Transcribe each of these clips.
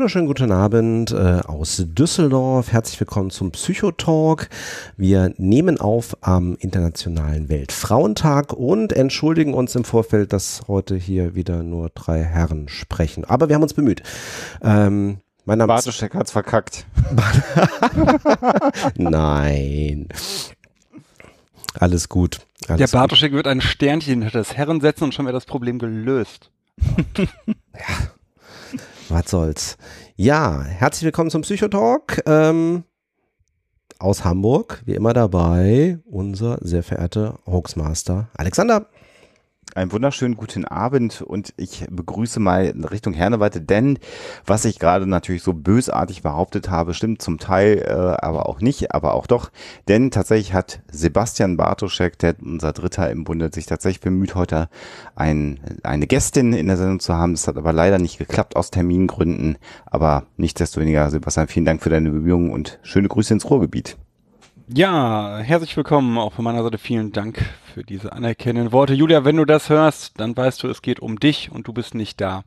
Wunderschönen guten Abend äh, aus Düsseldorf. Herzlich willkommen zum Psychotalk. Wir nehmen auf am Internationalen Weltfrauentag und entschuldigen uns im Vorfeld, dass heute hier wieder nur drei Herren sprechen. Aber wir haben uns bemüht. Ähm, mein Name Bartoschek hat's verkackt. Nein. Alles gut. Alles Der gut. Bartoschek wird ein Sternchen hinter das Herren setzen und schon wäre das Problem gelöst. Was soll's. Ja, herzlich willkommen zum Psychotalk. Ähm, aus Hamburg, wie immer dabei, unser sehr verehrter Hoaxmaster Alexander. Einen wunderschönen guten Abend und ich begrüße mal Richtung Herneweite, denn was ich gerade natürlich so bösartig behauptet habe, stimmt zum Teil, äh, aber auch nicht, aber auch doch, denn tatsächlich hat Sebastian Bartoschek, der unser Dritter im Bunde, sich tatsächlich bemüht, heute ein, eine Gästin in der Sendung zu haben. Das hat aber leider nicht geklappt aus Termingründen, aber nichtsdestoweniger, Sebastian, vielen Dank für deine Bemühungen und schöne Grüße ins Ruhrgebiet. Ja, herzlich willkommen. Auch von meiner Seite vielen Dank für diese anerkennenden Worte. Julia, wenn du das hörst, dann weißt du, es geht um dich und du bist nicht da.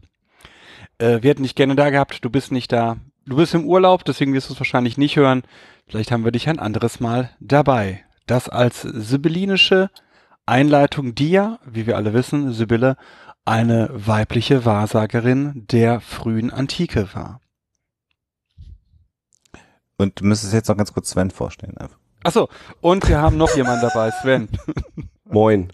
Äh, wir hätten dich gerne da gehabt, du bist nicht da. Du bist im Urlaub, deswegen wirst du es wahrscheinlich nicht hören. Vielleicht haben wir dich ein anderes Mal dabei. Das als sibyllinische Einleitung, die ja, wie wir alle wissen, Sibylle eine weibliche Wahrsagerin der frühen Antike war. Und du müsstest jetzt noch ganz kurz Sven vorstellen. Einfach. Achso, und wir haben noch jemanden dabei, Sven. Moin.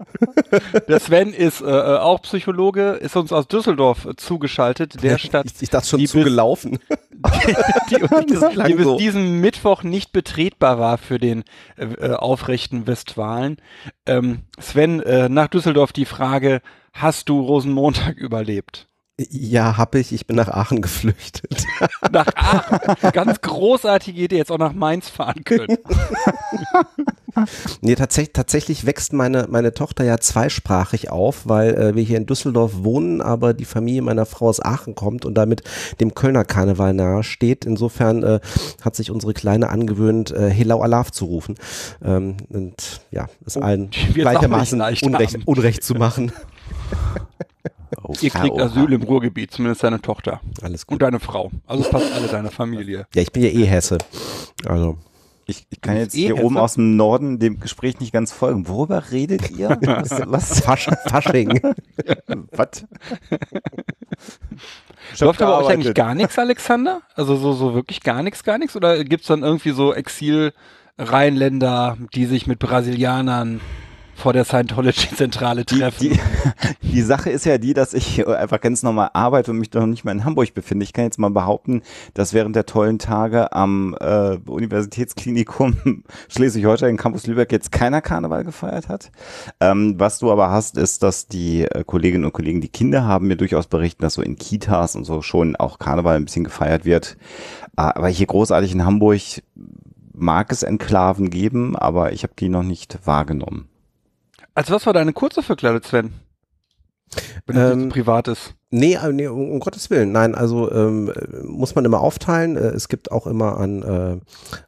Der Sven ist äh, äh, auch Psychologe, ist uns aus Düsseldorf zugeschaltet, der Stadt, Ich, ich dachte schon die zugelaufen. die, die, klang die bis so. diesen Mittwoch nicht betretbar war für den äh, äh, aufrechten Westfalen. Ähm, Sven, äh, nach Düsseldorf die Frage, hast du Rosenmontag überlebt? Ja, hab ich. Ich bin nach Aachen geflüchtet. Nach Aachen. Ganz großartige Idee, jetzt auch nach Mainz fahren können. Nee, tatsächlich, tatsächlich wächst meine, meine Tochter ja zweisprachig auf, weil äh, wir hier in Düsseldorf wohnen, aber die Familie meiner Frau aus Aachen kommt und damit dem Kölner Karneval nahe steht. Insofern äh, hat sich unsere Kleine angewöhnt, äh, Helau Alaf zu rufen. Ähm, und ja, es Oh, allen gleichermaßen Unrecht, haben. Unrecht zu machen. Ihr kriegt Asyl im Ruhrgebiet, zumindest deine Tochter Alles gut. und deine Frau. Also fast alle deine Familie. Ja, ich bin ja eh Hesse. Also. Ich, ich kann jetzt eh hier Hesse? oben aus dem Norden dem Gespräch nicht ganz folgen. Worüber redet ihr? Was? was? Fasch, Fasching. was? Läuft aber euch eigentlich gar nichts, Alexander? Also so, so wirklich gar nichts, gar nichts? Oder gibt's dann irgendwie so Exil-Rheinländer, die sich mit Brasilianern vor der Scientology-Zentrale Die, treffen? die, die Sache ist ja die, dass ich einfach ganz normal arbeite und mich noch nicht mal in Hamburg befinde. Ich kann jetzt mal behaupten, dass während der tollen Tage am äh, Universitätsklinikum Schleswig-Holstein Campus Lübeck jetzt keiner Karneval gefeiert hat. Ähm, was du aber hast, ist, dass die äh, Kolleginnen und Kollegen, die Kinder haben, mir durchaus berichten, dass so in Kitas und so schon auch Karneval ein bisschen gefeiert wird. Äh, aber hier großartig in Hamburg mag es Enklaven geben, aber ich habe die noch nicht wahrgenommen. Also was war deine kurze verkleidet, Sven? Wenn Ähm, so privat ist. Nee, äh, nee um, um Gottes Willen. Nein, also ähm, muss man immer aufteilen. Äh, es gibt auch immer an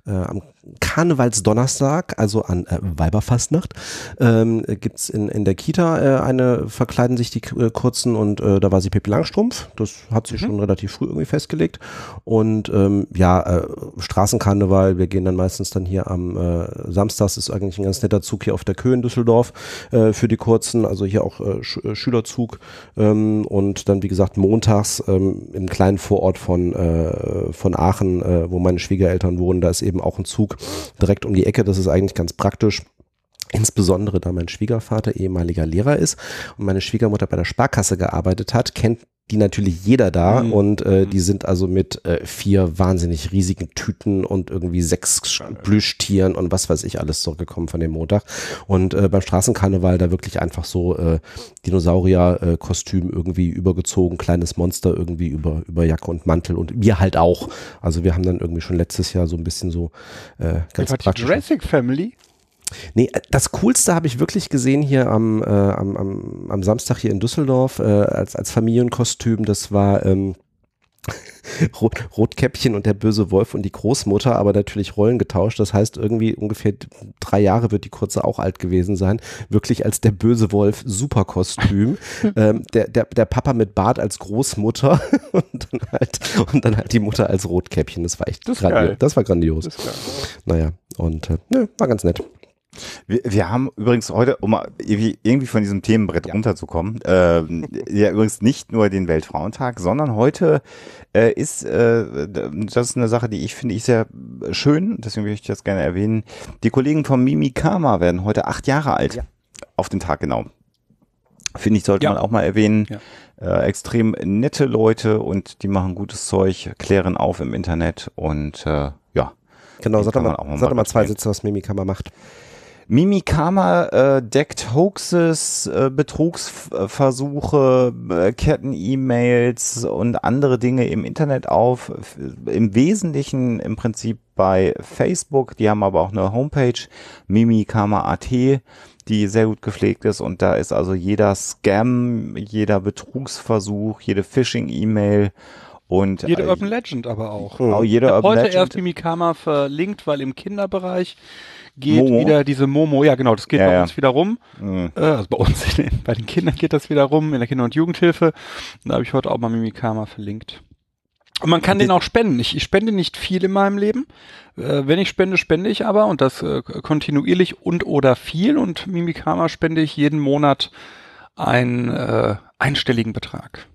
äh, äh, am Karnevalsdonnerstag, also an äh, Weiberfastnacht, ähm, gibt's in, in der Kita äh, eine, verkleiden sich die äh, Kurzen und äh, da war sie Pippi Langstrumpf. Das hat sie schon relativ früh irgendwie festgelegt. Und ähm, ja, äh, Straßenkarneval, wir gehen dann meistens dann hier am äh, Samstags, ist eigentlich ein ganz netter Zug hier auf der Köhe in Düsseldorf äh, für die Kurzen, also hier auch äh, Sch äh, Schülerzug ähm, und dann wie gesagt montags ähm, im kleinen Vorort von, äh, von Aachen, äh, wo meine Schwiegereltern wohnen, da ist eben auch ein Zug direkt um die Ecke, das ist eigentlich ganz praktisch. Insbesondere da mein Schwiegervater ehemaliger Lehrer ist und meine Schwiegermutter bei der Sparkasse gearbeitet hat, kennt die natürlich jeder da Mhm. und äh, Mhm. die sind also mit äh, vier wahnsinnig riesigen Tüten und irgendwie sechs Plüschtieren und was weiß ich alles zurückgekommen von dem Montag. Und äh, beim Straßenkarneval da wirklich einfach so äh, Dinosaurier-Kostüm irgendwie übergezogen, kleines Monster irgendwie über, über Jacke und Mantel und wir halt auch. Also wir haben dann irgendwie schon letztes Jahr so ein bisschen so äh, ganz praktisch. Jurassic Family. Nee, äh, das Coolste habe ich wirklich gesehen hier am, äh, am, am, am Samstag hier in Düsseldorf äh, als, als Familienkostüm. Das war ähm, Rot, Rotkäppchen und der böse Wolf und die Großmutter, aber natürlich Rollen getauscht. Das heißt, irgendwie ungefähr drei Jahre wird die Kurze auch alt gewesen sein. Wirklich als der böse Wolf, super Kostüm. ähm, der, der, der Papa mit Bart als Großmutter und dann halt, und dann halt die Mutter als Rotkäppchen. Das war echt Das. Das war grandios. Das. Naja, und äh, nö, war ganz nett. Wir, wir haben übrigens heute, um irgendwie, von diesem Themenbrett Ja. runterzukommen, ähm, ja übrigens nicht nur den Weltfrauentag, sondern heute äh, ist, äh, das ist eine Sache, die ich finde ich sehr schön, deswegen möchte ich das gerne erwähnen. Die Kollegen von Mimikama werden heute acht Jahre alt. Ja. Auf den Tag genau. Finde ich, sollte Ja. man auch mal erwähnen. Äh, extrem nette Leute und die machen gutes Zeug, klären auf im Internet und äh, ja. Genau, Den sag doch kann mal, man auch mal zwei. Sätze, was Mimikama macht. Mimikama äh, deckt Hoaxes, äh, Betrugsversuche, äh, Ketten-E-Mails und andere Dinge im Internet auf. Im Wesentlichen im Prinzip bei Facebook. Die haben aber auch eine Homepage, mimikama.at, die sehr gut gepflegt ist. Und da ist also jeder Scam, jeder Betrugsversuch, jede Phishing-E-Mail und Jede äh, Urban Legend aber auch. Jeder hab Urban heute Legend. erst Mimikama verlinkt, weil im Kinderbereich geht Momo? wieder diese Momo, ja genau, das geht Ja, bei ja. uns wieder rum. Mhm. Äh, also bei uns, den, bei den Kindern geht das wieder rum, in der Kinder- und Jugendhilfe. Da habe ich heute auch mal Mimikama verlinkt. Und man kann Und den auch spenden. Ich, ich spende nicht viel in meinem Leben. Äh, wenn ich spende, spende ich aber und das äh, kontinuierlich und oder viel. Und Mimikama spende ich jeden Monat einen äh, einstelligen Betrag.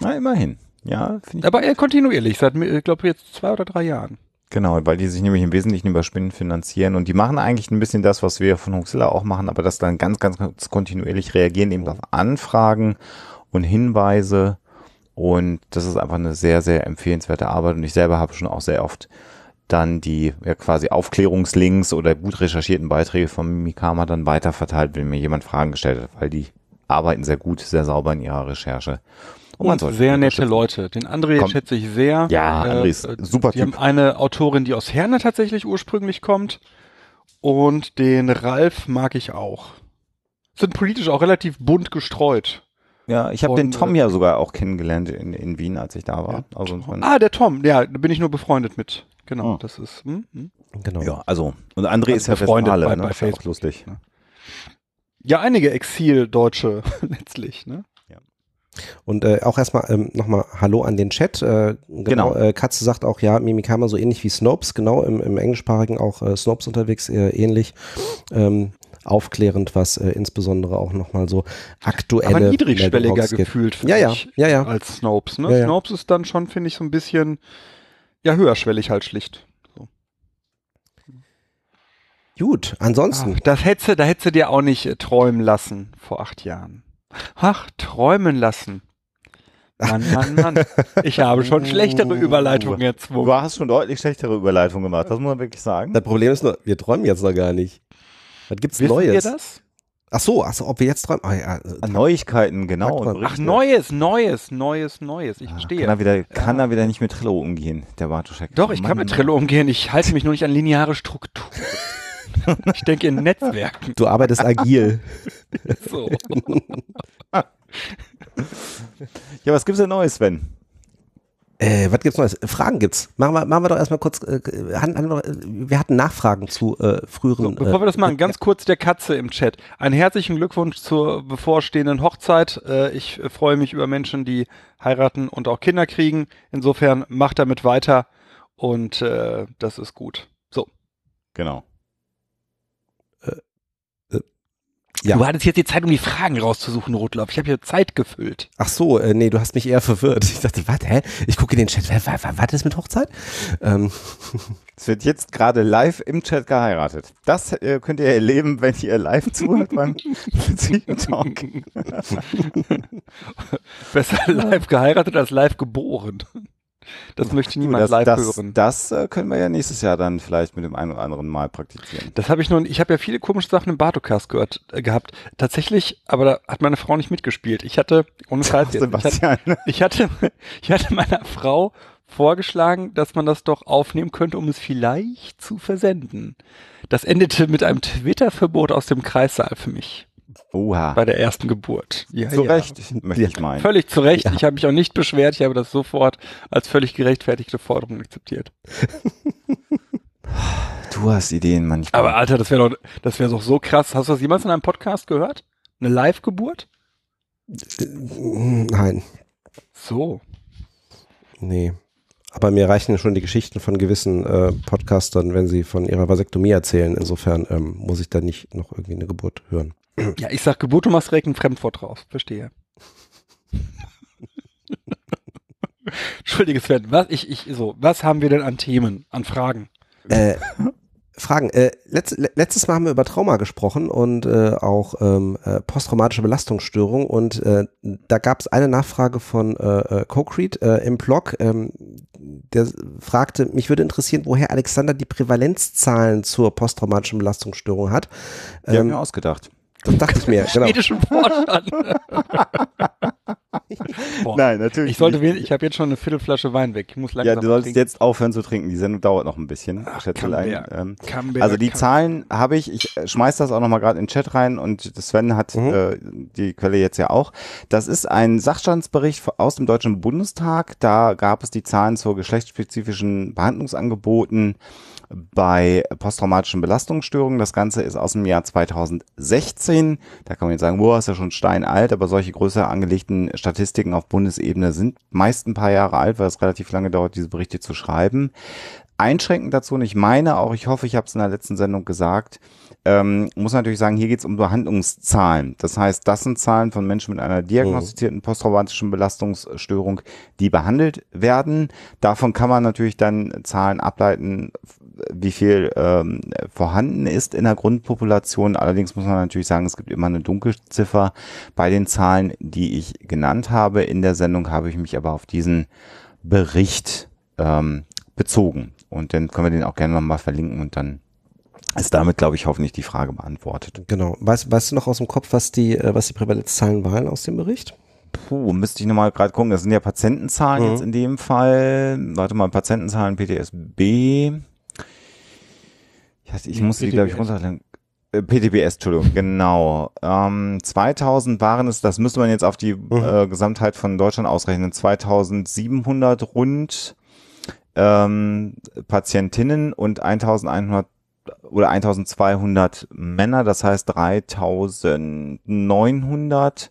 Na, immerhin. Ja, Aber eher kontinuierlich, seit, mir- ich glaube, jetzt zwei oder drei Jahren. Genau, weil die sich nämlich im Wesentlichen über Spinnen finanzieren. Und die machen eigentlich ein bisschen das, was wir von Huxilla auch machen, aber das dann ganz, ganz, ganz kontinuierlich reagieren eben auf Anfragen und Hinweise. Und das ist einfach eine sehr, sehr empfehlenswerte Arbeit. Und ich selber habe schon auch sehr oft dann die ja, quasi Aufklärungslinks oder gut recherchierten Beiträge von Mimikama dann weiterverteilt, wenn mir jemand Fragen gestellt hat, weil die arbeiten sehr gut, sehr sauber in ihrer Recherche. Und sollte sehr die nette. Leute. Den André Komm. schätze ich sehr. Ja, André ist äh, super Die Typ. haben eine Autorin, die aus Herne tatsächlich ursprünglich kommt. Und den Ralf mag ich auch. Sind politisch auch relativ bunt gestreut. Ja, ich habe den Und, Tom äh, ja sogar auch kennengelernt in, in Wien, als ich da war. also insofern- Ah, der Tom. Ja, da bin ich nur befreundet mit. Genau, Oh. das ist. Hm, hm. Genau. ja, also und André Also ist ja befreundet Westfale, bei- ne? bei Ist ja auch Facebook. lustig. Ja, einige Exil-Deutsche letztlich. Ne? Und äh, auch erstmal ähm, nochmal Hallo an den Chat. Äh, genau. Genau. Äh, Katze sagt auch, ja, Mimikama so ähnlich wie Snopes, genau, im, im englischsprachigen auch äh, Snopes unterwegs, äh, ähnlich. Ähm, aufklärend, was äh, insbesondere auch nochmal so aktuelle Aber niedrigschwelliger gefühlt Ja, ja, ja, ja. als Snopes. Ne? Ja, ja. Snopes ist dann schon, finde ich, so ein bisschen ja höherschwellig halt schlicht. Gut, ansonsten. Ach, das hätte, da hätte dir auch nicht äh, träumen lassen vor acht Jahren. Ach, träumen lassen. Mann, Mann, Mann. Ich habe schon schlechtere Überleitungen Du erzwungen. hast schon deutlich schlechtere Überleitungen gemacht, das muss man wirklich sagen. Das Problem ist nur, wir träumen jetzt noch gar nicht. Was gibt's Wissen wir Neues? das? Ach so, ach so, ob wir jetzt träumen? Ah, ja, äh, Ah, Neuigkeiten, genau. Ach, Neues, Neues, Neues, Neues. Ich Ah, verstehe. Kann er wieder, kann er wieder nicht mit Trello umgehen, der Bartoschek. Doch, ich kann mit Trello umgehen. Ich halte mich nur nicht an lineare Struktur. ich denke in Netzwerken. du arbeitest agil. So. Ja, was gibt's denn Neues, Sven? Äh, was gibt's Neues? Fragen gibt's. Machen wir, machen wir doch erstmal kurz. Äh, haben, haben wir, wir hatten Nachfragen zu äh, früheren. So, bevor wir das machen, ganz kurz der Katze im Chat. Einen herzlichen Glückwunsch zur bevorstehenden Hochzeit. Äh, Ich äh, freue mich über Menschen, die heiraten und auch Kinder kriegen. Insofern macht damit weiter und äh, das ist gut. So. Genau. Ja. Du hattest jetzt die Zeit, um die Fragen rauszusuchen, Rotlauf. Ich habe hier Zeit gefüllt. Ach so, äh, nee, du hast mich eher verwirrt. Ich dachte, was, hä? Ich gucke in den Chat, was, ist mit Hochzeit? Ähm, Es wird jetzt gerade live im Chat geheiratet. Das äh, könnt ihr erleben, wenn ihr live zuhört beim Talk. Besser live geheiratet als live geboren. Das möchte niemand das, live das, hören. Das äh, können wir ja nächstes Jahr dann vielleicht mit dem einen oder anderen Mal praktizieren. Das habe ich nun, ich habe ja viele komische Sachen im Bartocast gehört, äh, gehabt. Tatsächlich, aber da hat meine Frau nicht mitgespielt. Ich hatte, ohne Scheiß jetzt, ich hatte, ich hatte, ich hatte meiner Frau vorgeschlagen, dass man das doch aufnehmen könnte, um es vielleicht zu versenden. Das endete mit einem Twitter-Verbot aus dem Kreissaal für mich Oha. bei der ersten Geburt. Ja, Zu ja. Recht, möchte ich meinen. Völlig zu Recht. Ja. Ich habe mich auch nicht beschwert. Ich habe das sofort als völlig gerechtfertigte Forderung akzeptiert. Du hast Ideen manchmal. Aber Alter, das wäre doch, das wäre doch so krass. Hast du das jemals in einem Podcast gehört? Eine Live-Geburt? nein, So. nee. Aber mir reichen schon die Geschichten von gewissen äh, Podcastern, wenn sie von ihrer Vasektomie erzählen. Insofern ähm, muss ich da nicht noch irgendwie eine Geburt hören. Ja, ich sag Geburt, du machst direkt ein Fremdwort drauf. Verstehe. Entschuldige Sven, was ich, ich, so, was haben wir denn an Themen, an Fragen? Äh, Fragen. Äh, letzt, le- letztes Mal haben wir über Trauma gesprochen und äh, auch ähm, äh, posttraumatische Belastungsstörung und äh, da gab es eine Nachfrage von äh, äh, Concrete äh, im Blog, ähm, der fragte, mich würde interessieren, woher Alexander die Prävalenzzahlen zur posttraumatischen Belastungsstörung hat. Die haben Ähm, mir ausgedacht. Das dachte ich mir. genau. Schwedischen Vorstand. Boah. Nein, natürlich. Ich sollte, nicht. ich habe jetzt schon eine Viertelflasche Wein weg. Ich muss langsam Ja, du solltest trinken. jetzt aufhören zu trinken. Die Sendung dauert noch ein bisschen. Ach. Camembert. Ähm, Camembert, also die Camembert. Zahlen habe ich. Ich äh, schmeiß das auch noch mal gerade in den Chat rein und Sven hat Mhm. äh, die Quelle jetzt ja auch. Das ist ein Sachstandsbericht aus dem Deutschen Bundestag. Da gab es die Zahlen zur geschlechtsspezifischen Behandlungsangeboten bei posttraumatischen Belastungsstörungen. Das Ganze ist aus dem Jahr 2016. Da kann man jetzt sagen, boah, ist ja schon steinalt, aber solche größer angelegten Statistiken auf Bundesebene sind meist ein paar Jahre alt, weil es relativ lange dauert, diese Berichte zu schreiben. Einschränkend dazu, und ich meine auch, ich hoffe, ich habe es in der letzten Sendung gesagt, ähm, muss natürlich sagen, hier geht es um Behandlungszahlen. Das heißt, das sind Zahlen von Menschen mit einer diagnostizierten posttraumatischen Belastungsstörung, die behandelt werden. Davon kann man natürlich dann Zahlen ableiten, wie viel ähm, vorhanden ist in der Grundpopulation. Allerdings muss man natürlich sagen, es gibt immer eine Dunkelziffer bei den Zahlen, die ich genannt habe. In der Sendung habe ich mich aber auf diesen Bericht ähm, bezogen. Und dann können wir den auch gerne nochmal verlinken und dann ist damit, glaube ich, hoffentlich die Frage beantwortet. Genau. Weißt, weißt du noch aus dem Kopf, was die, äh, was die Prävalenzzahlen waren aus dem Bericht? Puh, müsste ich nochmal gerade gucken. Das sind ja Patientenzahlen Mhm. jetzt in dem Fall. Warte mal, Patientenzahlen PTSB. Ich, weiß, ich musste die, glaube ich, PTBS. runterladen. Äh, PTBS, Entschuldigung, genau. Ähm, 2000 waren es, das müsste man jetzt auf die Mhm. äh, Gesamtheit von Deutschland ausrechnen, 2700 rund ähm, Patientinnen und 1100 oder 1200 Männer, das heißt 3900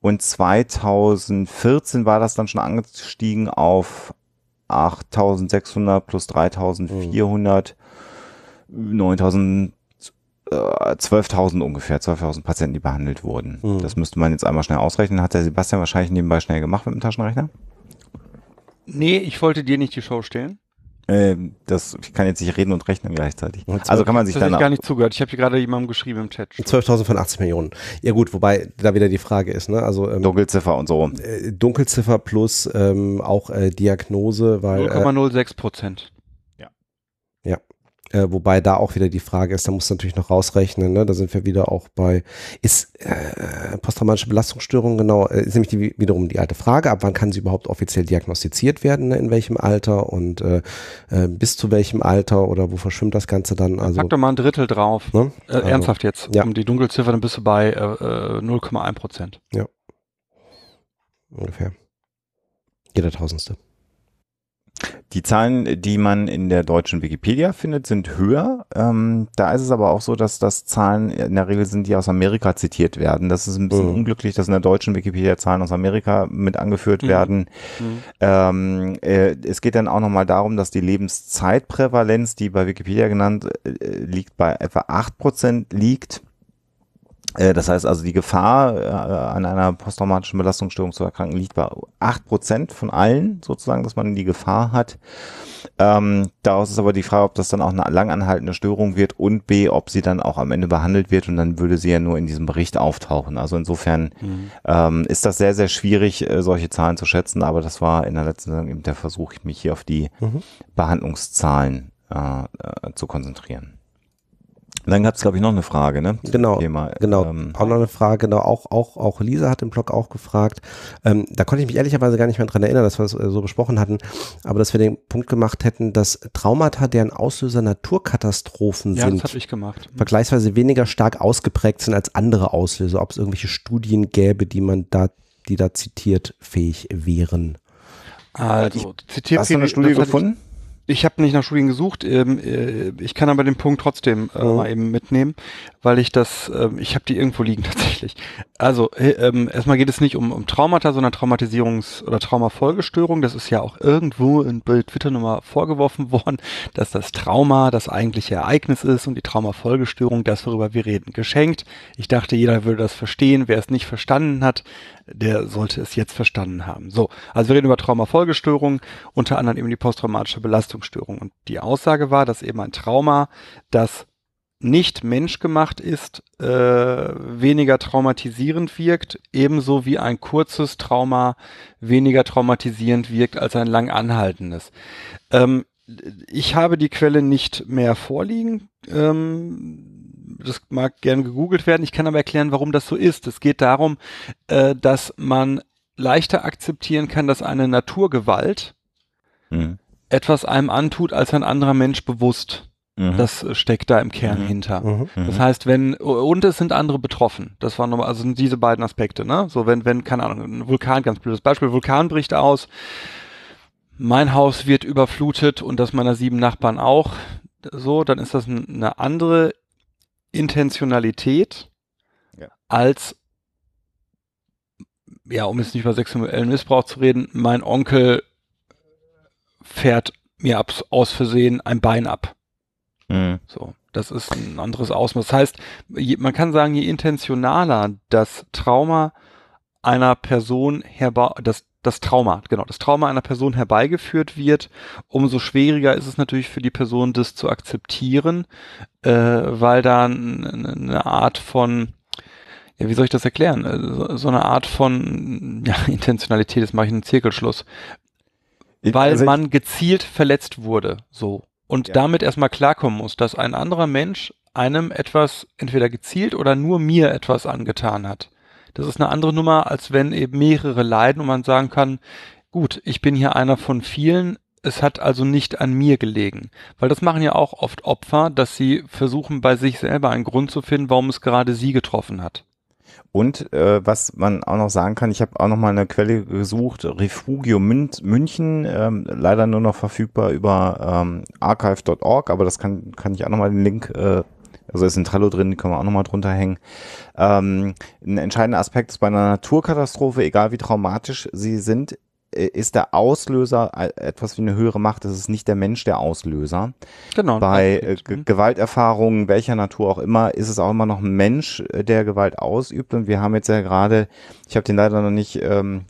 und 2014 war das dann schon angestiegen auf 8600 plus 3400, 9000, äh, 12.000 ungefähr, 12.000 Patienten, die behandelt wurden. Mhm. Das müsste man jetzt einmal schnell ausrechnen. Hat der Sebastian wahrscheinlich nebenbei schnell gemacht mit dem Taschenrechner? Nee, ich wollte dir nicht die Show stellen. Ähm, das, ich kann jetzt nicht reden und rechnen gleichzeitig. Und Also kann man sich Das habe dann ich gar nicht zugehört. Ich habe hier gerade jemandem geschrieben im Chat. 12.000 von 80 Millionen. Ja gut, wobei da wieder die Frage ist, ne? Also ähm, Dunkelziffer und so. äh, Dunkelziffer plus ähm, auch äh, Diagnose, weil äh, 0,06 Prozent. Äh, wobei da auch wieder die Frage ist, da muss natürlich noch rausrechnen, ne? Da sind wir wieder auch bei, ist äh, posttraumatische Belastungsstörung genau, äh, ist nämlich die, wiederum die alte Frage, ab wann kann sie überhaupt offiziell diagnostiziert werden, ne? in welchem Alter und äh, äh, bis zu welchem Alter oder wo verschwimmt das Ganze dann? Also, Pack doch mal ein Drittel drauf. ne? Äh, Also, ernsthaft jetzt. ja. Um die Dunkelziffer, dann bist du bei äh, äh, 0,1 Prozent. Ungefähr. Jeder Tausendste. Die Zahlen, die man in der deutschen Wikipedia findet, sind höher. Ähm, da ist es aber auch so, dass das Zahlen in der Regel sind, die aus Amerika zitiert werden. Das ist ein bisschen Mhm. unglücklich, dass in der deutschen Wikipedia Zahlen aus Amerika mit angeführt Mhm. werden. Mhm. Ähm, äh, es geht dann auch nochmal darum, dass die Lebenszeitprävalenz, die bei Wikipedia genannt äh, liegt, bei etwa 8% liegt. Äh, Das heißt also, die Gefahr äh, an einer posttraumatischen Belastungsstörung zu erkranken liegt bei acht Prozent von allen sozusagen, dass man die Gefahr hat. Ähm, daraus ist aber die Frage, ob das dann auch eine langanhaltende Störung wird und B, ob sie dann auch am Ende behandelt wird und dann würde sie ja nur in diesem Bericht auftauchen. Also insofern ähm, ist das sehr, sehr schwierig, äh, solche Zahlen zu schätzen, aber das war in der letzten Sendung eben der Versuch, mich hier auf die Behandlungszahlen äh, äh, zu konzentrieren. Und dann gab es, glaube ich, noch eine Frage, ne? Genau, Thema. genau. Ähm, auch noch eine Frage, genau, auch, auch, auch Lisa hat im Blog auch gefragt. Ähm, da konnte ich mich ehrlicherweise gar nicht mehr dran erinnern, dass wir das äh, so besprochen hatten, aber dass wir den Punkt gemacht hätten, dass Traumata, deren Auslöser Naturkatastrophen Ja, das sind, habe ich gemacht. vergleichsweise weniger stark ausgeprägt sind als andere Auslöser, ob es irgendwelche Studien gäbe, die man da, die da zitiert fähig wären. Also, zitiert hast du eine das Studie ich- gefunden? Ich habe nicht nach Studien gesucht. Ähm, äh, ich kann aber den Punkt trotzdem äh, Mhm. mal eben mitnehmen, weil ich das, ähm, ich habe die irgendwo liegen tatsächlich. Also äh, ähm, erstmal geht es nicht um, um Traumata, sondern Traumatisierungs- oder Traumafolgestörung. Das ist ja auch irgendwo in bei Twitter nochmal vorgeworfen worden, dass das Trauma das eigentliche Ereignis ist und die Traumafolgestörung das, worüber wir reden, geschenkt. Ich dachte, jeder würde das verstehen. Wer es nicht verstanden hat, der sollte es jetzt verstanden haben. So, also wir reden über Traumafolgestörung, unter anderem eben die posttraumatische Belastungsstörung. Und die Aussage war, dass eben ein Trauma, das nicht menschgemacht ist, äh, weniger traumatisierend wirkt, ebenso wie ein kurzes Trauma weniger traumatisierend wirkt als ein lang anhaltendes. Ähm, ich habe die Quelle nicht mehr vorliegen. Ähm, das mag gern gegoogelt werden. Ich kann aber erklären, warum das so ist. Es geht darum, äh, dass man leichter akzeptieren kann, dass eine Naturgewalt Mhm. etwas einem antut, als ein anderer Mensch bewusst. Mhm. Das steckt da im Kern Mhm. hinter. Mhm. Das heißt, wenn, und es sind andere betroffen. Das waren nochmal, also sind diese beiden Aspekte, ne? So, wenn, wenn, keine Ahnung, ein Vulkan, ganz blödes Beispiel, Vulkan bricht aus, mein Haus wird überflutet und das meiner sieben Nachbarn auch, so, dann ist das eine andere Intentionalität Ja. als, ja, um jetzt nicht über sexuellen Missbrauch zu reden, mein Onkel fährt mir ab, aus Versehen ein Bein ab. Mhm. So, das ist ein anderes Ausmaß. Das heißt, je, man kann sagen, je intentionaler das Trauma einer Person herbei, das, das Trauma, genau, das Trauma einer Person herbeigeführt wird, umso schwieriger ist es natürlich für die Person, das zu akzeptieren, äh, weil da eine Art von, ja, wie soll ich das erklären? Äh, So, so eine Art von, ja, Intentionalität, das mache ich einen Zirkelschluss, weil Also man gezielt verletzt wurde, so. Und Ja. damit erstmal klarkommen muss, dass ein anderer Mensch einem etwas entweder gezielt oder nur mir etwas angetan hat. Das ist eine andere Nummer, als wenn eben mehrere leiden und man sagen kann, gut, ich bin hier einer von vielen, es hat also nicht an mir gelegen. Weil das machen ja auch oft Opfer, dass sie versuchen, bei sich selber einen Grund zu finden, warum es gerade sie getroffen hat. Und äh, was man auch noch sagen kann, ich habe auch noch mal eine Quelle gesucht, Refugio Mün München, ähm, leider nur noch verfügbar über ähm, archive.org, aber das kann, kann ich auch noch mal den Link, äh, also ist in Trello drin, die können wir auch noch mal drunter hängen. Ähm, ein entscheidender Aspekt ist bei einer Naturkatastrophe, egal wie traumatisch sie sind, ist der Auslöser äh, etwas wie eine höhere Macht. Es ist nicht der Mensch der Auslöser. Genau. Bei äh. Gewalterfahrungen welcher Natur auch immer ist es auch immer noch ein Mensch, äh, der Gewalt ausübt. Und wir haben jetzt ja gerade, ich habe den leider noch nicht ähm,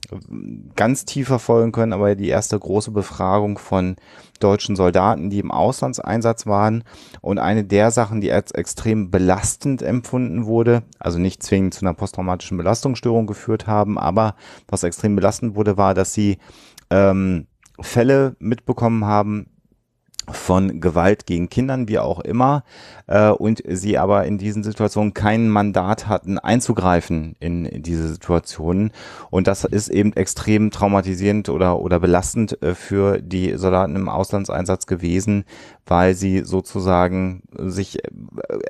ganz tief verfolgen können, aber die erste große Befragung von deutschen Soldaten, die im Auslandseinsatz waren. Und eine der Sachen, die als extrem belastend empfunden wurde, also nicht zwingend zu einer posttraumatischen Belastungsstörung geführt haben, aber was extrem belastend wurde, war, dass sie ähm, Fälle mitbekommen haben, von Gewalt gegen Kindern, wie auch immer, äh, und sie aber in diesen Situationen kein Mandat hatten, einzugreifen in, in diese Situationen. Und das ist eben extrem traumatisierend oder, oder belastend äh, für die Soldaten im Auslandseinsatz gewesen, weil sie sozusagen sich äh,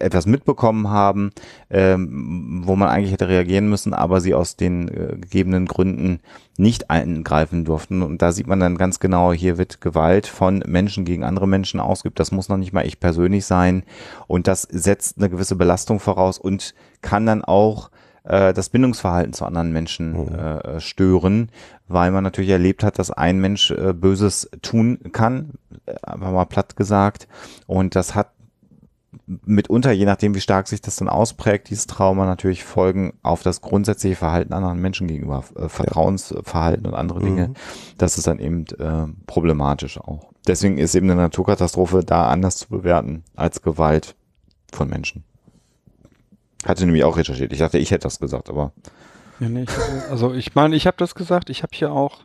etwas mitbekommen haben, ähm, wo man eigentlich hätte reagieren müssen, aber sie aus den äh, gegebenen Gründen nicht eingreifen durften. Und da sieht man dann ganz genau, hier wird Gewalt von Menschen gegen andere Menschen ausgeübt. Das muss noch nicht mal ich persönlich sein. Und das setzt eine gewisse Belastung voraus und kann dann auch äh, das Bindungsverhalten zu anderen Menschen äh, stören, weil man natürlich erlebt hat, dass ein Mensch äh, Böses tun kann, äh, einfach mal platt gesagt. Und das hat mitunter, je nachdem, wie stark sich das dann ausprägt, dieses Trauma natürlich Folgen auf das grundsätzliche Verhalten anderen Menschen gegenüber, äh, Vertrauensverhalten und andere Dinge. Mhm. Das ist dann eben äh, problematisch auch. Deswegen ist eben eine Naturkatastrophe da anders zu bewerten als Gewalt von Menschen. Hatte nämlich auch recherchiert. Ich dachte, ich hätte das gesagt, aber Ja, nee, ich, also ich meine, ich habe das gesagt, ich habe hier auch,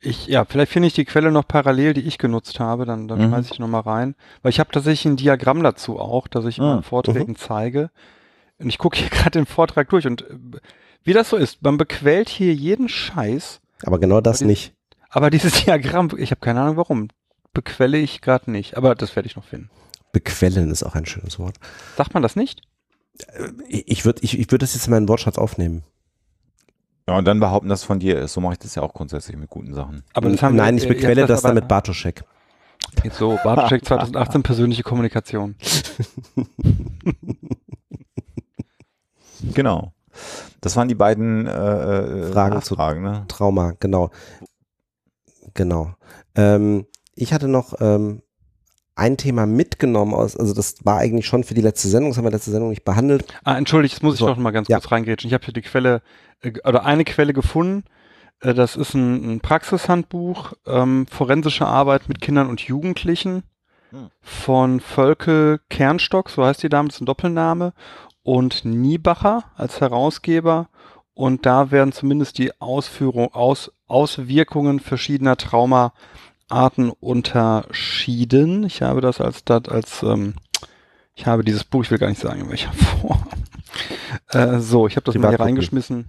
ich, ja, vielleicht finde ich die Quelle noch parallel, die ich genutzt habe, dann, dann Mhm. schmeiße ich noch mal rein. Weil ich habe tatsächlich ein Diagramm dazu auch, das ich Ah, in Vorträgen zeige. Und ich gucke hier gerade den Vortrag durch und äh, wie das so ist, man bequält hier jeden Scheiß, Aber genau das Aber die- nicht. aber dieses Diagramm, ich habe keine Ahnung warum, bequelle ich gerade nicht, aber das werde ich noch finden. Bequellen ist auch ein schönes Wort. Sagt man das nicht? Ich, ich würde ich, ich würd das jetzt in meinen Wortschatz aufnehmen. Ja, und dann behaupten, dass es von dir ist. So mache ich das ja auch grundsätzlich mit guten Sachen. Aber das haben wir- Nein, ich äh, bequelle das dann mit Bartoschek. Jetzt so, Bartoschek 2018 persönliche Kommunikation. Genau. Das waren die beiden äh, äh, Fragen zu- Nachfragen, ne? Trauma, genau. Genau. Ähm, ich hatte noch ähm, ein Thema mitgenommen aus, also das war eigentlich schon für die letzte Sendung, das haben wir letzte Sendung nicht behandelt. Ah, entschuldigt, jetzt muss ich So, doch noch mal ganz ja. kurz reingrätschen. Ich habe hier die Quelle, äh, oder eine Quelle gefunden. Äh, das ist ein, ein Praxishandbuch, ähm, forensische Arbeit mit Kindern und Jugendlichen Hm. von Völke Kernstock, so heißt die Dame, das ist ein Doppelname, und Niebacher als Herausgeber. Und da werden zumindest die Ausführung, Aus, Auswirkungen verschiedener Traumaarten unterschieden. Ich habe das als, das als ähm, ich habe dieses Buch, ich will gar nicht sagen, in welcher Form. Äh, so, ich habe das mal hier reingeschmissen.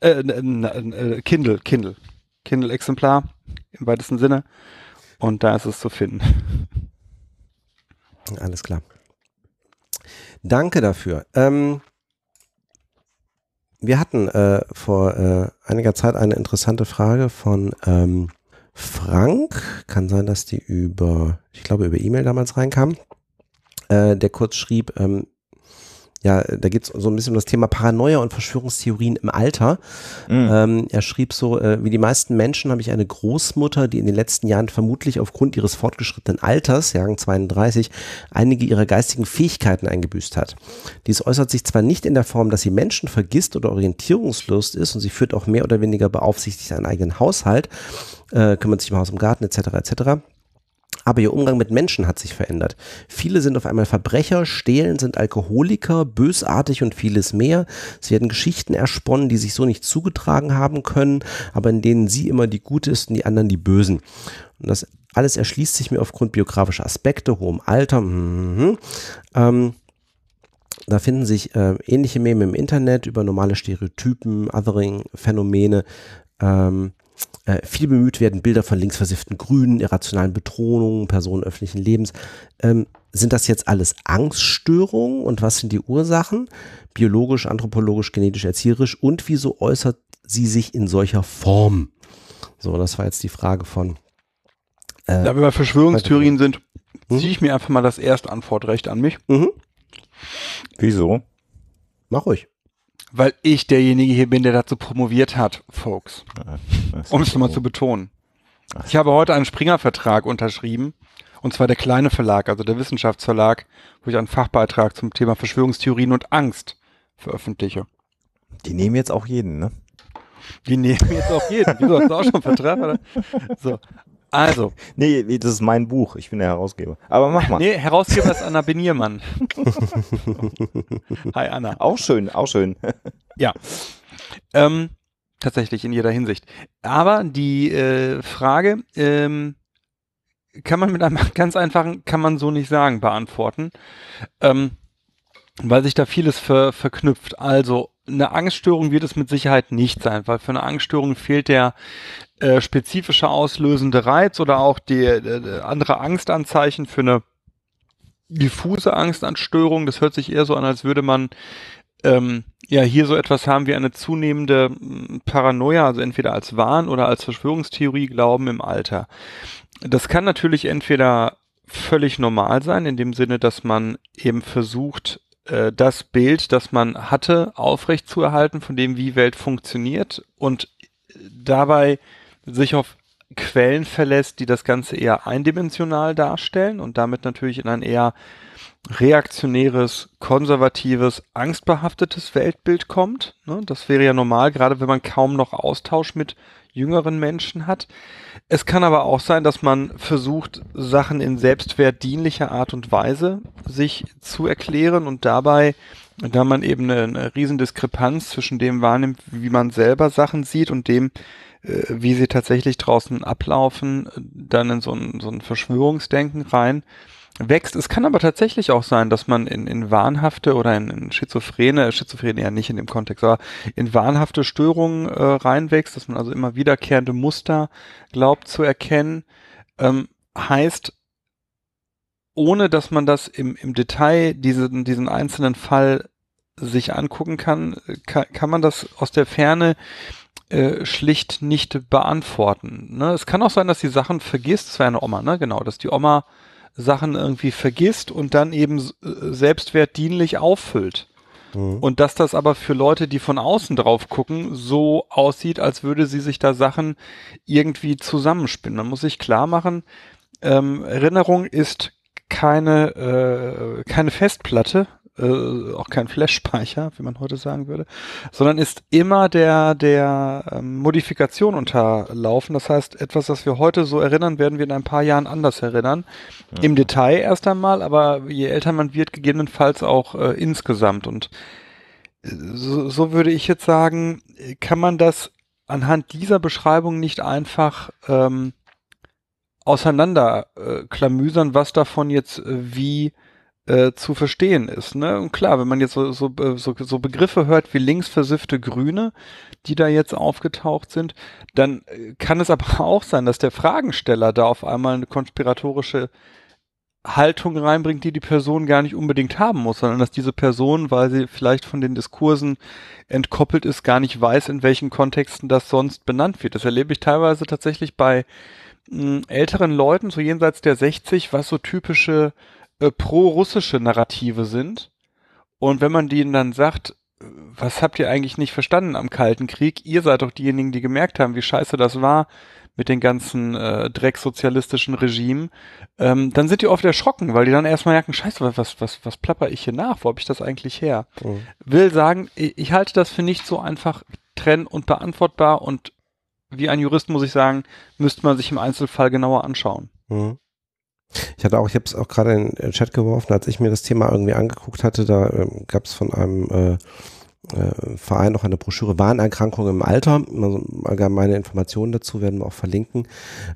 Äh, äh, Kindle, Kindle. Kindle-Exemplar im weitesten Sinne. Und da ist es zu finden. Alles klar. Danke dafür. Ähm, wir hatten äh, vor äh, einiger Zeit eine interessante Frage von ähm, Frank. Kann sein, dass die über, ich glaube, über E-Mail damals reinkam. Äh, der kurz schrieb, ähm, ja, da geht es so ein bisschen um das Thema Paranoia und Verschwörungstheorien im Alter. Mhm. Ähm, er schrieb so, äh, wie die meisten Menschen habe ich eine Großmutter, die in den letzten Jahren vermutlich aufgrund ihres fortgeschrittenen Alters, Jahrgang 32, einige ihrer geistigen Fähigkeiten eingebüßt hat. Dies äußert sich zwar nicht in der Form, dass sie Menschen vergisst oder orientierungslos ist und sie führt auch mehr oder weniger beaufsichtigt einen eigenen Haushalt, äh, kümmert sich um Haus und Garten etc. etc. Aber ihr Umgang mit Menschen hat sich verändert. Viele sind auf einmal Verbrecher, stehlen, sind Alkoholiker, bösartig und vieles mehr. Es werden Geschichten ersponnen, die sich so nicht zugetragen haben können, aber in denen sie immer die Gute ist und die anderen die Bösen. Und das alles erschließt sich mir aufgrund biografischer Aspekte, hohem Alter. Mhm. Ähm, da finden sich äh, ähnliche Meme im Internet über normale Stereotypen, Othering-Phänomene. Ähm, äh, viel bemüht werden Bilder von linksversifften Grünen, irrationalen Betonungen, Personen öffentlichen Lebens. Ähm, sind das jetzt alles Angststörungen und was sind die Ursachen? Biologisch, anthropologisch, genetisch, erzieherisch und wieso äußert sie sich in solcher Form? So, das war jetzt die Frage von. Äh, Da wir bei Verschwörungstheorien sind, Hm? ziehe ich mir einfach mal das Erstantwortrecht an mich, mhm, Wieso? mach ruhig. Weil ich derjenige hier bin, der dazu promoviert hat, Folks. Um es nochmal zu betonen. Ich habe heute einen Springer-Vertrag unterschrieben. Und zwar der kleine Verlag, also der Wissenschaftsverlag, wo ich einen Fachbeitrag zum Thema Verschwörungstheorien und Angst veröffentliche. Die nehmen jetzt auch jeden, ne? Die nehmen jetzt auch jeden. Wieso hast du auch schon Vertrag? Oder? So. Also, Nee, das ist mein Buch. Ich bin der Herausgeber. Aber mach mal. nee, Herausgeber ist Anna Beniermann. Hi Anna. Auch schön, auch schön. Ja. Ähm, tatsächlich in jeder Hinsicht. Aber die äh, Frage ähm, kann man mit einem ganz einfachen, kann man so nicht sagen, beantworten. Ähm, weil sich da vieles ver verknüpft. Also eine Angststörung wird es mit Sicherheit nicht sein, weil für eine Angststörung fehlt der äh, spezifische auslösende Reiz oder auch die äh, andere Angstanzeichen für eine diffuse Angstanstörung. Das hört sich eher so an, als würde man ähm, ja hier so etwas haben wie eine zunehmende m, Paranoia, also entweder als Wahn oder als Verschwörungstheorie glauben im Alter. Das kann natürlich entweder völlig normal sein, in dem Sinne, dass man eben versucht, äh, das Bild, das man hatte, aufrechtzuerhalten, von dem, wie Welt funktioniert und dabei sich auf Quellen verlässt, die das Ganze eher eindimensional darstellen und damit natürlich in ein eher reaktionäres, konservatives, angstbehaftetes Weltbild kommt. Ne? Das wäre ja normal, gerade wenn man kaum noch Austausch mit jüngeren Menschen hat. Es kann aber auch sein, dass man versucht, Sachen in selbstwertdienlicher Art und Weise sich zu erklären und dabei, da man eben eine, eine Riesendiskrepanz zwischen dem wahrnimmt, wie man selber Sachen sieht und dem, wie sie tatsächlich draußen ablaufen, dann in so ein, so ein Verschwörungsdenken rein wächst. Es kann aber tatsächlich auch sein, dass man in, in wahnhafte oder in, in schizophrene, schizophrene ja nicht in dem Kontext, aber in wahnhafte Störungen äh, reinwächst, dass man also immer wiederkehrende Muster glaubt zu erkennen, ähm, heißt, ohne dass man das im, im Detail, diesen, diesen einzelnen Fall sich angucken kann, kann, kann man das aus der Ferne äh, schlicht nicht beantworten. Ne? Es kann auch sein, dass die Sachen vergisst, das wäre eine Oma, ne? Genau, dass die Oma Sachen irgendwie vergisst und dann eben äh, selbstwertdienlich auffüllt. Mhm. Und dass das aber für Leute, die von außen drauf gucken, so aussieht, als würde sie sich da Sachen irgendwie zusammenspinnen. Man muss sich klar machen, ähm, Erinnerung ist keine, äh, keine Festplatte, äh, auch kein Flash-Speicher, wie man heute sagen würde, sondern ist immer der, der ähm, Modifikation unterlaufen. Das heißt, etwas, was wir heute so erinnern, werden wir in ein paar Jahren anders erinnern. Ja. Im Detail erst einmal, aber je älter man wird, gegebenenfalls auch äh, insgesamt. Und äh, so, so würde ich jetzt sagen, kann man das anhand dieser Beschreibung nicht einfach ähm, auseinanderklamüsern, äh, was davon jetzt äh, wie äh, zu verstehen ist. Ne? Und klar, wenn man jetzt so, so, äh, so, so Begriffe hört wie linksversiffte Grüne, die da jetzt aufgetaucht sind, dann äh, kann es aber auch sein, dass der Fragensteller da auf einmal eine konspiratorische Haltung reinbringt, die die Person gar nicht unbedingt haben muss, sondern dass diese Person, weil sie vielleicht von den Diskursen entkoppelt ist, gar nicht weiß, in welchen Kontexten das sonst benannt wird. Das erlebe ich teilweise tatsächlich bei hm, älteren Leuten, so jenseits der 60, was so typische äh, pro-russische Narrative sind. Und wenn man denen dann sagt, was habt ihr eigentlich nicht verstanden am Kalten Krieg? Ihr seid doch diejenigen, die gemerkt haben, wie scheiße das war mit den ganzen äh, drecksozialistischen Regimen, ähm, dann sind die oft erschrocken, weil die dann erstmal merken, scheiße, was, was, was plapper ich hier nach? Wo habe ich das eigentlich her? Mhm. Will sagen, ich, ich halte das für nicht so einfach trennen und beantwortbar und wie ein Jurist muss ich sagen, müsste man sich im Einzelfall genauer anschauen. Mhm. Ich hatte auch, ich habe es auch gerade in den Chat geworfen, als ich mir das Thema irgendwie angeguckt hatte, da äh, gab es von einem äh, äh, Verein noch eine Broschüre Warnerkrankungen im Alter. Also allgemeine Informationen dazu werden wir auch verlinken.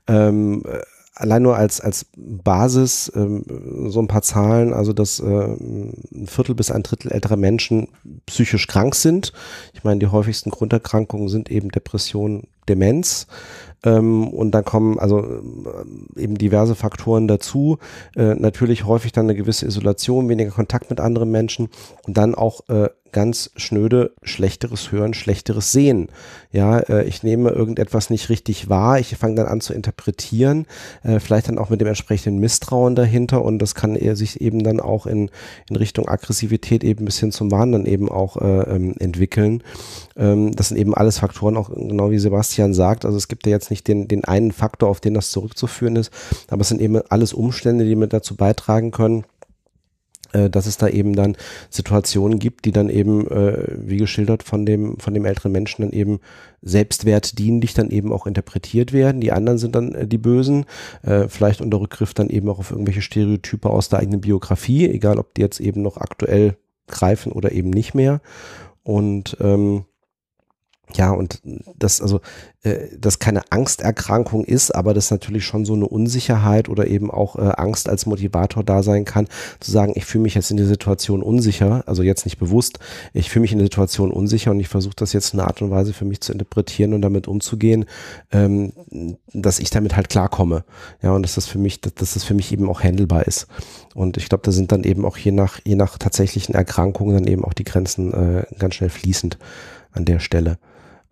Ähm, äh, allein nur als, als Basis ähm, so ein paar Zahlen, also dass äh, ein Viertel bis ein Drittel älterer Menschen psychisch krank sind. Ich meine, die häufigsten Grunderkrankungen sind eben Depression, Demenz. Ähm, und dann kommen also äh, eben diverse Faktoren dazu. Äh, natürlich häufig dann eine gewisse Isolation, weniger Kontakt mit anderen Menschen und dann auch äh, ganz schnöde schlechteres Hören, schlechteres Sehen. Ja, äh, ich nehme irgendetwas nicht richtig wahr, ich fange dann an zu interpretieren, äh, vielleicht dann auch mit dem entsprechenden Misstrauen dahinter und das kann er sich eben dann auch in, in Richtung Aggressivität eben bis hin zum Wahn dann eben auch äh, ähm, entwickeln. Ähm, das sind eben alles Faktoren, auch genau wie Sebastian sagt. Also es gibt ja jetzt nicht den, den einen Faktor, auf den das zurückzuführen ist, aber es sind eben alles Umstände, die mit dazu beitragen können, äh, dass es da eben dann Situationen gibt, die dann eben, äh, wie geschildert von dem, von dem älteren Menschen dann eben selbstwertdienlich dann eben auch interpretiert werden. Die anderen sind dann äh, die Bösen, äh, vielleicht unter Rückgriff dann eben auch auf irgendwelche Stereotype aus der eigenen Biografie, egal ob die jetzt eben noch aktuell greifen oder eben nicht mehr. Und ähm, ja, und das, also, äh, das keine Angsterkrankung ist, aber das natürlich schon so eine Unsicherheit oder eben auch äh, Angst als Motivator da sein kann, zu sagen, ich fühle mich jetzt in der Situation unsicher, also jetzt nicht bewusst, ich fühle mich in der Situation unsicher und ich versuche das jetzt in einer Art und Weise für mich zu interpretieren und damit umzugehen, ähm, dass ich damit halt klarkomme. Ja, und dass das für mich, dass, das für mich eben auch handelbar ist. Und ich glaube, da sind dann eben auch je nach, je nach tatsächlichen Erkrankungen dann eben auch die Grenzen äh, ganz schnell fließend an der Stelle.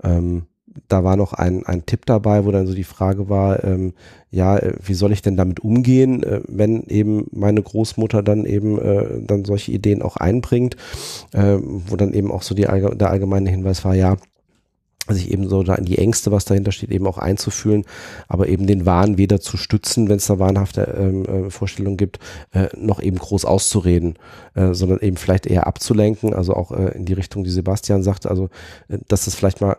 Ähm, da war noch ein, ein Tipp dabei, wo dann so die Frage war, ähm, ja, äh, wie soll ich denn damit umgehen, äh, wenn eben meine Großmutter dann eben äh, dann solche Ideen auch einbringt, äh, wo dann eben auch so die, der allgemeine Hinweis war, ja, sich eben so da in die Ängste, was dahinter steht, eben auch einzufühlen, aber eben den Wahn weder zu stützen, wenn es da wahnhafte ähm, äh, Vorstellungen gibt, äh, noch eben groß auszureden, äh, sondern eben vielleicht eher abzulenken, also auch äh, in die Richtung, die Sebastian sagte, also äh, dass das vielleicht mal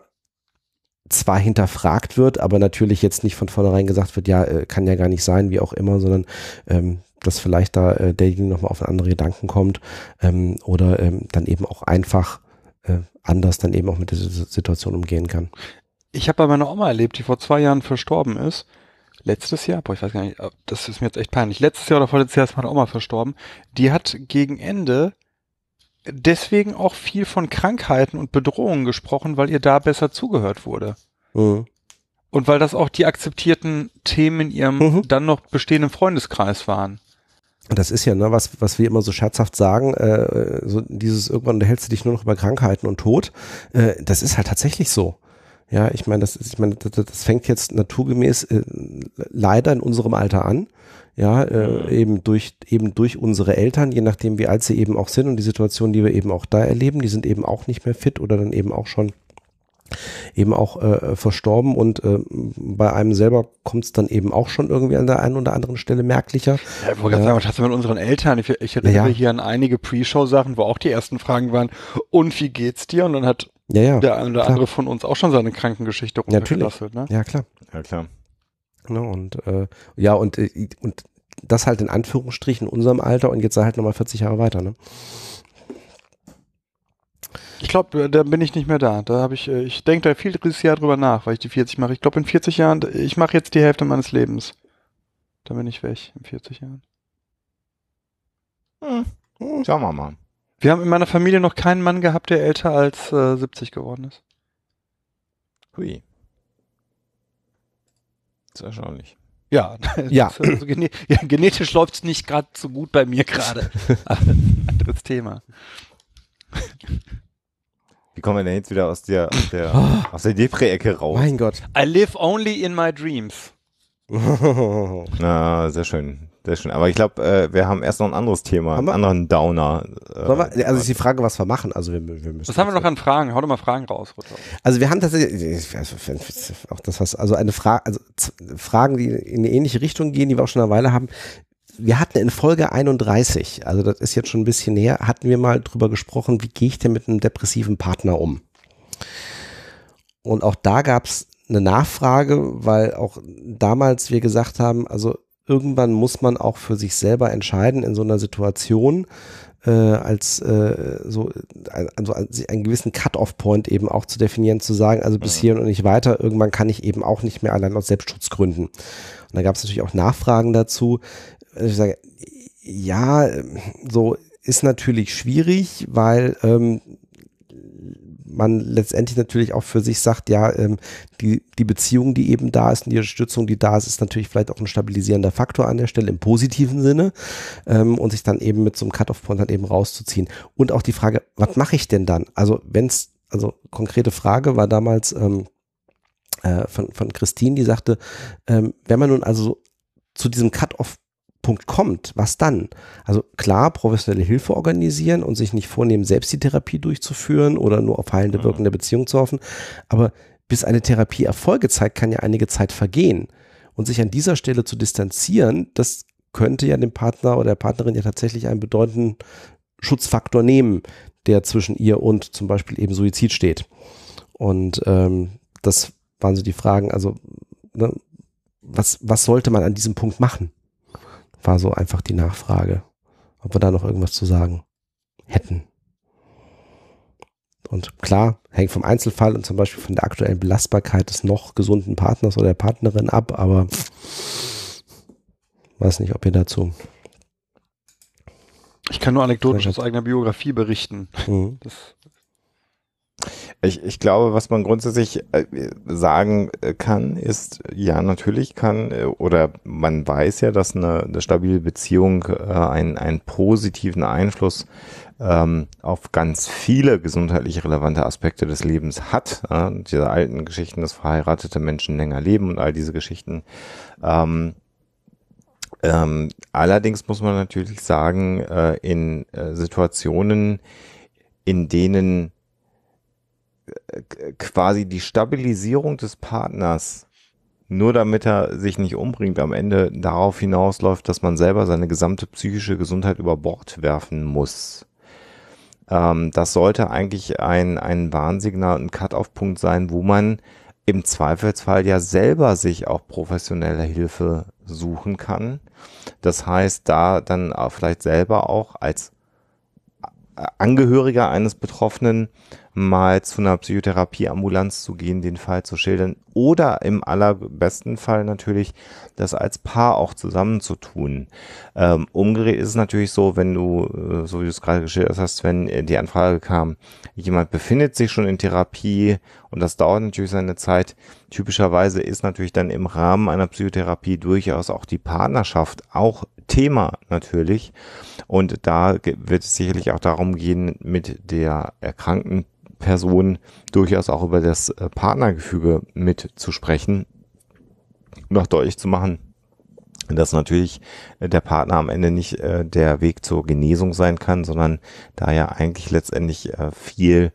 zwar hinterfragt wird, aber natürlich jetzt nicht von vornherein gesagt wird, ja, äh, kann ja gar nicht sein, wie auch immer, sondern ähm, dass vielleicht da äh, derjenige nochmal auf andere Gedanken kommt ähm, oder ähm, dann eben auch einfach äh, anders dann eben auch mit der Situation umgehen kann. Ich habe bei meiner Oma erlebt, die vor zwei Jahren verstorben ist. Letztes Jahr, boah, ich weiß gar nicht, das ist mir jetzt echt peinlich. Letztes Jahr oder vorletztes Jahr ist meine Oma verstorben. Die hat gegen Ende deswegen auch viel von Krankheiten und Bedrohungen gesprochen, weil ihr da besser zugehört wurde. Mhm. Und weil das auch die akzeptierten Themen in ihrem mhm. dann noch bestehenden Freundeskreis waren. Das ist ja, ne, was, was wir immer so scherzhaft sagen, äh, so dieses irgendwann unterhältst du dich nur noch über Krankheiten und Tod. Äh, das ist halt tatsächlich so. Ja, ich meine, das, ich meine, das, das fängt jetzt naturgemäß äh, leider in unserem Alter an. Ja, äh, mhm. eben durch eben durch unsere Eltern, je nachdem wie alt sie eben auch sind und die Situation, die wir eben auch da erleben, die sind eben auch nicht mehr fit oder dann eben auch schon eben auch äh, verstorben und äh, bei einem selber kommt es dann eben auch schon irgendwie an der einen oder anderen Stelle merklicher. Ja, ich wollte äh, sagen, was hast du mit unseren Eltern? Ich, ich erinnere ja. hier an einige Pre-Show-Sachen, wo auch die ersten Fragen waren, und wie geht's dir? Und dann hat ja, ja, der eine oder klar. andere von uns auch schon seine Krankengeschichte runtergelasselt. Ne? Ja, klar. Ja, klar. Ne, und äh, ja, und, äh, und das halt in Anführungsstrichen in unserem Alter und jetzt sei halt nochmal 40 Jahre weiter, ne? Ich glaube, da bin ich nicht mehr da. Da habe ich, äh, ich denke da viel dieses Jahr drüber nach, weil ich die 40 mache. Ich glaube, in 40 Jahren, ich mache jetzt die Hälfte meines Lebens. Da bin ich weg, in 40 Jahren. Hm. Hm, schauen wir mal. Wir haben in meiner Familie noch keinen Mann gehabt, der älter als äh, 70 geworden ist. Hui. Das ist erstaunlich. Ja, ja. Also, gene ja genetisch läuft es nicht gerade so gut bei mir gerade. anderes Thema. Wie kommen wir denn jetzt wieder aus der, aus der, oh. aus der Depre-Ecke raus? Mein Gott. I live only in my dreams. Na, sehr schön. Sehr schön. Aber ich glaube, äh, wir haben erst noch ein anderes Thema, einen anderen Downer. Äh, wir, also ist die Frage, was wir machen. Also wir, wir müssen. Was haben wir noch an Fragen? Hau doch mal Fragen raus. Rutter. Also wir haben tatsächlich, auch das was, also eine Frage, also Fragen, die in eine ähnliche Richtung gehen, die wir auch schon eine Weile haben wir hatten in Folge 31, also das ist jetzt schon ein bisschen näher, hatten wir mal drüber gesprochen, wie gehe ich denn mit einem depressiven Partner um? Und auch da gab es eine Nachfrage, weil auch damals wir gesagt haben, also irgendwann muss man auch für sich selber entscheiden in so einer Situation, äh, als äh, so also einen gewissen Cut-off-Point eben auch zu definieren, zu sagen, also bis hier und nicht weiter, irgendwann kann ich eben auch nicht mehr allein aus Selbstschutzgründen. Und da gab es natürlich auch Nachfragen dazu, ich sage, ja, so ist natürlich schwierig, weil ähm, man letztendlich natürlich auch für sich sagt, ja, ähm, die, die Beziehung, die eben da ist und die Unterstützung, die da ist, ist natürlich vielleicht auch ein stabilisierender Faktor an der Stelle im positiven Sinne ähm, und sich dann eben mit so einem Cut-off-Point dann eben rauszuziehen. Und auch die Frage, was mache ich denn dann? Also wenn es, also konkrete Frage war damals ähm, äh, von, von Christine, die sagte, ähm, wenn man nun also zu diesem Cut-off Punkt kommt, was dann? Also klar, professionelle Hilfe organisieren und sich nicht vornehmen, selbst die Therapie durchzuführen oder nur auf heilende mhm. Wirken der Beziehung zu hoffen. Aber bis eine Therapie Erfolge zeigt, kann ja einige Zeit vergehen. Und sich an dieser Stelle zu distanzieren, das könnte ja dem Partner oder der Partnerin ja tatsächlich einen bedeutenden Schutzfaktor nehmen, der zwischen ihr und zum Beispiel eben Suizid steht. Und ähm, das waren so die Fragen, also ne, was, was sollte man an diesem Punkt machen? War so einfach die Nachfrage, ob wir da noch irgendwas zu sagen hätten. Und klar, hängt vom Einzelfall und zum Beispiel von der aktuellen Belastbarkeit des noch gesunden Partners oder der Partnerin ab, aber weiß nicht, ob ihr dazu. Ich kann nur anekdotisch aus eigener Biografie berichten. Mhm. Das ich, ich glaube, was man grundsätzlich äh, sagen äh, kann, ist, ja, natürlich kann, äh, oder man weiß ja, dass eine, eine stabile Beziehung einen, einen positiven Einfluss ähm, auf ganz viele gesundheitlich relevante Aspekte des Lebens hat. Diese alten Geschichten, dass verheiratete Menschen länger leben und all diese Geschichten. Ähm, ähm, allerdings muss man natürlich sagen, äh, in Situationen, in denen quasi die Stabilisierung des Partners nur damit er sich nicht umbringt, am Ende darauf hinausläuft, dass man selber seine gesamte psychische Gesundheit über Bord werfen muss. Ähm, das sollte eigentlich ein, ein Warnsignal, ein Cut-off-Punkt sein, wo man im Zweifelsfall ja selber sich auch professionelle Hilfe suchen kann. Das heißt, da dann vielleicht selber auch als Angehöriger eines Betroffenen mal zu einer Psychotherapieambulanz zu gehen, den Fall zu schildern oder im allerbesten Fall natürlich das als Paar auch zusammen zu tun. Ähm, umgedreht ist es natürlich so, wenn du, äh, so wie du es gerade geschildert hast, wenn äh, die Anfrage kam, jemand befindet sich schon in Therapie und das dauert natürlich seine Zeit. Typischerweise ist natürlich dann im Rahmen einer Psychotherapie durchaus auch die Partnerschaft auch Thema natürlich. Und da wird es sicherlich auch darum gehen, mit der erkrankten Person durchaus auch über das äh, Partnergefüge mitzusprechen und auch deutlich zu machen, dass natürlich äh, der Partner am Ende nicht äh, der Weg zur Genesung sein kann, sondern da ja eigentlich letztendlich viel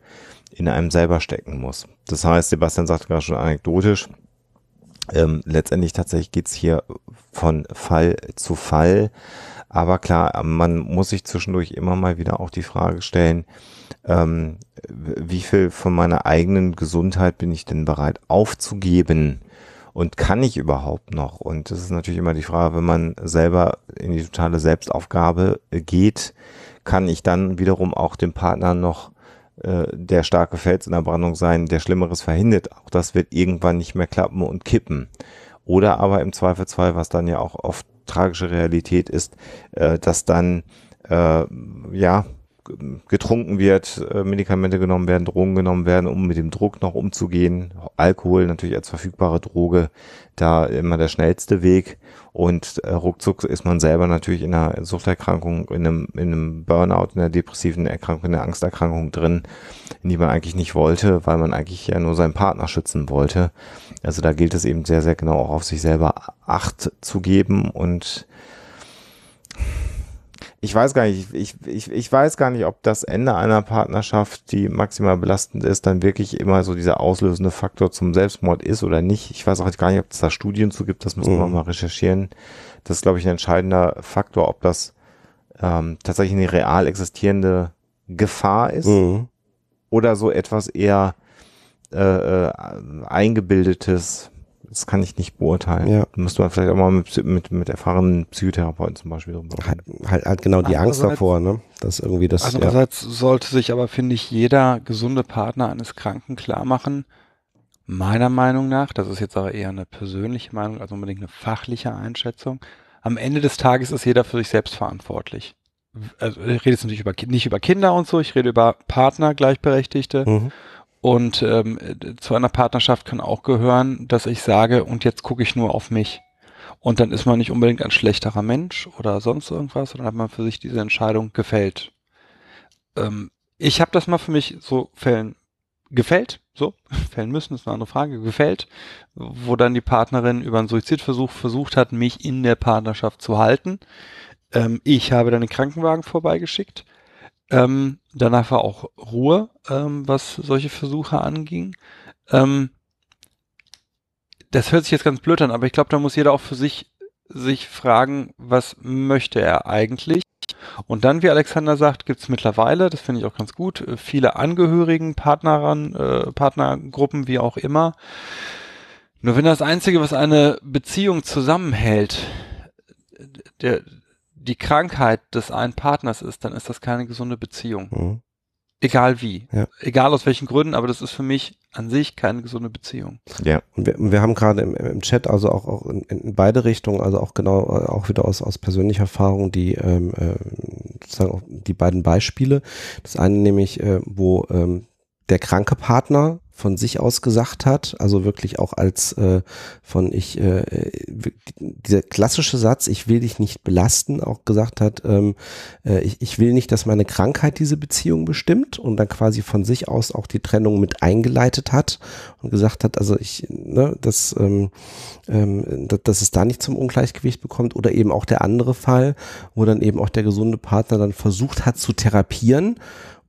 in einem selber stecken muss. Das heißt, Sebastian sagt gerade schon anekdotisch, ähm, letztendlich tatsächlich geht's hier von Fall zu Fall. Aber klar, man muss sich zwischendurch immer mal wieder auch die Frage stellen, ähm, wie viel von meiner eigenen Gesundheit bin ich denn bereit aufzugeben? Und kann ich überhaupt noch? Und das ist natürlich immer die Frage, wenn man selber in die totale Selbstaufgabe geht, kann ich dann wiederum auch dem Partner noch äh, der starke Fels in der Brandung sein, der Schlimmeres verhindert. Auch das wird irgendwann nicht mehr klappen und kippen. Oder aber im Zweifelsfall, was dann ja auch oft tragische Realität ist, äh, dass dann äh, ja getrunken wird, äh, Medikamente genommen werden, Drogen genommen werden, um mit dem Druck noch umzugehen. Alkohol natürlich als verfügbare Droge, da immer der schnellste Weg. Und äh, ruckzuck ist man selber natürlich in einer Suchterkrankung, in einem, in einem Burnout, in einer depressiven Erkrankung, in einer Angsterkrankung drin, in die man eigentlich nicht wollte, weil man eigentlich ja nur seinen Partner schützen wollte. Also da gilt es eben sehr, sehr genau auch auf sich selber Acht zu geben und ich weiß gar nicht, ich, ich, ich weiß gar nicht, ob das Ende einer Partnerschaft, die maximal belastend ist, dann wirklich immer so dieser auslösende Faktor zum Selbstmord ist oder nicht. Ich weiß auch gar nicht, ob es da Studien zu gibt, das müssen wir mhm. mal recherchieren. Das ist, glaube ich, ein entscheidender Faktor, ob das ähm, tatsächlich eine real existierende Gefahr ist mhm. oder so etwas eher äh, äh, eingebildetes das kann ich nicht beurteilen. Ja. Da müsste man vielleicht auch mal mit, mit, mit erfahrenen Psychotherapeuten zum Beispiel drüber halt, halt, halt genau die Angst davor, ne? Dass irgendwie das. Andererseits ja. sollte sich aber, finde ich, jeder gesunde Partner eines Kranken klar machen, meiner Meinung nach, das ist jetzt aber eher eine persönliche Meinung, also unbedingt eine fachliche Einschätzung, am Ende des Tages ist jeder für sich selbst verantwortlich. Also ich rede jetzt natürlich über, nicht über Kinder und so, ich rede über Partner, Gleichberechtigte. Mhm. Und ähm, zu einer Partnerschaft kann auch gehören, dass ich sage, und jetzt gucke ich nur auf mich. Und dann ist man nicht unbedingt ein schlechterer Mensch oder sonst irgendwas, sondern hat man für sich diese Entscheidung gefällt. Ähm, ich habe das mal für mich so Fällen gefällt, so, fällen müssen, ist eine andere Frage, gefällt, wo dann die Partnerin über einen Suizidversuch versucht hat, mich in der Partnerschaft zu halten. Ähm, ich habe dann den Krankenwagen vorbeigeschickt ähm, danach war auch Ruhe, ähm, was solche Versuche anging. Ähm, das hört sich jetzt ganz blöd an, aber ich glaube, da muss jeder auch für sich sich fragen, was möchte er eigentlich? Und dann, wie Alexander sagt, gibt es mittlerweile, das finde ich auch ganz gut, äh, viele Angehörigen, Partneran, äh, Partnergruppen, wie auch immer. Nur wenn das Einzige, was eine Beziehung zusammenhält, der, die Krankheit des einen Partners ist, dann ist das keine gesunde Beziehung. Mhm. Egal wie. Ja. Egal aus welchen Gründen, aber das ist für mich an sich keine gesunde Beziehung. Ja. Und wir, wir haben gerade im, im, Chat also auch, auch in, in, beide Richtungen, also auch genau, auch wieder aus, aus persönlicher Erfahrung, die ähm, äh, sozusagen auch die beiden Beispiele. Das eine nämlich, äh, wo ähm, der kranke Partner von sich aus gesagt hat, also wirklich auch als äh, von ich, äh, dieser klassische Satz, ich will dich nicht belasten, auch gesagt hat, ähm, äh, ich, ich will nicht, dass meine Krankheit diese Beziehung bestimmt und dann quasi von sich aus auch die Trennung mit eingeleitet hat und gesagt hat, also ich, ne, dass, ähm, ähm, dass es da nicht zum Ungleichgewicht bekommt oder eben auch der andere Fall, wo dann eben auch der gesunde Partner dann versucht hat zu therapieren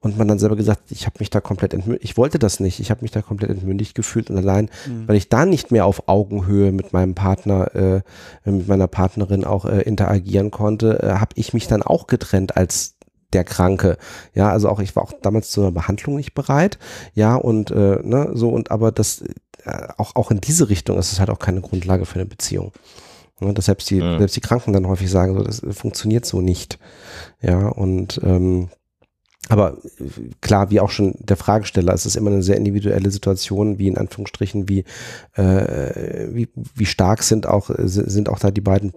und man dann selber gesagt, ich habe mich da komplett entmündigt, ich wollte das nicht, ich habe mich da komplett entmündigt gefühlt und allein, mhm. weil ich da nicht mehr auf Augenhöhe mit meinem Partner, äh, mit meiner Partnerin auch äh, interagieren konnte, äh, habe ich mich dann auch getrennt als der Kranke. Ja, also auch ich war auch damals zur Behandlung nicht bereit. Ja, und äh, ne, so und aber das äh, auch auch in diese Richtung ist es halt auch keine Grundlage für eine Beziehung. Ne, dass selbst die, mhm. selbst die Kranken dann häufig sagen, so, das funktioniert so nicht. Ja, und ähm, aber klar, wie auch schon der Fragesteller, es ist immer eine sehr individuelle Situation, wie in Anführungsstrichen, wie, äh, wie, wie stark sind auch, sind auch da die beiden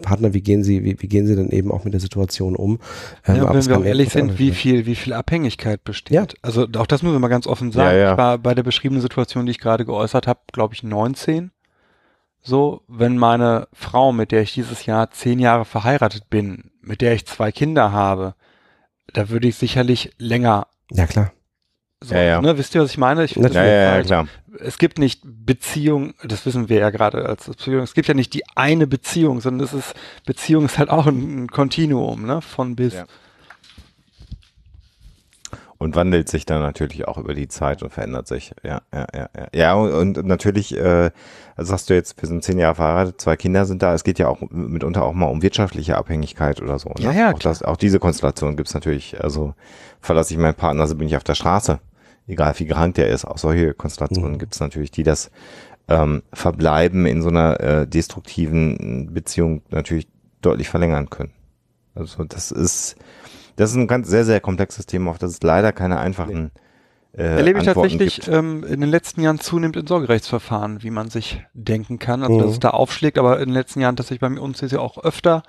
Partner, wie gehen sie, wie, wie gehen sie dann eben auch mit der Situation um? Ähm, ja, wenn wir auch ehrlich sind, wie viel, wie viel Abhängigkeit besteht. Ja. Also auch das müssen wir mal ganz offen sagen. Ja, ja. Ich war bei der beschriebenen Situation, die ich gerade geäußert habe, glaube ich, 19. So, wenn meine Frau, mit der ich dieses Jahr zehn Jahre verheiratet bin, mit der ich zwei Kinder habe, da würde ich sicherlich länger. Ja, klar. So, ja, ja. Ne, wisst ihr, was ich meine? Ich ja, ja, ja, klar. Es gibt nicht Beziehung, das wissen wir ja gerade als Psychologen, es gibt ja nicht die eine Beziehung, sondern es ist, Beziehung ist halt auch ein Kontinuum, ne, von bis. Ja und wandelt sich dann natürlich auch über die Zeit und verändert sich. Ja, ja, ja, ja. Ja, und, und natürlich, äh, also sagst du jetzt, wir sind zehn Jahre verheiratet, zwei Kinder sind da. Es geht ja auch mitunter auch mal um wirtschaftliche Abhängigkeit oder so. Ne? Ja, ja. Auch, das, auch diese Konstellation gibt's natürlich. Also verlasse ich meinen Partner, so bin ich auf der Straße. Egal wie krank der ist. Auch solche Konstellationen mhm. gibt's natürlich, die das ähm, Verbleiben in so einer äh, destruktiven Beziehung natürlich deutlich verlängern können. Also das ist das ist ein ganz sehr, sehr komplexes Thema, auf das es leider keine einfachen äh, Erlebe ich tatsächlich ähm, in den letzten Jahren zunehmend in Sorgerechtsverfahren, wie man sich denken kann. Also, mhm. dass es da aufschlägt, aber in den letzten Jahren tatsächlich bei uns ist ja auch öfter,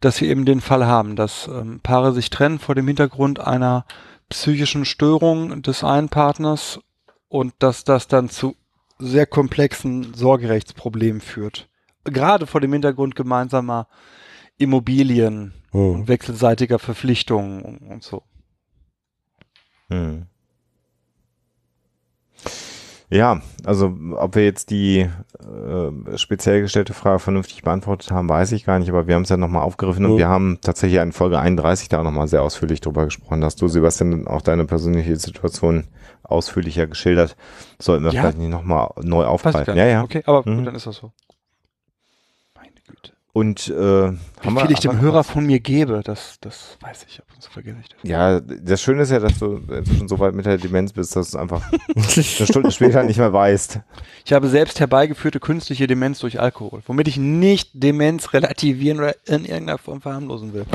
dass wir eben den Fall haben, dass ähm, Paare sich trennen vor dem Hintergrund einer psychischen Störung des einen Partners und dass das dann zu sehr komplexen Sorgerechtsproblemen führt. Gerade vor dem Hintergrund gemeinsamer Immobilien, hm. wechselseitiger Verpflichtungen und, und so. Hm. Ja, also ob wir jetzt die äh, speziell gestellte Frage vernünftig beantwortet haben, weiß ich gar nicht, aber wir haben es ja nochmal aufgegriffen mhm. und wir haben tatsächlich in Folge 31 da nochmal sehr ausführlich drüber gesprochen. Hast du, Sebastian, auch deine persönliche Situation ausführlicher geschildert. Sollten wir ja. vielleicht nicht nochmal neu aufgreifen. Ja, ja. Okay, aber mhm. dann ist das so. Und äh, wie viel ich dem Hörer von mir gebe, das, das weiß ich, ab und zu vergesse ich das. Ja, das Schöne ist ja, dass du schon so weit mit der Demenz bist, dass du einfach eine Stunde später nicht mehr weißt. Ich habe selbst herbeigeführte künstliche Demenz durch Alkohol, womit ich nicht Demenz relativieren oder in irgendeiner Form verharmlosen will.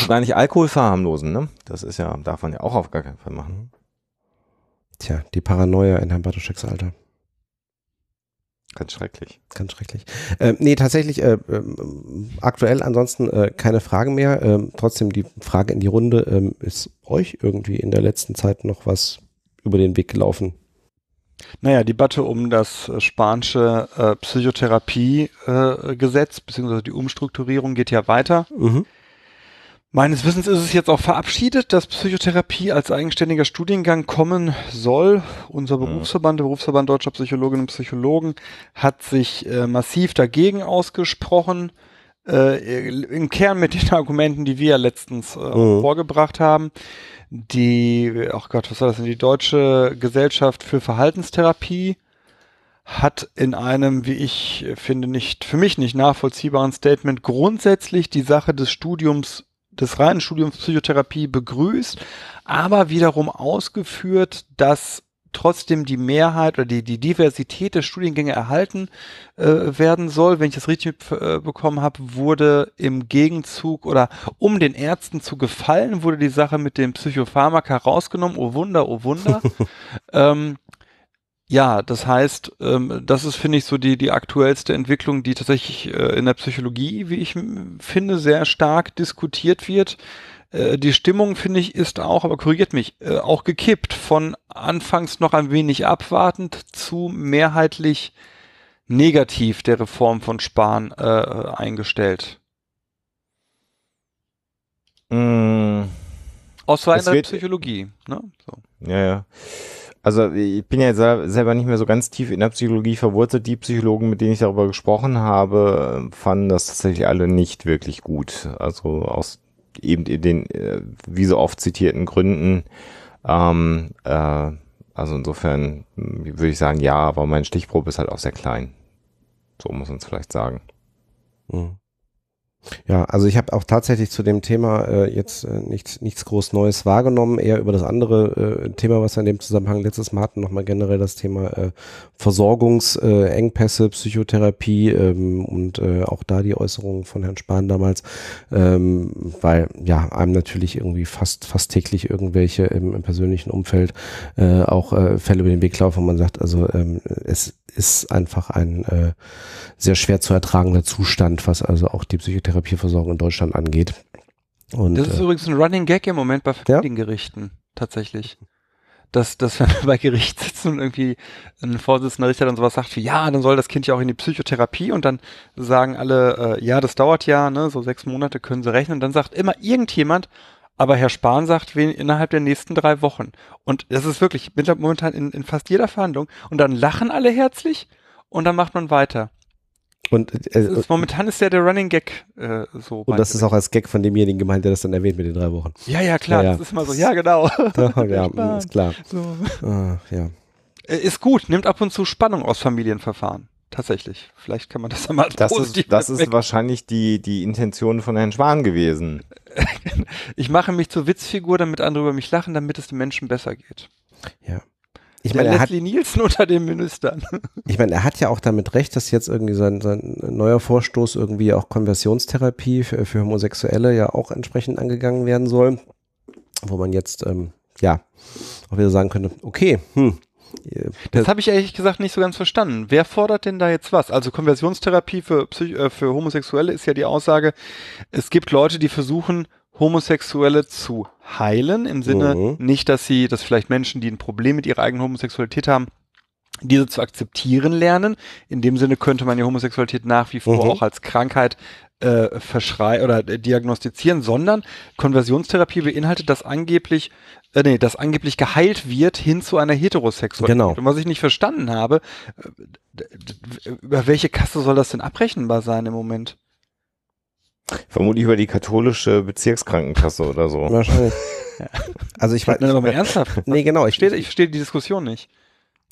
Und gar nicht Alkohol verharmlosen, ne? Das ist ja, darf man ja auch auf gar keinen Fall machen. Tja, die Paranoia in Herrn Bartoscheks Alter. Ganz schrecklich. Ganz schrecklich. Äh, nee, tatsächlich äh, äh, aktuell ansonsten äh, keine Fragen mehr. Ähm, trotzdem die Frage in die Runde, ähm, ist euch irgendwie in der letzten Zeit noch was über den Weg gelaufen? Naja, Debatte um das äh, spanische äh, Psychotherapiegesetz, beziehungsweise die Umstrukturierung geht ja weiter. Mhm. Meines Wissens ist es jetzt auch verabschiedet, dass Psychotherapie als eigenständiger Studiengang kommen soll. Unser. Berufsverband, der Berufsverband Deutscher Psychologinnen und Psychologen, hat sich äh, massiv dagegen ausgesprochen. Äh, Im Kern mit den Argumenten, die wir letztens äh, mhm. vorgebracht haben. Die, ach Gott, was war das denn? Die Deutsche Gesellschaft für Verhaltenstherapie hat in einem, wie ich finde, nicht, für mich nicht nachvollziehbaren Statement grundsätzlich die Sache des Studiums des reinen Studiums Psychotherapie begrüßt, aber wiederum ausgeführt, dass trotzdem die Mehrheit oder die, die Diversität der Studiengänge erhalten äh, werden soll. Wenn ich das richtig äh, bekommen habe, wurde im Gegenzug oder um den Ärzten zu gefallen, wurde die Sache mit dem Psychopharmaka rausgenommen. Oh Wunder, oh Wunder. ähm, ja, das heißt, ähm, das ist, finde ich, so die, die aktuellste Entwicklung, die tatsächlich äh, in der Psychologie, wie ich finde, sehr stark diskutiert wird. Äh, die Stimmung, finde ich, ist auch, aber korrigiert mich, äh, auch gekippt von anfangs noch ein wenig abwartend zu mehrheitlich negativ der Reform von Spahn äh, eingestellt. Mm. Aus seiner Psychologie, ne? So. Ja, ja also ich bin ja selber nicht mehr so ganz tief in der Psychologie verwurzelt. Die Psychologen, mit denen ich darüber gesprochen habe, fanden das tatsächlich alle nicht wirklich gut. Also aus eben den äh, wie so oft zitierten Gründen. Ähm, äh, also insofern hm, würde ich sagen, ja, aber mein Stichprobe ist halt auch sehr klein. So muss man es vielleicht sagen. Mhm. Ja, also ich habe auch tatsächlich zu dem Thema äh, jetzt äh, nichts, nichts groß Neues wahrgenommen, eher über das andere äh, Thema, was wir in dem Zusammenhang letztes Mal hatten, nochmal generell das Thema äh, Versorgungsengpässe, Psychotherapie ähm, und äh, auch da die Äußerungen von Herrn Spahn damals, ähm, weil ja einem natürlich irgendwie fast, fast täglich irgendwelche im, im persönlichen Umfeld äh, auch äh, Fälle über den Weg laufen, wo man sagt, also ähm, es ist einfach ein äh, sehr schwer zu ertragender Zustand, was also auch die Psychotherapieversorgung in Deutschland angeht. Und, das ist äh, übrigens ein Running Gag im Moment bei Familiengerichten, tatsächlich. Dass, dass wenn wir bei Gericht sitzen und irgendwie ein Vorsitzender Richter dann sowas sagt wie, ja, dann soll das Kind ja auch in die Psychotherapie und dann sagen alle, äh, ja, das dauert ja, ne, so sechs Monate können sie rechnen. Und dann sagt immer irgendjemand, aber Herr Spahn sagt, wen, innerhalb der nächsten drei Wochen. Und das ist wirklich momentan in, in fast jeder Verhandlung. Und dann lachen alle herzlich und dann macht man weiter. Und äh, ist, momentan ist ja der Running Gag äh, so. Und das ist auch als Gag von demjenigen gemeint, der das dann erwähnt mit den drei Wochen. Ja, ja, klar. Ja, ja. Das ist immer so, ja, genau. ja, ja ist klar. So. Ah, ja. Äh, ist gut, nimmt ab und zu Spannung aus Familienverfahren tatsächlich. Vielleicht kann man das einmal das positiv ist, Das ist wahrscheinlich die, die Intention von Herrn Schwan gewesen. ich mache mich zur Witzfigur, damit andere über mich lachen, damit es den Menschen besser geht. Ja. Ich meine, er Leslie hat, Nielsen unter den Ministern. Ich meine, er hat ja auch damit recht, dass jetzt irgendwie sein, sein neuer Vorstoß irgendwie auch Konversionstherapie für, für Homosexuelle ja auch entsprechend angegangen werden soll. Wo man jetzt, ähm, ja, auch wieder sagen könnte, okay, hm, das habe ich ehrlich gesagt nicht so ganz verstanden. Wer fordert denn da jetzt was? Also Konversionstherapie für, Psych äh, für Homosexuelle ist ja die Aussage, es gibt Leute, die versuchen, Homosexuelle zu heilen, im Sinne mhm. nicht, dass sie, dass vielleicht Menschen, die ein Problem mit ihrer eigenen Homosexualität haben, diese zu akzeptieren lernen. In dem Sinne könnte man die Homosexualität nach wie vor mhm. auch als Krankheit äh, verschrei oder äh, diagnostizieren, sondern Konversionstherapie beinhaltet, dass angeblich, äh, nee, dass angeblich geheilt wird hin zu einer Heterosexualität. Genau. Und was ich nicht verstanden habe, äh, über welche Kasse soll das denn abrechenbar sein im Moment? Vermutlich über die katholische Bezirkskrankenkasse oder so. Wahrscheinlich. Ja. Also ich weiß. Nein, aber mal ernsthaft. Nee, genau. Ich verstehe, ich verstehe die Diskussion nicht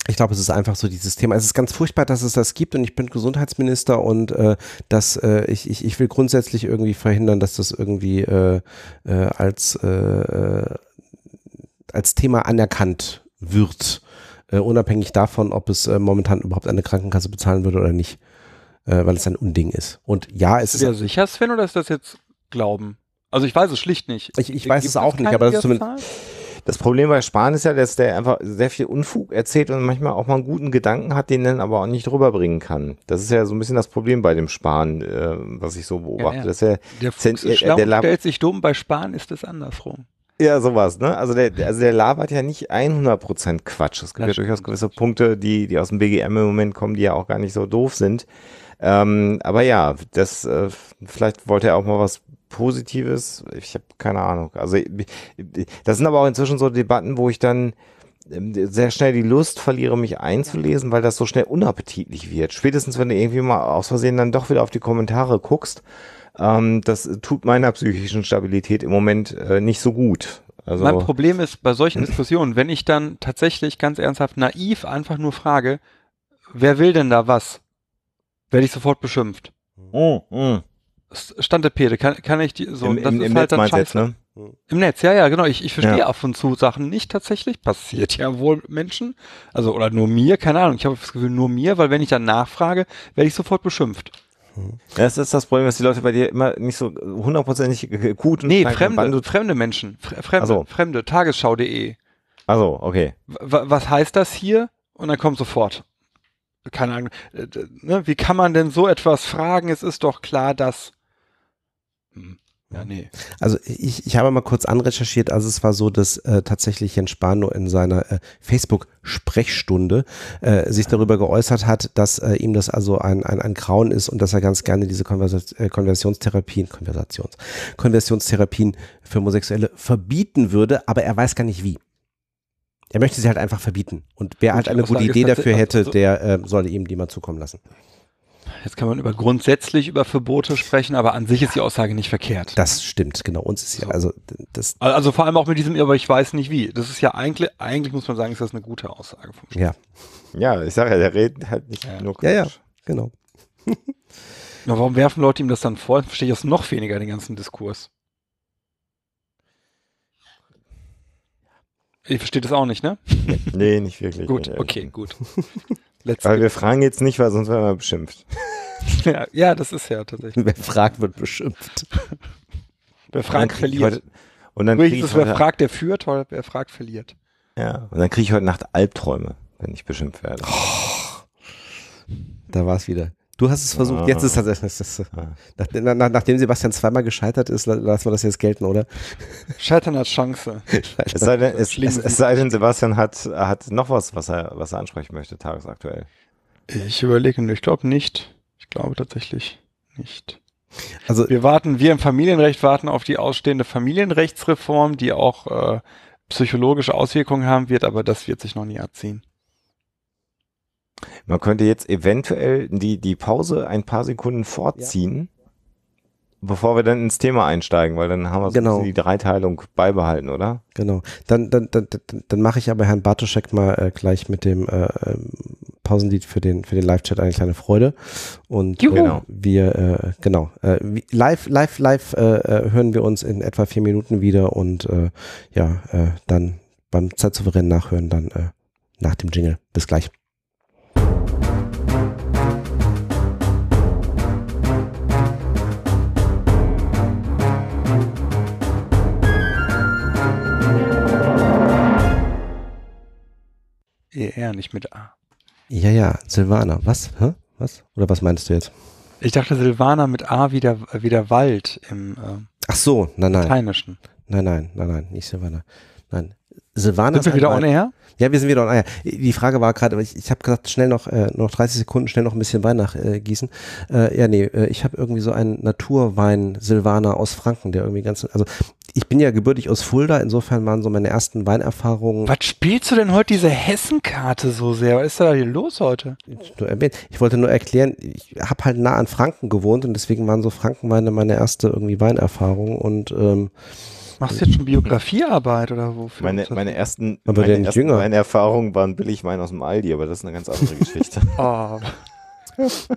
ich glaube, es ist einfach so dieses Thema. Es ist ganz furchtbar, dass es das gibt und ich bin Gesundheitsminister und äh, dass äh, ich, ich, ich will grundsätzlich irgendwie verhindern, dass das irgendwie äh, äh, als, äh, äh als Thema anerkannt wird, äh, unabhängig davon, ob es äh, momentan überhaupt eine Krankenkasse bezahlen würde oder nicht, äh, weil es ein Unding ist. Und ja, es ist. Ist du sicher, Sven, oder ist das jetzt Glauben? Also ich weiß es schlicht nicht. Ich, ich weiß es auch nicht, aber das ist zumindest. Das Problem bei Spahn ist ja, dass der einfach sehr viel Unfug erzählt und manchmal auch mal einen guten Gedanken hat, den dann aber auch nicht rüberbringen kann. Das ist ja so ein bisschen das Problem bei dem Spahn, äh, was ich so beobachte. Ja, ja. Dass er, der Fuchs ist schlau der, der stellt sich dumm, bei Spahn ist es andersrum. Ja, sowas, ne? Also der, also der labert ja nicht 100% Quatsch. Es gibt das ja durchaus gewisse Punkte, die, die aus dem BGM im Moment kommen, die ja auch gar nicht so doof sind. Ähm, aber ja, das, äh, vielleicht wollte er auch mal was Positives, ich habe keine Ahnung. Also das sind aber auch inzwischen so Debatten, wo ich dann ähm, sehr schnell die Lust verliere, mich einzulesen, weil das so schnell unappetitlich wird. Spätestens, wenn du irgendwie mal aus Versehen dann doch wieder auf die Kommentare guckst, ähm, das tut meiner psychischen Stabilität im Moment äh, nicht so gut. Also mein Problem ist bei solchen Diskussionen, wenn ich dann tatsächlich ganz ernsthaft naiv einfach nur frage, wer will denn da was, werde ich sofort beschimpft. Mm, mm. Stand der Pede, kann, kann ich die so, Im, das im, ist im halt Netz dann Jetzt, ne? Im Netz, ja, ja, genau. Ich, ich verstehe ja. ab und zu Sachen nicht tatsächlich. Passiert ja wohl Menschen. Also, oder nur mir, keine Ahnung. Ich habe das Gefühl, nur mir, weil wenn ich dann nachfrage, werde ich sofort beschimpft. Ja, das ist das Problem, dass die Leute bei dir immer nicht so hundertprozentig gut und Nee, fremde, fremde Menschen. Fremde, also. fremde, tagesschau.de. Also, okay. W was heißt das hier? Und dann kommt sofort keine Ahnung, äh, ne, wie kann man denn so etwas fragen? Es ist doch klar, dass. Hm. Ja, nee. Also ich, ich habe mal kurz anrecherchiert, also es war so, dass äh, tatsächlich Jens Spahn nur in seiner äh, Facebook-Sprechstunde äh, sich darüber geäußert hat, dass äh, ihm das also ein, ein, ein Grauen ist und dass er ganz gerne diese Konvers äh, Konversionstherapien, Konversations, Konversionstherapien für Homosexuelle verbieten würde, aber er weiß gar nicht wie. Er möchte sie halt einfach verbieten. Und wer halt eine gute Idee dafür hätte, der äh, soll ihm die mal zukommen lassen. Jetzt kann man über grundsätzlich über Verbote sprechen, aber an sich ist die Aussage nicht verkehrt. Das stimmt, genau. Uns ist ja, also das, Also vor allem auch mit diesem, aber ich weiß nicht wie. Das ist ja eigentlich, eigentlich muss man sagen, ist das eine gute Aussage vom Chef. ja, Ja, ich sage ja, der redet halt nicht Ja. nur ja, ja, genau. Na, warum werfen Leute ihm das dann vor? Verstehe ich das noch weniger, den ganzen Diskurs. Ihr versteht das auch nicht, ne? Nee, nicht wirklich. Gut, nicht okay, gut. Let's Weil wir fragen jetzt nicht, weil sonst werden wir beschimpft. ja, ja, das ist ja tatsächlich. Wer fragt, wird beschimpft. Wer fragt, ich verliert. Heute, und dann kriege ich, es, wer fragt, der führt, wer fragt, verliert. ja, und dann krieg ich heute Nacht Albträume, wenn ich beschimpft werde. Da war es wieder. Du hast es versucht, Ah. jetzt ist das, das, das, Ah. nach, nach, nachdem Sebastian zweimal gescheitert ist, la- lassen wir das jetzt gelten, oder? Scheitern hat Chance. Es sei denn, es, es, es sei denn Sebastian hat, hat noch was, was er, was er ansprechen möchte, tagesaktuell. Ich überlege, nur, ich glaube nicht. Ich glaube tatsächlich nicht. Also Wir warten, wir im Familienrecht warten auf die ausstehende Familienrechtsreform, die auch äh, psychologische Auswirkungen haben wird, aber das wird sich noch nie erziehen. Man könnte jetzt eventuell die, die Pause ein paar Sekunden vorziehen, bevor wir dann ins Thema einsteigen, weil dann haben wir so Genau. ein bisschen die Dreiteilung beibehalten, oder? Genau. Dann, dann, dann, dann, dann mache ich aber Herrn Bartoschek mal äh, gleich mit dem äh, ähm, Pausenlied für den, für den Live-Chat eine kleine Freude. Und Juhu. äh, wir, äh, genau, äh, live, live, live äh, äh, hören wir uns in etwa vier Minuten wieder und äh, ja, äh, dann beim Zeitsouverän nachhören, dann äh, nach dem Jingle. Bis gleich. ER, nicht mit A. Ja, ja, Silvana, was? Hä? Was? Oder was meinst du jetzt? Ich dachte Silvana mit A wie der, wie der Wald im äh, Ach so, nein, nein, Lateinischen. nein, nein, nein, nein, nicht Silvana. Nein. Silvana Sind wir wieder on air? Ja, wir sind wieder on air. Die Frage war gerade, ich, ich habe gesagt, schnell noch, äh, noch 30 Sekunden, schnell noch ein bisschen Wein nachgießen. Äh, gießen. äh, ja, nee, äh, ich habe irgendwie so einen Naturwein Silvaner aus Franken, der irgendwie ganz, also ich bin ja gebürtig aus Fulda, insofern waren so meine ersten Weinerfahrungen Was spielst du denn heute diese Hessenkarte so sehr? Was ist da hier los heute? Ich wollte nur erklären, ich habe halt nah an Franken gewohnt und deswegen waren so Frankenweine meine erste irgendwie Weinerfahrung und ähm, Machst du jetzt schon Biografiearbeit oder wofür? Meine, meine ersten, Aber meine ersten jünger. meine Erfahrungen waren Billigwein aus dem Aldi, aber das ist eine ganz andere Geschichte. Oh.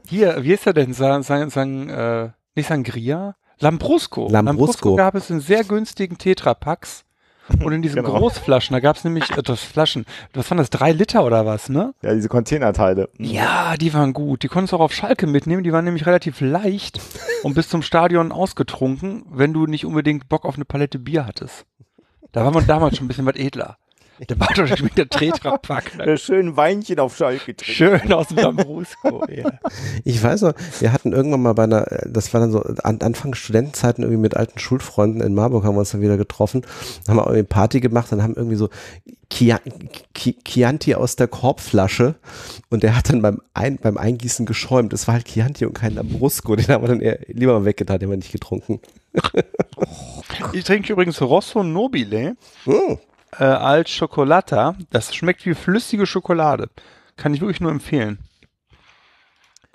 Hier, wie ist er denn? San, San, San, äh, nicht Sangria? Lambrusco. Lambrusco. gab es in sehr günstigen Tetrapacks. Und in diesen Genau. Großflaschen, da gab es nämlich, äh, das Flaschen, was waren das, drei Liter oder was, ne? ja, diese Containerteile. Ja, die waren gut. Die konntest du auch auf Schalke mitnehmen. Die waren nämlich relativ leicht und bis zum Stadion ausgetrunken, wenn du nicht unbedingt Bock auf eine Palette Bier hattest. Da war man damals schon ein bisschen was edler. Der war doch mit der Tetrapack. Äh, Schön Weinchen auf Schalke trinken. Schön aus dem Lambrusco, ja. Ich weiß noch, wir hatten irgendwann mal bei einer, das war dann so an Anfang Studentenzeiten irgendwie mit alten Schulfreunden in Marburg haben wir uns dann wieder getroffen, haben wir irgendwie Party gemacht und haben irgendwie so Chia- Chi- Chianti aus der Korbflasche und der hat dann beim, Ein, beim Eingießen geschäumt. Es war halt Chianti und kein Lambrusco, den haben wir dann eher lieber mal weggetan, den haben wir nicht getrunken. Ich trinke übrigens Rosso Nobile Mm. Äh, als Chocolata. Das schmeckt wie flüssige Schokolade. Kann ich wirklich nur empfehlen.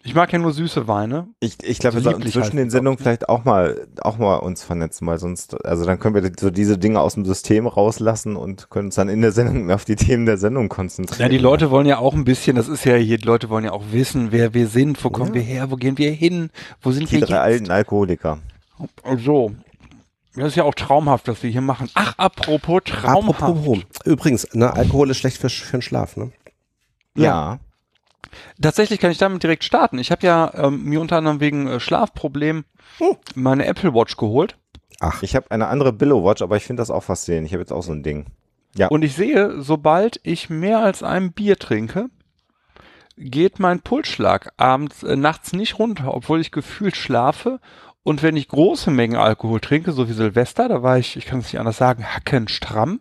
Ich mag ja nur süße Weine. Ich, ich glaube, So wir sollten zwischen den Sendungen vielleicht auch mal, auch mal uns vernetzen, weil sonst, also dann können wir so diese Dinge aus dem System rauslassen und können uns dann in der Sendung auf die Themen der Sendung konzentrieren. Ja, die Leute wollen ja auch ein bisschen, das ist ja hier, die Leute wollen ja auch wissen, wer wir sind, wo kommen wir her, wo gehen wir hin, wo sind die wir drei jetzt? alten Alkoholiker. So. Das ist ja auch traumhaft, was wir hier machen. Ach, apropos traumhaft. Apropos, übrigens, ne, Alkohol ist schlecht für, für den Schlaf, ne? Ja. Tatsächlich kann ich damit direkt starten. Ich habe ja ähm, mir unter anderem wegen äh, Schlafproblemen meine Apple Watch geholt. Ach, Ich habe eine andere Billow Watch, aber ich finde das auch faszinierend. Ich habe jetzt auch so ein Ding. Ja. Und ich sehe, sobald ich mehr als ein Bier trinke, geht mein Pulsschlag abends, äh, nachts nicht runter, obwohl ich gefühlt schlafe. Und wenn ich große Mengen Alkohol trinke, so wie Silvester, da war ich, ich kann es nicht anders sagen, hackenstramm,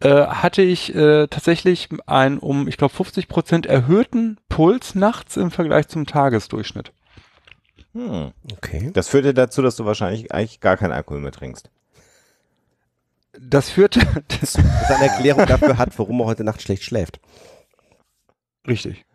äh, hatte ich äh, tatsächlich einen um, ich glaube, 50 Prozent erhöhten Puls nachts im Vergleich zum Tagesdurchschnitt. Hm. okay. Das führte dazu, dass du wahrscheinlich eigentlich gar keinen Alkohol mehr trinkst. Das führte, Das ist eine Erklärung dafür hat, warum er heute Nacht schlecht schläft. richtig.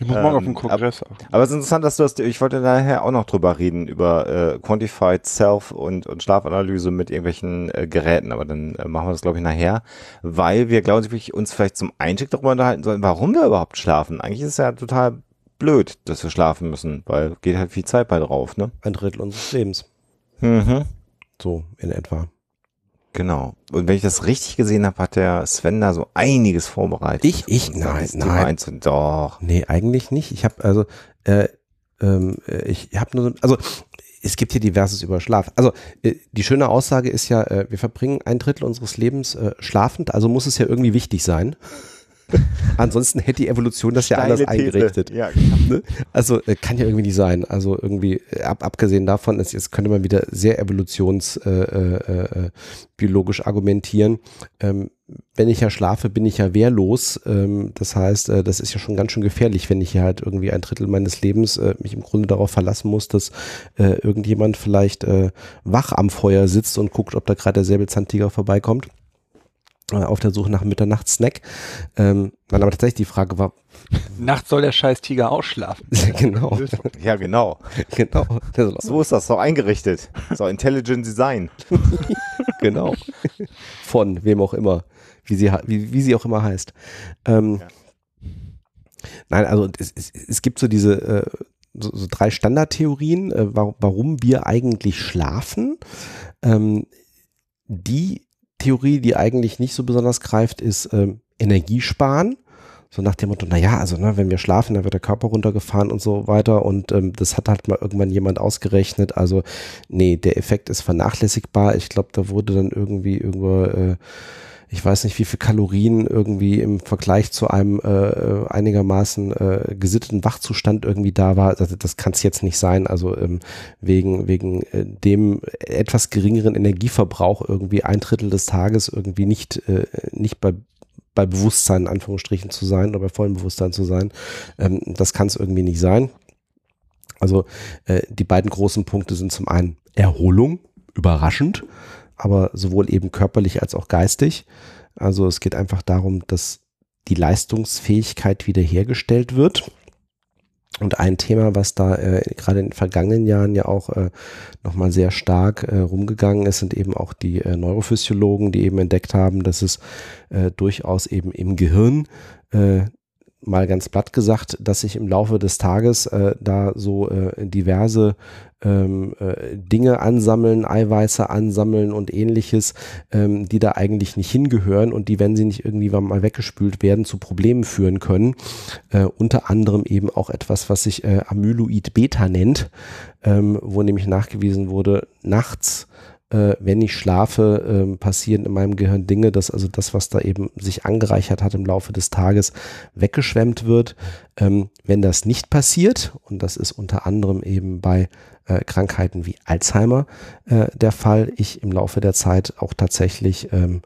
Ich muss morgen Ähm, auf den Kongress. Aber es ist interessant, dass du das, ich wollte daher auch noch drüber reden, über äh, Quantified Self und, und Schlafanalyse mit irgendwelchen äh, Geräten, aber dann äh, machen wir das, glaube ich, nachher, weil wir, glaube ich, uns vielleicht zum Einstieg darüber unterhalten sollen, warum wir überhaupt schlafen. Eigentlich ist es ja total blöd, dass wir schlafen müssen, weil geht halt viel Zeit bei drauf, ne? Ein Drittel unseres Lebens. Mhm. So in etwa. Genau. Und wenn ich das richtig gesehen habe, hat der Sven da so einiges vorbereitet. Ich, ich, nein, Thema nein. einzu- Doch. Nee, eigentlich nicht. Ich habe also, äh, ähm, äh, ich habe nur, so- also es gibt hier diverses über Schlaf. Also äh, die schöne Aussage ist ja, äh, wir verbringen ein Drittel unseres Lebens äh, schlafend, also muss es ja irgendwie wichtig sein. Ansonsten hätte die Evolution das ja anders These. eingerichtet. Ja, Ne? Also äh, kann ja irgendwie nicht sein. Also irgendwie, äh, ab, abgesehen davon, ist, jetzt könnte man wieder sehr evolutionsbiologisch äh, äh, äh, argumentieren. Ähm, wenn ich ja schlafe, bin ich ja wehrlos. Ähm, das heißt, äh, das ist ja schon ganz schön gefährlich, wenn ich hier halt irgendwie ein Drittel meines Lebens mich im Grunde darauf verlassen muss, dass irgendjemand vielleicht wach am Feuer sitzt und guckt, ob da gerade der Säbelzahntiger vorbeikommt. Äh, auf der Suche nach einem Mitternachtssnack. Ähm, nein, aber tatsächlich die Frage war, Nachts soll der scheiß Tiger ausschlafen. genau, ja, genau. genau. So ist das so eingerichtet. So Intelligent Design. genau. Von wem auch immer, wie sie, wie, wie sie auch immer heißt. Ähm, Nein, also es, es, es gibt so diese äh, so, so drei Standardtheorien, äh, wa- warum wir eigentlich schlafen. Ähm, die Theorie, die eigentlich nicht so besonders greift, ist ähm, Energiesparen. So nach dem Motto, naja, also ne, wenn wir schlafen, dann wird der Körper runtergefahren und so weiter. Und ähm, das hat halt mal irgendwann jemand ausgerechnet. Also nee, der Effekt ist vernachlässigbar. Ich glaube, da wurde dann irgendwie irgendwo, äh, ich weiß nicht, wie viel Kalorien irgendwie im Vergleich zu einem äh, einigermaßen äh, gesitteten Wachzustand irgendwie da war. Das, das kann es jetzt nicht sein. Also ähm, wegen, wegen äh, dem etwas geringeren Energieverbrauch irgendwie ein Drittel des Tages irgendwie nicht, äh, nicht bei bei Bewusstsein in Anführungsstrichen zu sein oder bei vollem Bewusstsein zu sein. Ähm, das kann es irgendwie nicht sein. Also äh, die beiden großen Punkte sind zum einen Erholung, überraschend, aber sowohl eben körperlich als auch geistig. Also es geht einfach darum, dass die Leistungsfähigkeit wiederhergestellt wird. Und ein Thema, was da äh, gerade in den vergangenen Jahren ja auch äh, nochmal sehr stark äh, rumgegangen ist, sind eben auch die äh, Neurophysiologen, die eben entdeckt haben, dass es äh, durchaus eben im Gehirn äh, mal ganz platt gesagt, dass sich im Laufe des Tages äh, da so äh, diverse ähm, äh, Dinge ansammeln, Eiweiße ansammeln und ähnliches, ähm, die da eigentlich nicht hingehören und die, wenn sie nicht irgendwie mal weggespült werden, zu Problemen führen können. Äh, unter anderem eben auch etwas, was sich äh, Amyloid Beta nennt, ähm, wo nämlich nachgewiesen wurde, nachts äh, wenn ich schlafe, ähm, passieren in meinem Gehirn Dinge, dass also das, was da eben sich angereichert hat im Laufe des Tages, weggeschwemmt wird. Ähm, wenn das nicht passiert, und das ist unter anderem eben bei äh, Krankheiten wie Alzheimer äh, der Fall, ich im Laufe der Zeit auch tatsächlich ähm,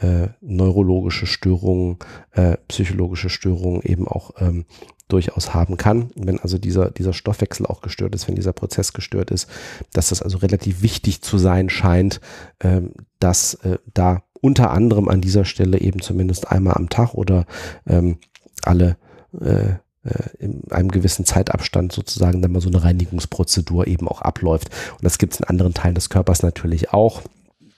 äh, neurologische Störungen, äh, psychologische Störungen eben auch ähm, durchaus haben kann. Wenn also dieser, dieser Stoffwechsel auch gestört ist, wenn dieser Prozess gestört ist, dass das also relativ wichtig zu sein scheint, ähm, dass äh, da unter anderem an dieser Stelle eben zumindest einmal am Tag oder ähm, alle äh, äh, in einem gewissen Zeitabstand sozusagen dann mal so eine Reinigungsprozedur eben auch abläuft. Und das gibt es in anderen Teilen des Körpers natürlich auch.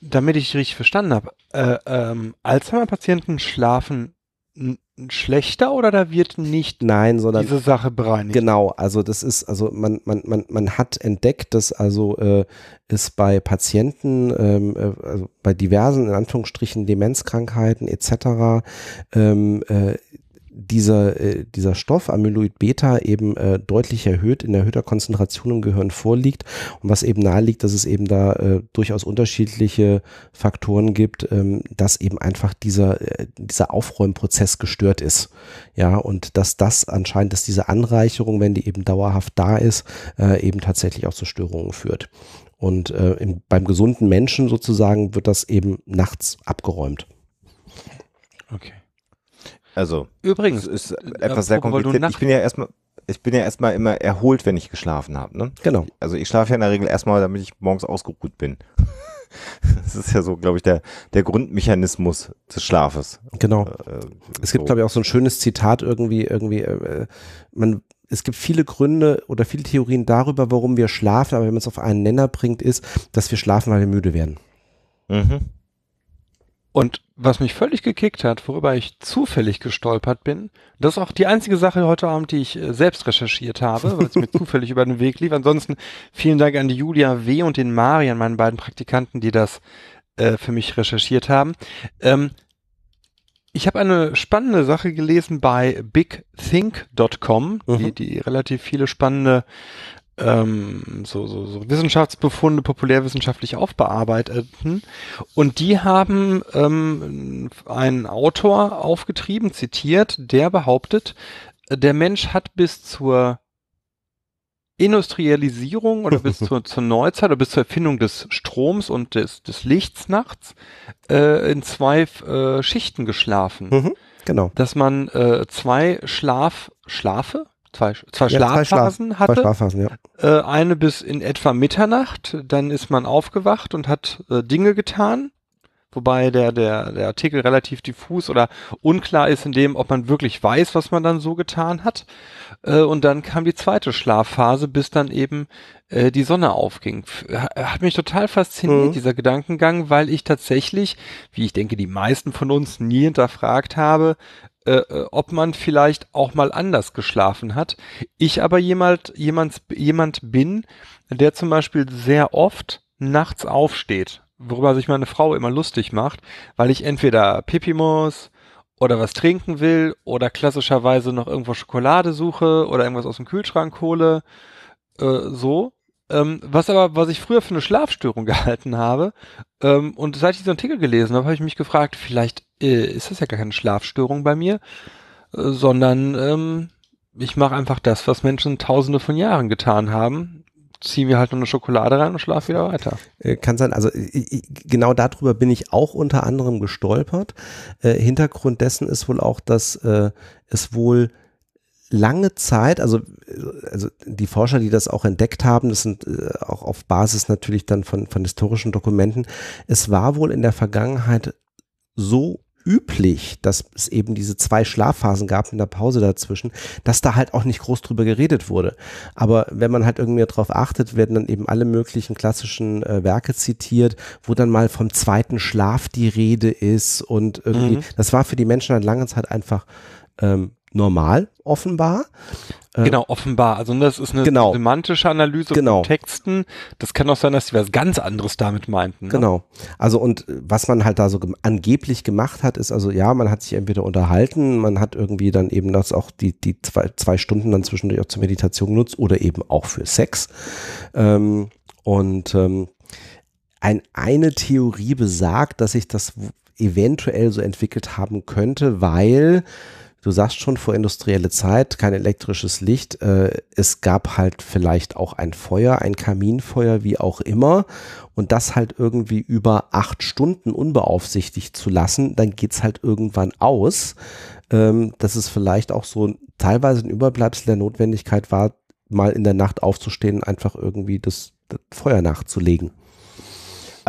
Damit ich richtig verstanden habe, äh, ähm, Alzheimer-Patienten schlafen schlechter oder da wird nicht Nein, sondern diese Sache bereinigt? Genau, also das ist, also man, man, man, man hat entdeckt, dass also äh, es bei Patienten, ähm, äh, also bei diversen, in Anführungsstrichen, Demenzkrankheiten etc., ähm, äh, dieser, äh, dieser Stoff Amyloid Beta eben äh, deutlich erhöht, in erhöhter Konzentration im Gehirn vorliegt und was eben naheliegt, dass es eben da äh, durchaus unterschiedliche Faktoren gibt, ähm, dass eben einfach dieser, äh, dieser Aufräumprozess gestört ist. Ja, und dass das anscheinend, dass diese Anreicherung, wenn die eben dauerhaft da ist, äh, eben tatsächlich auch zu Störungen führt. Und äh, im, beim gesunden Menschen sozusagen wird das eben nachts abgeräumt. Okay. Also, Übrigens, es ist äh, etwas sehr kompliziert. Ich bin ja erstmal, ich bin ja erstmal immer erholt, wenn ich geschlafen habe. Ne? Genau. Also ich schlafe ja in der Regel erstmal, damit ich morgens ausgeruht bin. Das ist ja so, glaube ich, der, der Grundmechanismus des Schlafes. Genau. Äh, Es gibt, so. glaube ich, auch so ein schönes Zitat irgendwie, irgendwie, äh, man, es gibt viele Gründe oder viele Theorien darüber, warum wir schlafen, aber wenn man es auf einen Nenner bringt, ist, dass wir schlafen, weil wir müde werden. Mhm. Und was mich völlig gekickt hat, worüber ich zufällig gestolpert bin, das ist auch die einzige Sache heute Abend, die ich äh, selbst recherchiert habe, weil es mir zufällig über den Weg lief. Ansonsten vielen Dank an die Julia W. und den Marian, meinen beiden Praktikanten, die das äh, für mich recherchiert haben. Ähm, ich habe eine spannende Sache gelesen bei bigthink.com, die, Mhm. die relativ viele spannende ähm, so, so, so Wissenschaftsbefunde populärwissenschaftlich aufbearbeiteten. Und die haben ähm, einen Autor aufgetrieben, zitiert, der behauptet, der Mensch hat bis zur Industrialisierung oder bis zur, zur Neuzeit oder bis zur Erfindung des Stroms und des, des Lichts nachts äh, in zwei äh, Schichten geschlafen. Mhm. Genau. Dass man äh, zwei Schlaf, Schlafe? Zwei, zwei Ja, zwei Schlafphasen Schlaf- hatte. Zwei Schlafphasen, ja. Äh, eine bis in etwa Mitternacht, dann ist man aufgewacht und hat äh, Dinge getan, wobei der, der, der Artikel relativ diffus oder unklar ist in dem, ob man wirklich weiß, was man dann so getan hat. Äh, und dann kam die zweite Schlafphase, bis dann eben äh, die Sonne aufging. Hat mich total fasziniert, Mhm. dieser Gedankengang, weil ich tatsächlich, wie ich denke, die meisten von uns nie hinterfragt habe, äh, äh, ob man vielleicht auch mal anders geschlafen hat. Ich aber jemand, jemand, jemand bin, der zum Beispiel sehr oft nachts aufsteht, worüber sich meine Frau immer lustig macht, weil ich entweder Pipi muss oder was trinken will oder klassischerweise noch irgendwo Schokolade suche oder irgendwas aus dem Kühlschrank hole, äh, so. Ähm, was aber, was ich früher für eine Schlafstörung gehalten habe, ähm, und seit ich diesen Artikel gelesen habe, habe ich mich gefragt, vielleicht äh, ist das ja gar keine Schlafstörung bei mir, äh, sondern ähm, ich mache einfach das, was Menschen tausende von Jahren getan haben, ziehe mir halt nur eine Schokolade rein und schlafe wieder weiter. Äh, Kann sein, also genau darüber bin ich auch unter anderem gestolpert. Äh, Hintergrund dessen ist wohl auch, dass äh, es wohl lange Zeit, also, also die Forscher, die das auch entdeckt haben, das sind äh, auch auf Basis natürlich dann von, von historischen Dokumenten, es war wohl in der Vergangenheit so üblich, dass es eben diese zwei Schlafphasen gab in der Pause dazwischen, dass da halt auch nicht groß drüber geredet wurde. Aber wenn man halt irgendwie darauf achtet, werden dann eben alle möglichen klassischen äh, Werke zitiert, wo dann mal vom zweiten Schlaf die Rede ist und irgendwie, Mhm. das war für die Menschen halt lange Zeit einfach ähm, normal, offenbar. Äh, Genau, offenbar. Also das ist eine Genau. semantische Analyse Genau. von Texten. Das kann auch sein, dass sie was ganz anderes damit meinten. Ne? Genau. Also und äh, was man halt da so angeblich gemacht hat, ist also ja, man hat sich entweder unterhalten, man hat irgendwie dann eben das auch die, die zwei, zwei Stunden dann zwischendurch auch zur Meditation genutzt oder eben auch für Sex. Ähm, und ähm, ein, eine Theorie besagt, dass sich das eventuell so entwickelt haben könnte, weil du sagst schon vor industrielle Zeit, kein elektrisches Licht, äh, es gab halt vielleicht auch ein Feuer, ein Kaminfeuer, wie auch immer und das halt irgendwie über acht Stunden unbeaufsichtigt zu lassen, dann geht's halt irgendwann aus. Ähm, dass es vielleicht auch so teilweise ein Überbleibsel der Notwendigkeit war, mal in der Nacht aufzustehen, einfach irgendwie das, das Feuer nachzulegen.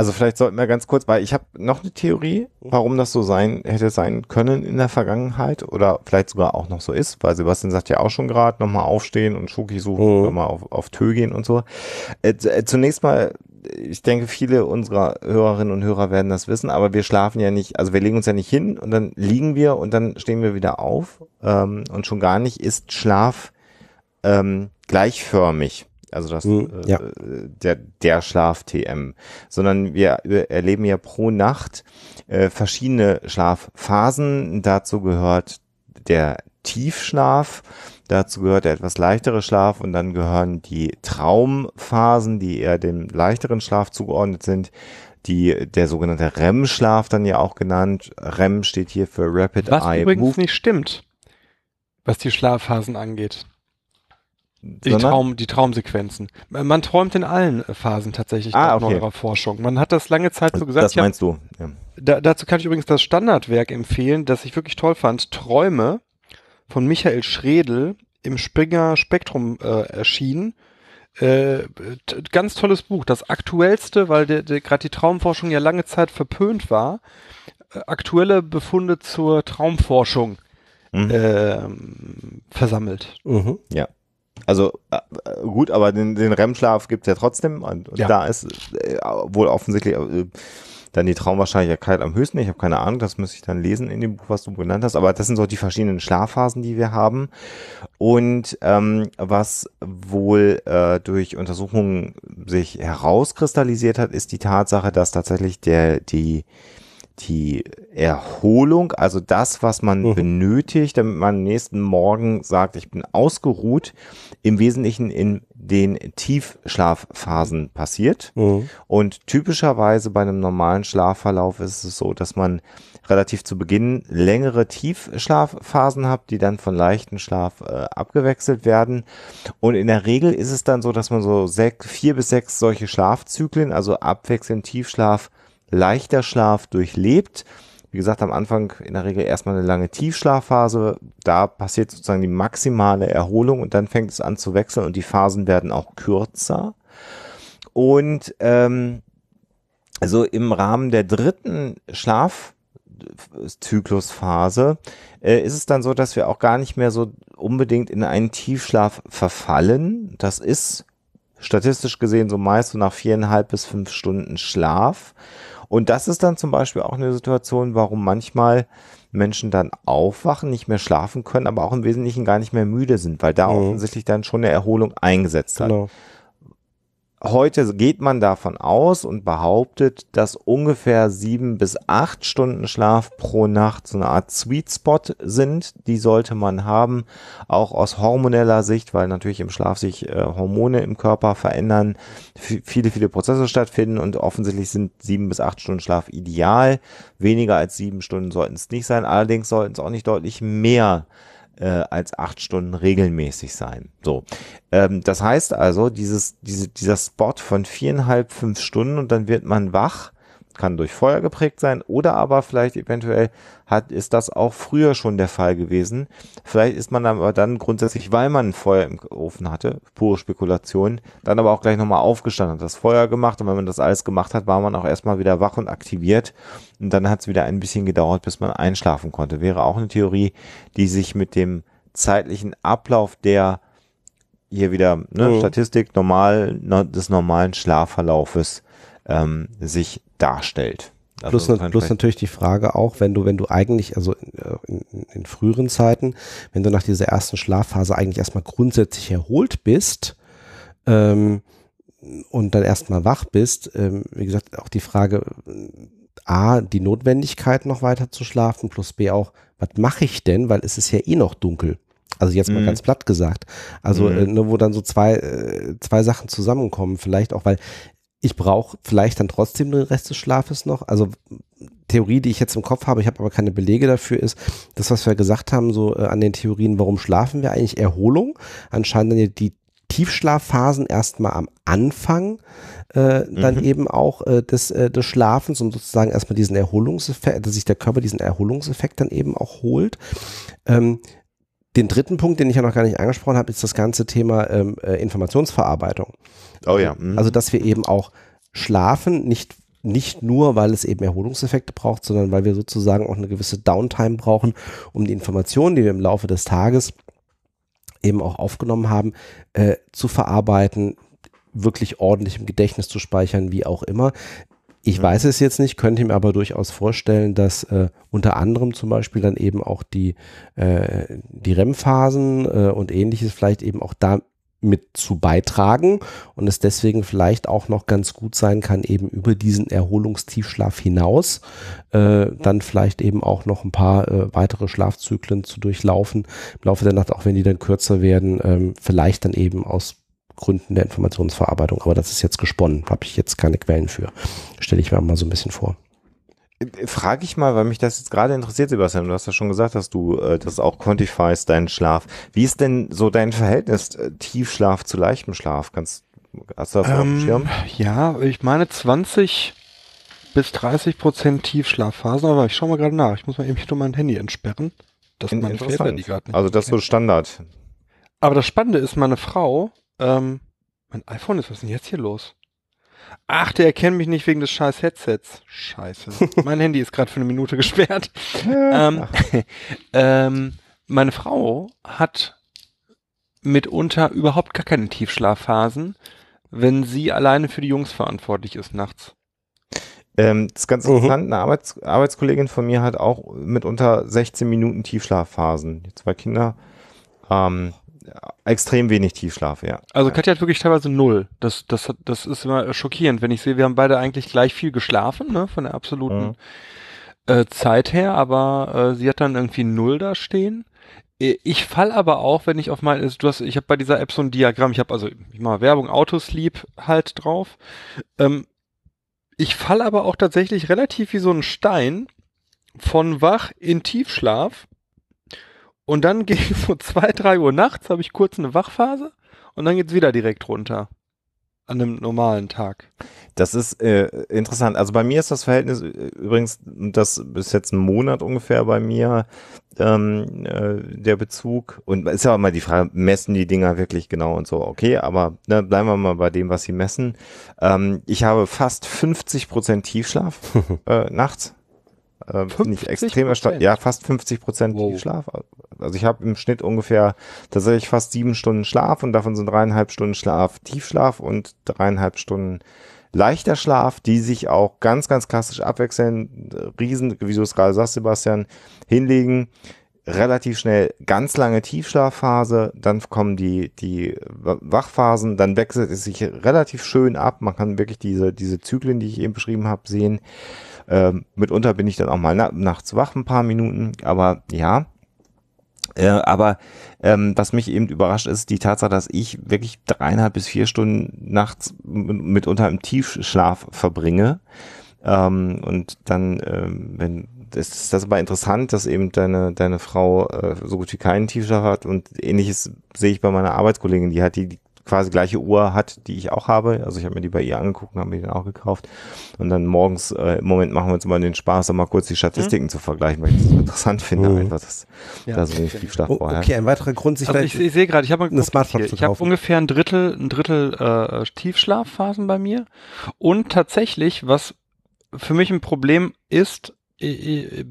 Also vielleicht sollten wir ganz kurz, weil ich habe noch eine Theorie, warum das so sein hätte sein können in der Vergangenheit oder vielleicht sogar auch noch so ist, weil Sebastian sagt ja auch schon gerade, nochmal aufstehen und Schoki suchen, Mhm. nochmal auf, auf Tö gehen und so. Äh, äh, zunächst mal, ich denke, viele unserer Hörerinnen und Hörer werden das wissen, aber wir schlafen ja nicht, also wir legen uns ja nicht hin und dann liegen wir und dann stehen wir wieder auf ähm, und schon gar nicht ist Schlaf ähm, gleichförmig. Also das, Mhm, äh, ja. der, der Schlaf-TM, sondern wir erleben ja pro Nacht äh, verschiedene Schlafphasen. Dazu gehört der Tiefschlaf, dazu gehört der etwas leichtere Schlaf und dann gehören die Traumphasen, die eher dem leichteren Schlaf zugeordnet sind. Die, der sogenannte REM-Schlaf dann ja auch genannt. REM steht hier für Rapid Was Eye übrigens Movement. nicht stimmt, was die Schlafphasen angeht. Die, Traum, die Traumsequenzen. Man träumt in allen äh, Phasen tatsächlich Ah, okay. neuerer Forschung. Man hat das lange Zeit so gesagt. das Ich hab, meinst du. Ja. da, dazu kann ich übrigens das Standardwerk empfehlen, das ich wirklich toll fand. Träume von Michael Schredel im Springer Spektrum äh, erschienen. Äh, ganz tolles Buch. Das aktuellste, weil gerade die Traumforschung ja lange Zeit verpönt war. Äh, aktuelle Befunde zur Traumforschung mhm. äh, versammelt. Mhm. Ja. Also äh, gut, aber den, den REM-Schlaf gibt es ja trotzdem. Und, und ja. da ist äh, wohl offensichtlich äh, dann die Traumwahrscheinlichkeit am höchsten. Ich habe keine Ahnung, das müsste ich dann lesen in dem Buch, was du genannt hast. Aber das sind so die verschiedenen Schlafphasen, die wir haben. Und ähm, was wohl äh, durch Untersuchungen sich herauskristallisiert hat, ist die Tatsache, dass tatsächlich der die die Erholung, also das, was man mhm. benötigt, damit man nächsten Morgen sagt, ich bin ausgeruht, im Wesentlichen in den Tiefschlafphasen passiert. Mhm. Und typischerweise bei einem normalen Schlafverlauf ist es so, dass man relativ zu Beginn längere Tiefschlafphasen hat, die dann von leichten Schlaf äh, abgewechselt werden. Und in der Regel ist es dann so, dass man so sechs, vier bis sechs solche Schlafzyklen, also abwechselnd Tiefschlaf, leichter Schlaf durchlebt. Wie gesagt, am Anfang in der Regel erstmal eine lange Tiefschlafphase. Da passiert sozusagen die maximale Erholung und dann fängt es an zu wechseln und die Phasen werden auch kürzer. Und ähm, also im Rahmen der dritten Schlafzyklusphase äh, ist es dann so, dass wir auch gar nicht mehr so unbedingt in einen Tiefschlaf verfallen. Das ist statistisch gesehen so meist so nach viereinhalb bis fünf Stunden Schlaf. Und das ist dann zum Beispiel auch eine Situation, warum manchmal Menschen dann aufwachen, nicht mehr schlafen können, aber auch im Wesentlichen gar nicht mehr müde sind, weil da mhm. offensichtlich dann schon eine Erholung eingesetzt hat. Genau. Heute geht man davon aus und behauptet, dass ungefähr sieben bis acht Stunden Schlaf pro Nacht so eine Art Sweet Spot sind. Die sollte man haben, auch aus hormoneller Sicht, weil natürlich im Schlaf sich äh, Hormone im Körper verändern, viele, viele Prozesse stattfinden und offensichtlich sind sieben bis acht Stunden Schlaf ideal. Weniger als sieben Stunden sollten es nicht sein. Allerdings sollten es auch nicht deutlich mehr äh, als acht Stunden regelmäßig sein. So, ähm, das heißt also, dieses, diese, dieser Spot von viereinhalb, fünf Stunden und dann wird man wach kann durch Feuer geprägt sein oder aber vielleicht eventuell hat, ist das auch früher schon der Fall gewesen. Vielleicht ist man aber dann grundsätzlich, weil man ein Feuer im Ofen hatte, pure Spekulation, dann aber auch gleich nochmal aufgestanden, hat das Feuer gemacht und wenn man das alles gemacht hat, war man auch erstmal wieder wach und aktiviert und dann hat es wieder ein bisschen gedauert, bis man einschlafen konnte. Wäre auch eine Theorie, die sich mit dem zeitlichen Ablauf der hier wieder ne, mhm. Statistik normal des normalen Schlafverlaufes ähm, sich darstellt. Also plus, plus natürlich die Frage auch, wenn du, wenn du eigentlich, also in, in, in, früheren Zeiten, wenn du nach dieser ersten Schlafphase eigentlich erstmal grundsätzlich erholt bist ähm, und dann erstmal wach bist, ähm, wie gesagt, auch die Frage, A, die Notwendigkeit noch weiter zu schlafen, plus B auch, was mache ich denn, weil es ist ja eh noch dunkel. Also jetzt mal mhm. ganz platt gesagt. Also mhm. äh, ne, wo dann so zwei, äh, zwei Sachen zusammenkommen, vielleicht auch, weil ich brauche vielleicht dann trotzdem den Rest des Schlafes noch. Also Theorie, die ich jetzt im Kopf habe, ich habe aber keine Belege dafür, ist das, was wir gesagt haben, so äh, an den Theorien, warum schlafen wir eigentlich? Erholung. Anscheinend dann die Tiefschlafphasen erstmal am Anfang äh, dann mhm. eben auch äh, des, äh, des Schlafens, um sozusagen erstmal diesen Erholungseffekt, dass sich der Körper diesen Erholungseffekt dann eben auch holt. Ähm, den dritten Punkt, den ich ja noch gar nicht angesprochen habe, ist das ganze Thema ähm, äh, Informationsverarbeitung. Oh ja. Mhm. Also, dass wir eben auch schlafen, nicht, nicht nur, weil es eben Erholungseffekte braucht, sondern weil wir sozusagen auch eine gewisse Downtime brauchen, um die Informationen, die wir im Laufe des Tages eben auch aufgenommen haben, äh, zu verarbeiten, wirklich ordentlich im Gedächtnis zu speichern, wie auch immer. Ich ja. weiß es jetzt nicht, könnte mir aber durchaus vorstellen, dass äh, unter anderem zum Beispiel dann eben auch die, äh, die REM-Phasen äh, und ähnliches vielleicht eben auch da mit zu beitragen und es deswegen vielleicht auch noch ganz gut sein kann, eben über diesen Erholungstiefschlaf hinaus äh, dann vielleicht eben auch noch ein paar äh, weitere Schlafzyklen zu durchlaufen im Laufe der Nacht, auch wenn die dann kürzer werden, ähm, vielleicht dann eben aus Gründen der Informationsverarbeitung. Aber das ist jetzt gesponnen, habe ich jetzt keine Quellen für. Stelle ich mir mal so ein bisschen vor. Frage ich mal, weil mich das jetzt gerade interessiert, Sebastian. Du hast ja schon gesagt, dass du äh, das auch quantifiest, deinen Schlaf. Wie ist denn so dein Verhältnis äh, Tiefschlaf zu leichtem Schlaf? Kannst, hast du das ähm, auf dem ähm, Schirm? Ja, ich meine 20 bis 30 Prozent Tiefschlafphasen, aber ich schaue mal gerade nach. Ich muss mal eben hier mein Handy entsperren. Das In, meine Väter, die gerade nicht Also das ist so Standard. Aber das Spannende ist, meine Frau ähm, Mein iPhone ist, was ist denn jetzt hier los? Ach, der erkennt mich nicht wegen des scheiß Headsets. Scheiße. mein Handy ist gerade für eine Minute gesperrt. ähm, ähm, meine Frau hat mitunter überhaupt gar keine Tiefschlafphasen, wenn sie alleine für die Jungs verantwortlich ist nachts. Ähm, das ist ganz Mhm. interessant. Eine Arbeits Arbeitskollegin von mir hat auch mitunter 16 Minuten Tiefschlafphasen. Die zwei Kinder. Ähm, extrem wenig Tiefschlaf, ja. Also ja. Katja hat wirklich teilweise null. Das, das, hat- das ist immer schockierend, wenn ich sehe, wir haben beide eigentlich gleich viel geschlafen, ne, von der absoluten Mhm. äh, Zeit her, aber äh, sie hat dann irgendwie null da stehen. Ich fall aber auch, wenn ich auf mein, du hast, ich habe bei dieser App so ein Diagramm, ich habe also, ich mache Werbung, Autosleep halt drauf. Ähm, ich fall aber auch tatsächlich relativ wie so ein Stein von wach in Tiefschlaf und dann gegen so zwei, drei Uhr nachts habe ich kurz eine Wachphase und dann geht's wieder direkt runter. An einem normalen Tag. Das ist äh, interessant. Also bei mir ist das Verhältnis äh, übrigens, das ist jetzt ein Monat ungefähr bei mir, ähm, äh, der Bezug. Und ist ja auch mal die Frage, messen die Dinger wirklich genau und so. Okay, aber ne, bleiben wir mal bei dem, was sie messen. Ähm, ich habe fast 50 Prozent Tiefschlaf äh, nachts. Äh, nicht 50%? extrem erstaunt. Ja, fast 50 Prozent Wow. Tiefschlaf. Also ich habe im Schnitt ungefähr tatsächlich fast sieben Stunden Schlaf und davon sind dreieinhalb Stunden Schlaf Tiefschlaf und dreieinhalb Stunden leichter Schlaf, die sich auch ganz, ganz klassisch abwechseln, riesen, wie du es gerade sagst, Sebastian, hinlegen, relativ schnell ganz lange Tiefschlafphase, dann kommen die, die Wachphasen, dann wechselt es sich relativ schön ab, man kann wirklich diese, diese Zyklen, die ich eben beschrieben habe, sehen. Ähm, mitunter bin ich dann auch mal na nachts wach ein paar Minuten, aber ja, äh, aber ähm, was mich eben überrascht ist, die Tatsache, dass ich wirklich dreieinhalb bis vier Stunden nachts mitunter im Tiefschlaf verbringe. Ähm, und dann, ähm, wenn das ist das aber interessant, dass eben deine, deine Frau äh, so gut wie keinen Tiefschlaf hat und ähnliches sehe ich bei meiner Arbeitskollegin, die hat die, die quasi gleiche Uhr hat, die ich auch habe. Also ich habe mir die bei ihr angeguckt und habe mir die dann auch gekauft. Und dann morgens, äh, im Moment machen wir uns immer den Spaß, da mal kurz die Statistiken zu vergleichen, weil ich das so interessant finde, Mhm. einfach, dass Ja. da so wenig Tiefschlaf Oh, vorher. okay, ein weiterer Grund, sich Also ich, ich sehe gerade, ich habe mal eine Smartphone ich habe ungefähr ein Drittel, ein Drittel äh, Tiefschlafphasen bei mir. Und tatsächlich, was für mich ein Problem ist, ich, ich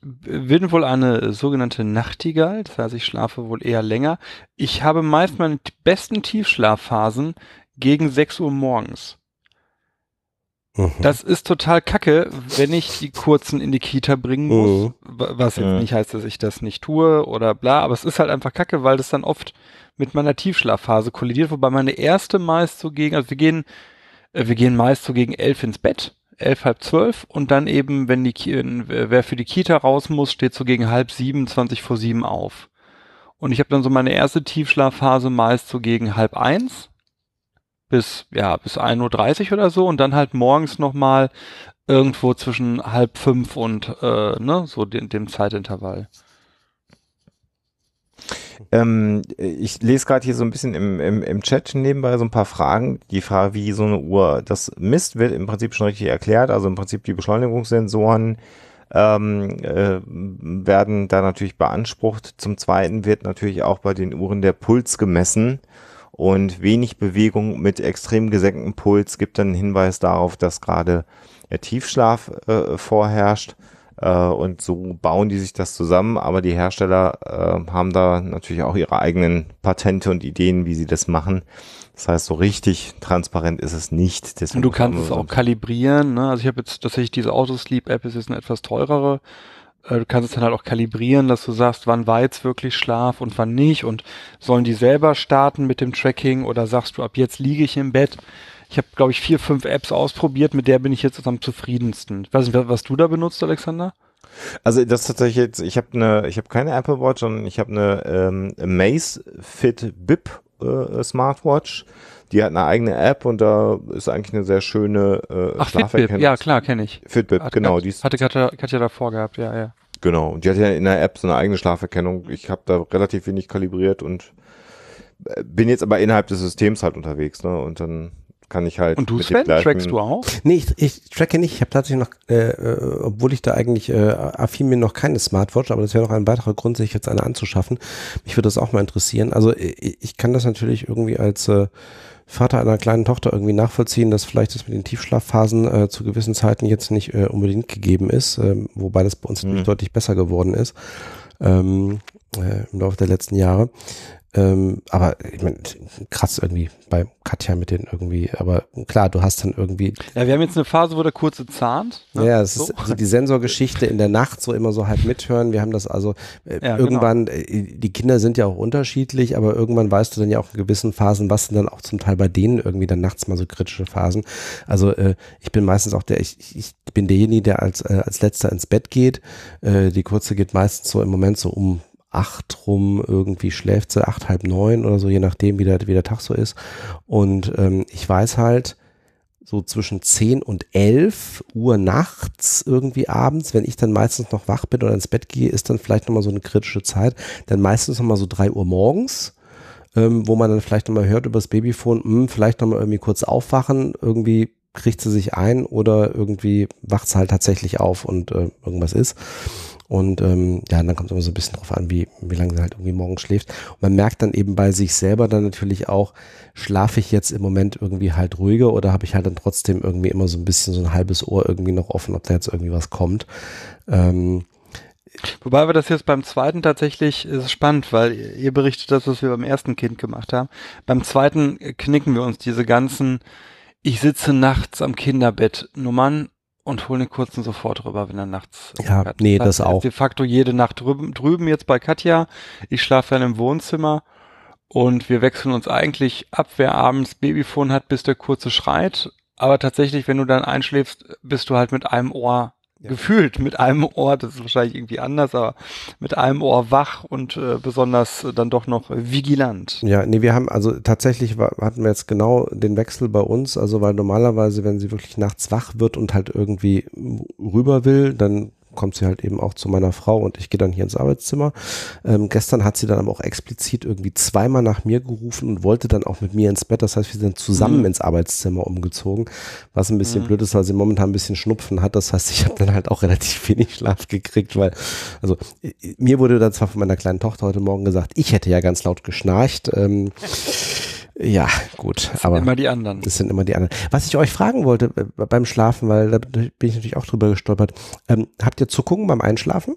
bin wohl eine sogenannte Nachtigall, das heißt, ich schlafe wohl eher länger. Ich habe meist meine besten Tiefschlafphasen gegen 6 Uhr morgens. Mhm. Das ist total kacke, wenn ich die kurzen in die Kita bringen muss. Mhm. wa- Was jetzt Mhm. nicht heißt, dass ich das nicht tue oder bla, aber es ist halt einfach kacke, weil das dann oft mit meiner Tiefschlafphase kollidiert, wobei meine erste meist so gegen, also wir gehen, äh, wir gehen meist so gegen elf ins Bett, elf, halb zwölf und dann eben, wenn die, äh, wer für die Kita raus muss, steht so gegen halb sieben, zwanzig vor sieben auf. Und ich habe dann so meine erste Tiefschlafphase meist so gegen halb eins bis, ja, bis 1.30 Uhr oder so und dann halt morgens nochmal irgendwo zwischen halb fünf und, äh, ne, so dem, dem Zeitintervall. Ähm, ich lese gerade hier so ein bisschen im, im, im Chat nebenbei so ein paar Fragen. Die Frage, wie so eine Uhr das misst, wird im Prinzip schon richtig erklärt. Also im Prinzip die Beschleunigungssensoren ähm, äh, werden da natürlich beansprucht. Zum Zweiten wird natürlich auch bei den Uhren der Puls gemessen. Und wenig Bewegung mit extrem gesenktem Puls gibt dann einen Hinweis darauf, dass gerade Tiefschlaf äh, vorherrscht. Äh, und so bauen die sich das zusammen, aber die Hersteller äh, haben da natürlich auch ihre eigenen Patente und Ideen, wie sie das machen. Das heißt, so richtig transparent ist es nicht. Deswegen Und du kannst es auch kalibrieren, ne? Also ich habe jetzt tatsächlich diese Autosleep-App ist jetzt eine etwas teurere. Äh, Du kannst es dann halt auch kalibrieren, dass du sagst, wann war jetzt wirklich Schlaf und wann nicht und sollen die selber starten mit dem Tracking oder sagst du, ab jetzt liege ich im Bett. Ich habe, glaube ich, vier, fünf Apps ausprobiert, mit der bin ich jetzt am zufriedensten. Ich weiß nicht, was du da benutzt, Alexander? Also das ist tatsächlich jetzt, ich habe eine, ich habe keine Apple Watch, sondern ich habe eine ähm, Maze Fit Bip äh, Smartwatch. Die hat eine eigene App und da ist eigentlich eine sehr schöne äh, Ach, Fitbit, Schlaferkennung. ja klar, kenne ich. Fitbit, Hat- genau. hat- Die ist, Hatte Katja, Katja davor gehabt, ja, ja. genau. Und die hat ja in der App so eine eigene Schlaferkennung. Ich habe da relativ wenig kalibriert und äh, bin jetzt aber innerhalb des Systems halt unterwegs. Ne? Und dann kann ich halt. Und du, Sven, gleichen- trackst du auch? Nee, ich, ich tracke nicht. Ich habe tatsächlich noch, äh, äh, obwohl ich da eigentlich äh, affin bin, noch keine Smartwatch, aber das wäre noch ein weiterer Grund, sich jetzt eine anzuschaffen. Mich würde das auch mal interessieren. Also ich, ich kann das natürlich irgendwie als äh, Vater einer kleinen Tochter irgendwie nachvollziehen, dass vielleicht das mit den Tiefschlafphasen äh, zu gewissen Zeiten jetzt nicht äh, unbedingt gegeben ist, ähm, wobei das bei uns natürlich Mhm. deutlich besser geworden ist ähm, äh, im Laufe der letzten Jahre. Ähm, aber ich meine, krass irgendwie bei Katja mit den irgendwie, aber klar, du hast dann irgendwie Ja, wir haben jetzt eine Phase, wo der kurze zahnt. ne? ja, es So. ist so die Sensorgeschichte in der Nacht so immer so halt mithören. Wir haben das also äh, Ja, irgendwann, äh, die Kinder sind ja auch unterschiedlich, aber irgendwann weißt du dann ja auch in gewissen Phasen, was sind dann auch zum Teil bei denen irgendwie dann nachts mal so kritische Phasen. Also äh, ich bin meistens auch der, ich, ich bin derjenige, der als, äh, als letzter ins Bett geht. Äh, die kurze geht meistens so im Moment so um acht rum irgendwie schläft sie, acht, halb neun oder so, je nachdem, wie der, wie der Tag so ist. Und ähm, ich weiß halt, so zwischen 10 und 11 Uhr nachts irgendwie abends, wenn ich dann meistens noch wach bin oder ins Bett gehe, ist dann vielleicht nochmal so eine kritische Zeit. Dann meistens nochmal so 3 Uhr morgens, ähm, wo man dann vielleicht nochmal hört übers Babyphone, hm, vielleicht nochmal irgendwie kurz aufwachen, irgendwie kriegt sie sich ein oder irgendwie wacht sie halt tatsächlich auf und äh, irgendwas ist. Und ähm, ja, dann kommt es immer so ein bisschen drauf an, wie, wie lange sie halt irgendwie morgens schläft. Und man merkt dann eben bei sich selber dann natürlich auch, schlafe ich jetzt im Moment irgendwie halt ruhiger oder habe ich halt dann trotzdem irgendwie immer so ein bisschen so ein halbes Ohr irgendwie noch offen, ob da jetzt irgendwie was kommt. Ähm, Wobei wir das jetzt beim zweiten tatsächlich ist es spannend, weil ihr- ihr berichtet das, was wir beim ersten Kind gemacht haben. Beim zweiten äh, knicken wir uns diese ganzen, ich sitze nachts am Kinderbett Nummern und hole den kurzen sofort rüber, wenn er nachts. Ja, hat. nee, das ist auch. De facto jede Nacht drüben, drüben jetzt bei Katja. Ich schlafe dann im Wohnzimmer und wir wechseln uns eigentlich ab, wer abends Babyphone hat, bis der kurze schreit. Aber tatsächlich, wenn du dann einschläfst, bist du halt mit einem Ohr gefühlt mit einem Ohr, das ist wahrscheinlich irgendwie anders, aber mit einem Ohr wach und äh, besonders äh, dann doch noch vigilant. Ja, nee, wir haben also tatsächlich war, hatten wir jetzt genau den Wechsel bei uns, also weil normalerweise, wenn sie wirklich nachts wach wird und halt irgendwie rüber will, dann kommt sie halt eben auch zu meiner Frau und ich gehe dann hier ins Arbeitszimmer. Ähm, gestern hat sie dann aber auch explizit irgendwie zweimal nach mir gerufen und wollte dann auch mit mir ins Bett. Das heißt, wir sind zusammen Mhm. ins Arbeitszimmer umgezogen, was ein bisschen Mhm. blöd ist, weil sie momentan ein bisschen Schnupfen hat. Das heißt, ich habe dann halt auch relativ wenig Schlaf gekriegt, weil, also mir wurde dann zwar von meiner kleinen Tochter heute Morgen gesagt, ich hätte ja ganz laut geschnarcht. Ähm, ja, gut, aber Immer die anderen. das sind immer die anderen. Was ich euch fragen wollte äh, beim Schlafen, weil da bin ich natürlich auch drüber gestolpert. Ähm, habt ihr Zuckungen beim Einschlafen?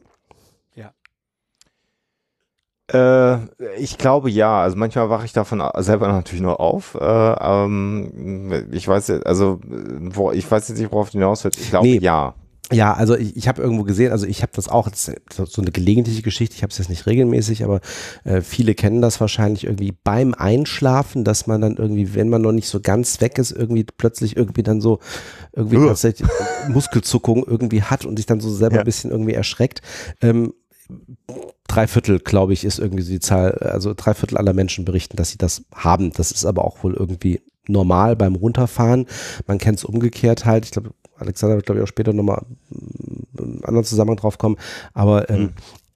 Äh, ich glaube ja. Also manchmal wache ich davon selber natürlich nur auf. Äh, ähm, ich weiß jetzt, also wo, ich weiß jetzt nicht, worauf du hinaus willst. Ich glaube Nee. ja. Ja, also ich, ich habe irgendwo gesehen, also ich habe das auch, das ist so so eine gelegentliche Geschichte, ich habe es jetzt nicht regelmäßig, aber äh, viele kennen das wahrscheinlich irgendwie beim Einschlafen, dass man dann irgendwie, wenn man noch nicht so ganz weg ist, irgendwie plötzlich irgendwie dann so irgendwie Uah. tatsächlich Muskelzuckung irgendwie hat und sich dann so selber Ja. ein bisschen irgendwie erschreckt. Ähm, drei Viertel, glaube ich, ist irgendwie so die Zahl, also drei Viertel aller Menschen berichten, dass sie das haben. Das ist aber auch wohl irgendwie normal beim Runterfahren. Man kennt es umgekehrt halt. Ich glaube, Alexander wird, glaube ich, auch später nochmal einen anderen Zusammenhang drauf kommen. Aber ähm, Mhm.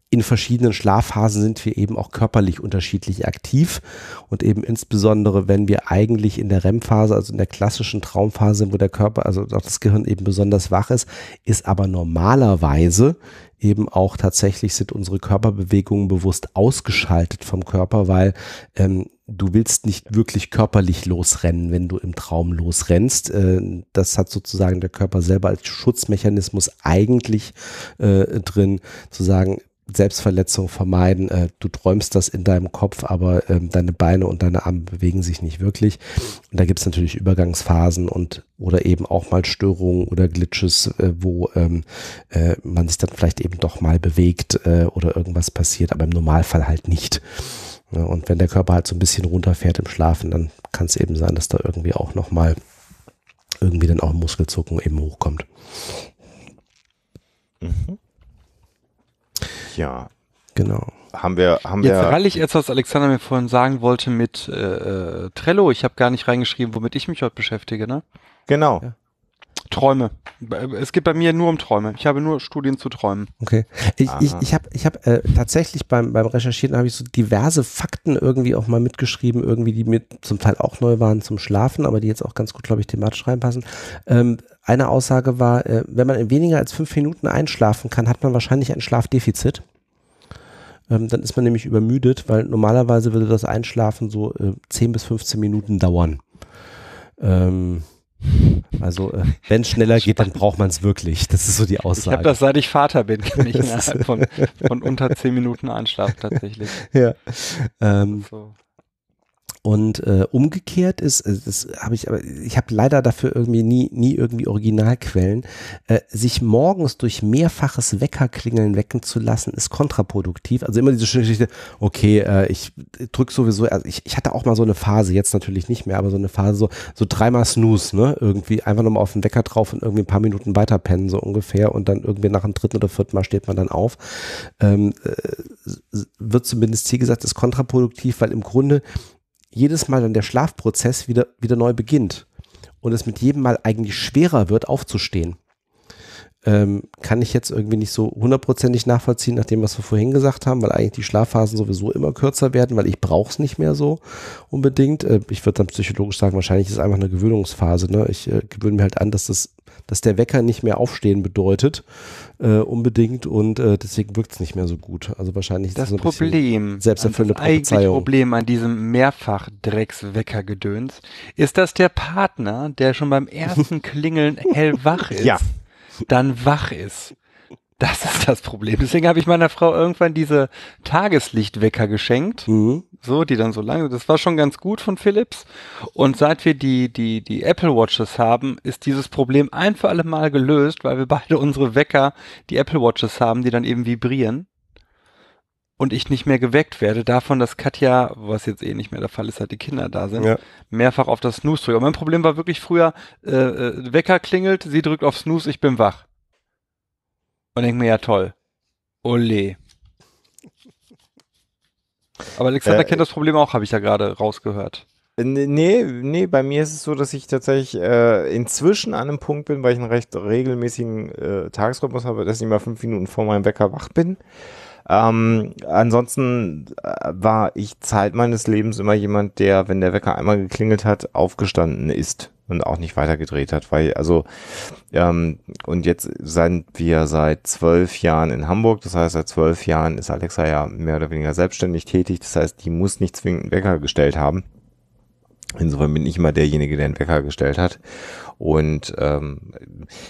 in verschiedenen Schlafphasen sind wir eben auch körperlich unterschiedlich aktiv und eben insbesondere, wenn wir eigentlich in der REM-Phase, also in der klassischen Traumphase, sind, wo der Körper, also auch das Gehirn eben besonders wach ist, ist aber normalerweise eben auch tatsächlich sind unsere Körperbewegungen bewusst ausgeschaltet vom Körper, weil ähm, du willst nicht wirklich körperlich losrennen, wenn du im Traum losrennst. Äh, das hat sozusagen der Körper selber als Schutzmechanismus eigentlich äh, drin, zu sagen, Selbstverletzung vermeiden. Äh, du träumst das in deinem Kopf, aber ähm, deine Beine und deine Arme bewegen sich nicht wirklich. Und da gibt es natürlich Übergangsphasen und oder eben auch mal Störungen oder Glitches, wo ähm, äh, man sich dann vielleicht eben doch mal bewegt oder irgendwas passiert, aber im Normalfall halt nicht. Ja, und wenn der Körper halt so ein bisschen runterfährt im Schlafen, dann kann es eben sein, dass da irgendwie auch nochmal irgendwie dann auch Muskelzucken eben hochkommt. Mhm. Ja. Genau. Haben wir, haben Jetzt wir. rall ich jetzt, was Alexander mir vorhin sagen wollte mit äh, äh, Trello. Ich habe gar nicht reingeschrieben, womit ich mich heute beschäftige, ne? Genau. Ja. Träume. Es geht bei mir nur um Träume. Ich habe nur Studien zu Träumen. Okay. Ich, ich, ich habe ich hab, äh, tatsächlich beim, beim Recherchieren habe ich so diverse Fakten irgendwie auch mal mitgeschrieben, irgendwie, die mir zum Teil auch neu waren zum Schlafen, aber die jetzt auch ganz gut, glaube ich, thematisch reinpassen. Ähm, eine Aussage war, äh, wenn man in weniger als fünf Minuten einschlafen kann, hat man wahrscheinlich ein Schlafdefizit. Ähm, dann ist man nämlich übermüdet, weil normalerweise würde das Einschlafen so äh, 10 bis 15 Minuten dauern. Ähm, also äh, wenn es schneller geht, dann braucht man es wirklich. Das ist so die Aussage. Ich habe das, seit ich Vater bin, kann ich innerhalb von, von unter zehn Minuten einschlafen tatsächlich. Ja. Ähm, So. Und äh, umgekehrt ist, äh, das habe ich, aber ich habe leider dafür irgendwie nie, nie irgendwie Originalquellen, äh, sich morgens durch mehrfaches Weckerklingeln wecken zu lassen, ist kontraproduktiv. Also immer diese schöne Geschichte, okay, äh, ich drück sowieso, also ich, ich hatte auch mal so eine Phase, jetzt natürlich nicht mehr, aber so eine Phase, so, so dreimal Snooze, ne? Irgendwie einfach nochmal auf den Wecker drauf und irgendwie ein paar Minuten weiter pennen, so ungefähr. Und dann irgendwie nach dem dritten oder vierten Mal steht man dann auf. Ähm, äh, wird zumindest hier gesagt, ist kontraproduktiv, weil im Grunde jedes Mal dann der Schlafprozess wieder, wieder neu beginnt und es mit jedem Mal eigentlich schwerer wird, aufzustehen. Ähm, kann ich jetzt irgendwie nicht so hundertprozentig nachvollziehen, nach dem, was wir vorhin gesagt haben, weil eigentlich die Schlafphasen sowieso immer kürzer werden, weil ich brauche es nicht mehr so unbedingt. Äh, ich würde dann psychologisch sagen, wahrscheinlich ist es einfach eine Gewöhnungsphase. Ne? Ich äh, gewöhne mir halt an, dass das, dass der Wecker nicht mehr aufstehen bedeutet äh, unbedingt und äh, deswegen wirkt es nicht mehr so gut. Also wahrscheinlich ist Das so ein Problem, selbsterfüllende das eigentliche. Problem an diesem Mehrfach-Dreckswecker-Gedöns ist, dass der Partner, der schon beim ersten Klingeln hellwach ist, Ja. dann wach ist. Das ist das Problem. Deswegen habe ich meiner Frau irgendwann diese Tageslichtwecker geschenkt. Mhm. So, die dann so lange, das war schon ganz gut von Philips. Und seit wir die, die, die Apple Watches haben, ist dieses Problem ein für alle Mal gelöst, weil wir beide unsere Wecker, die Apple Watches haben, die dann eben vibrieren. Und ich nicht mehr geweckt werde davon, dass Katja, was jetzt eh nicht mehr der Fall ist, seit die Kinder da sind, Ja. mehrfach auf das Snooze drückt. Aber mein Problem war wirklich früher, äh, äh, Wecker klingelt, sie drückt auf Snooze, ich bin wach. Und denk mir, ja toll. Ole. Aber Alexander Äh, kennt das Problem auch, habe ich ja gerade rausgehört. Nee, nee, bei mir ist es so, dass ich tatsächlich äh, inzwischen an einem Punkt bin, weil ich einen recht regelmäßigen äh, Tagesrhythmus habe, dass ich immer fünf Minuten vor meinem Wecker wach bin. Ähm, ansonsten äh, war ich Zeit meines Lebens immer jemand, der, wenn der Wecker einmal geklingelt hat, aufgestanden ist und auch nicht weitergedreht hat, weil also ähm, und jetzt sind wir seit zwölf Jahren in Hamburg, das heißt seit zwölf Jahren ist Alexa ja mehr oder weniger selbstständig tätig, das heißt, die muss nicht zwingend einen Wecker gestellt haben. Insofern bin ich immer derjenige, der einen Wecker gestellt hat. Und ähm,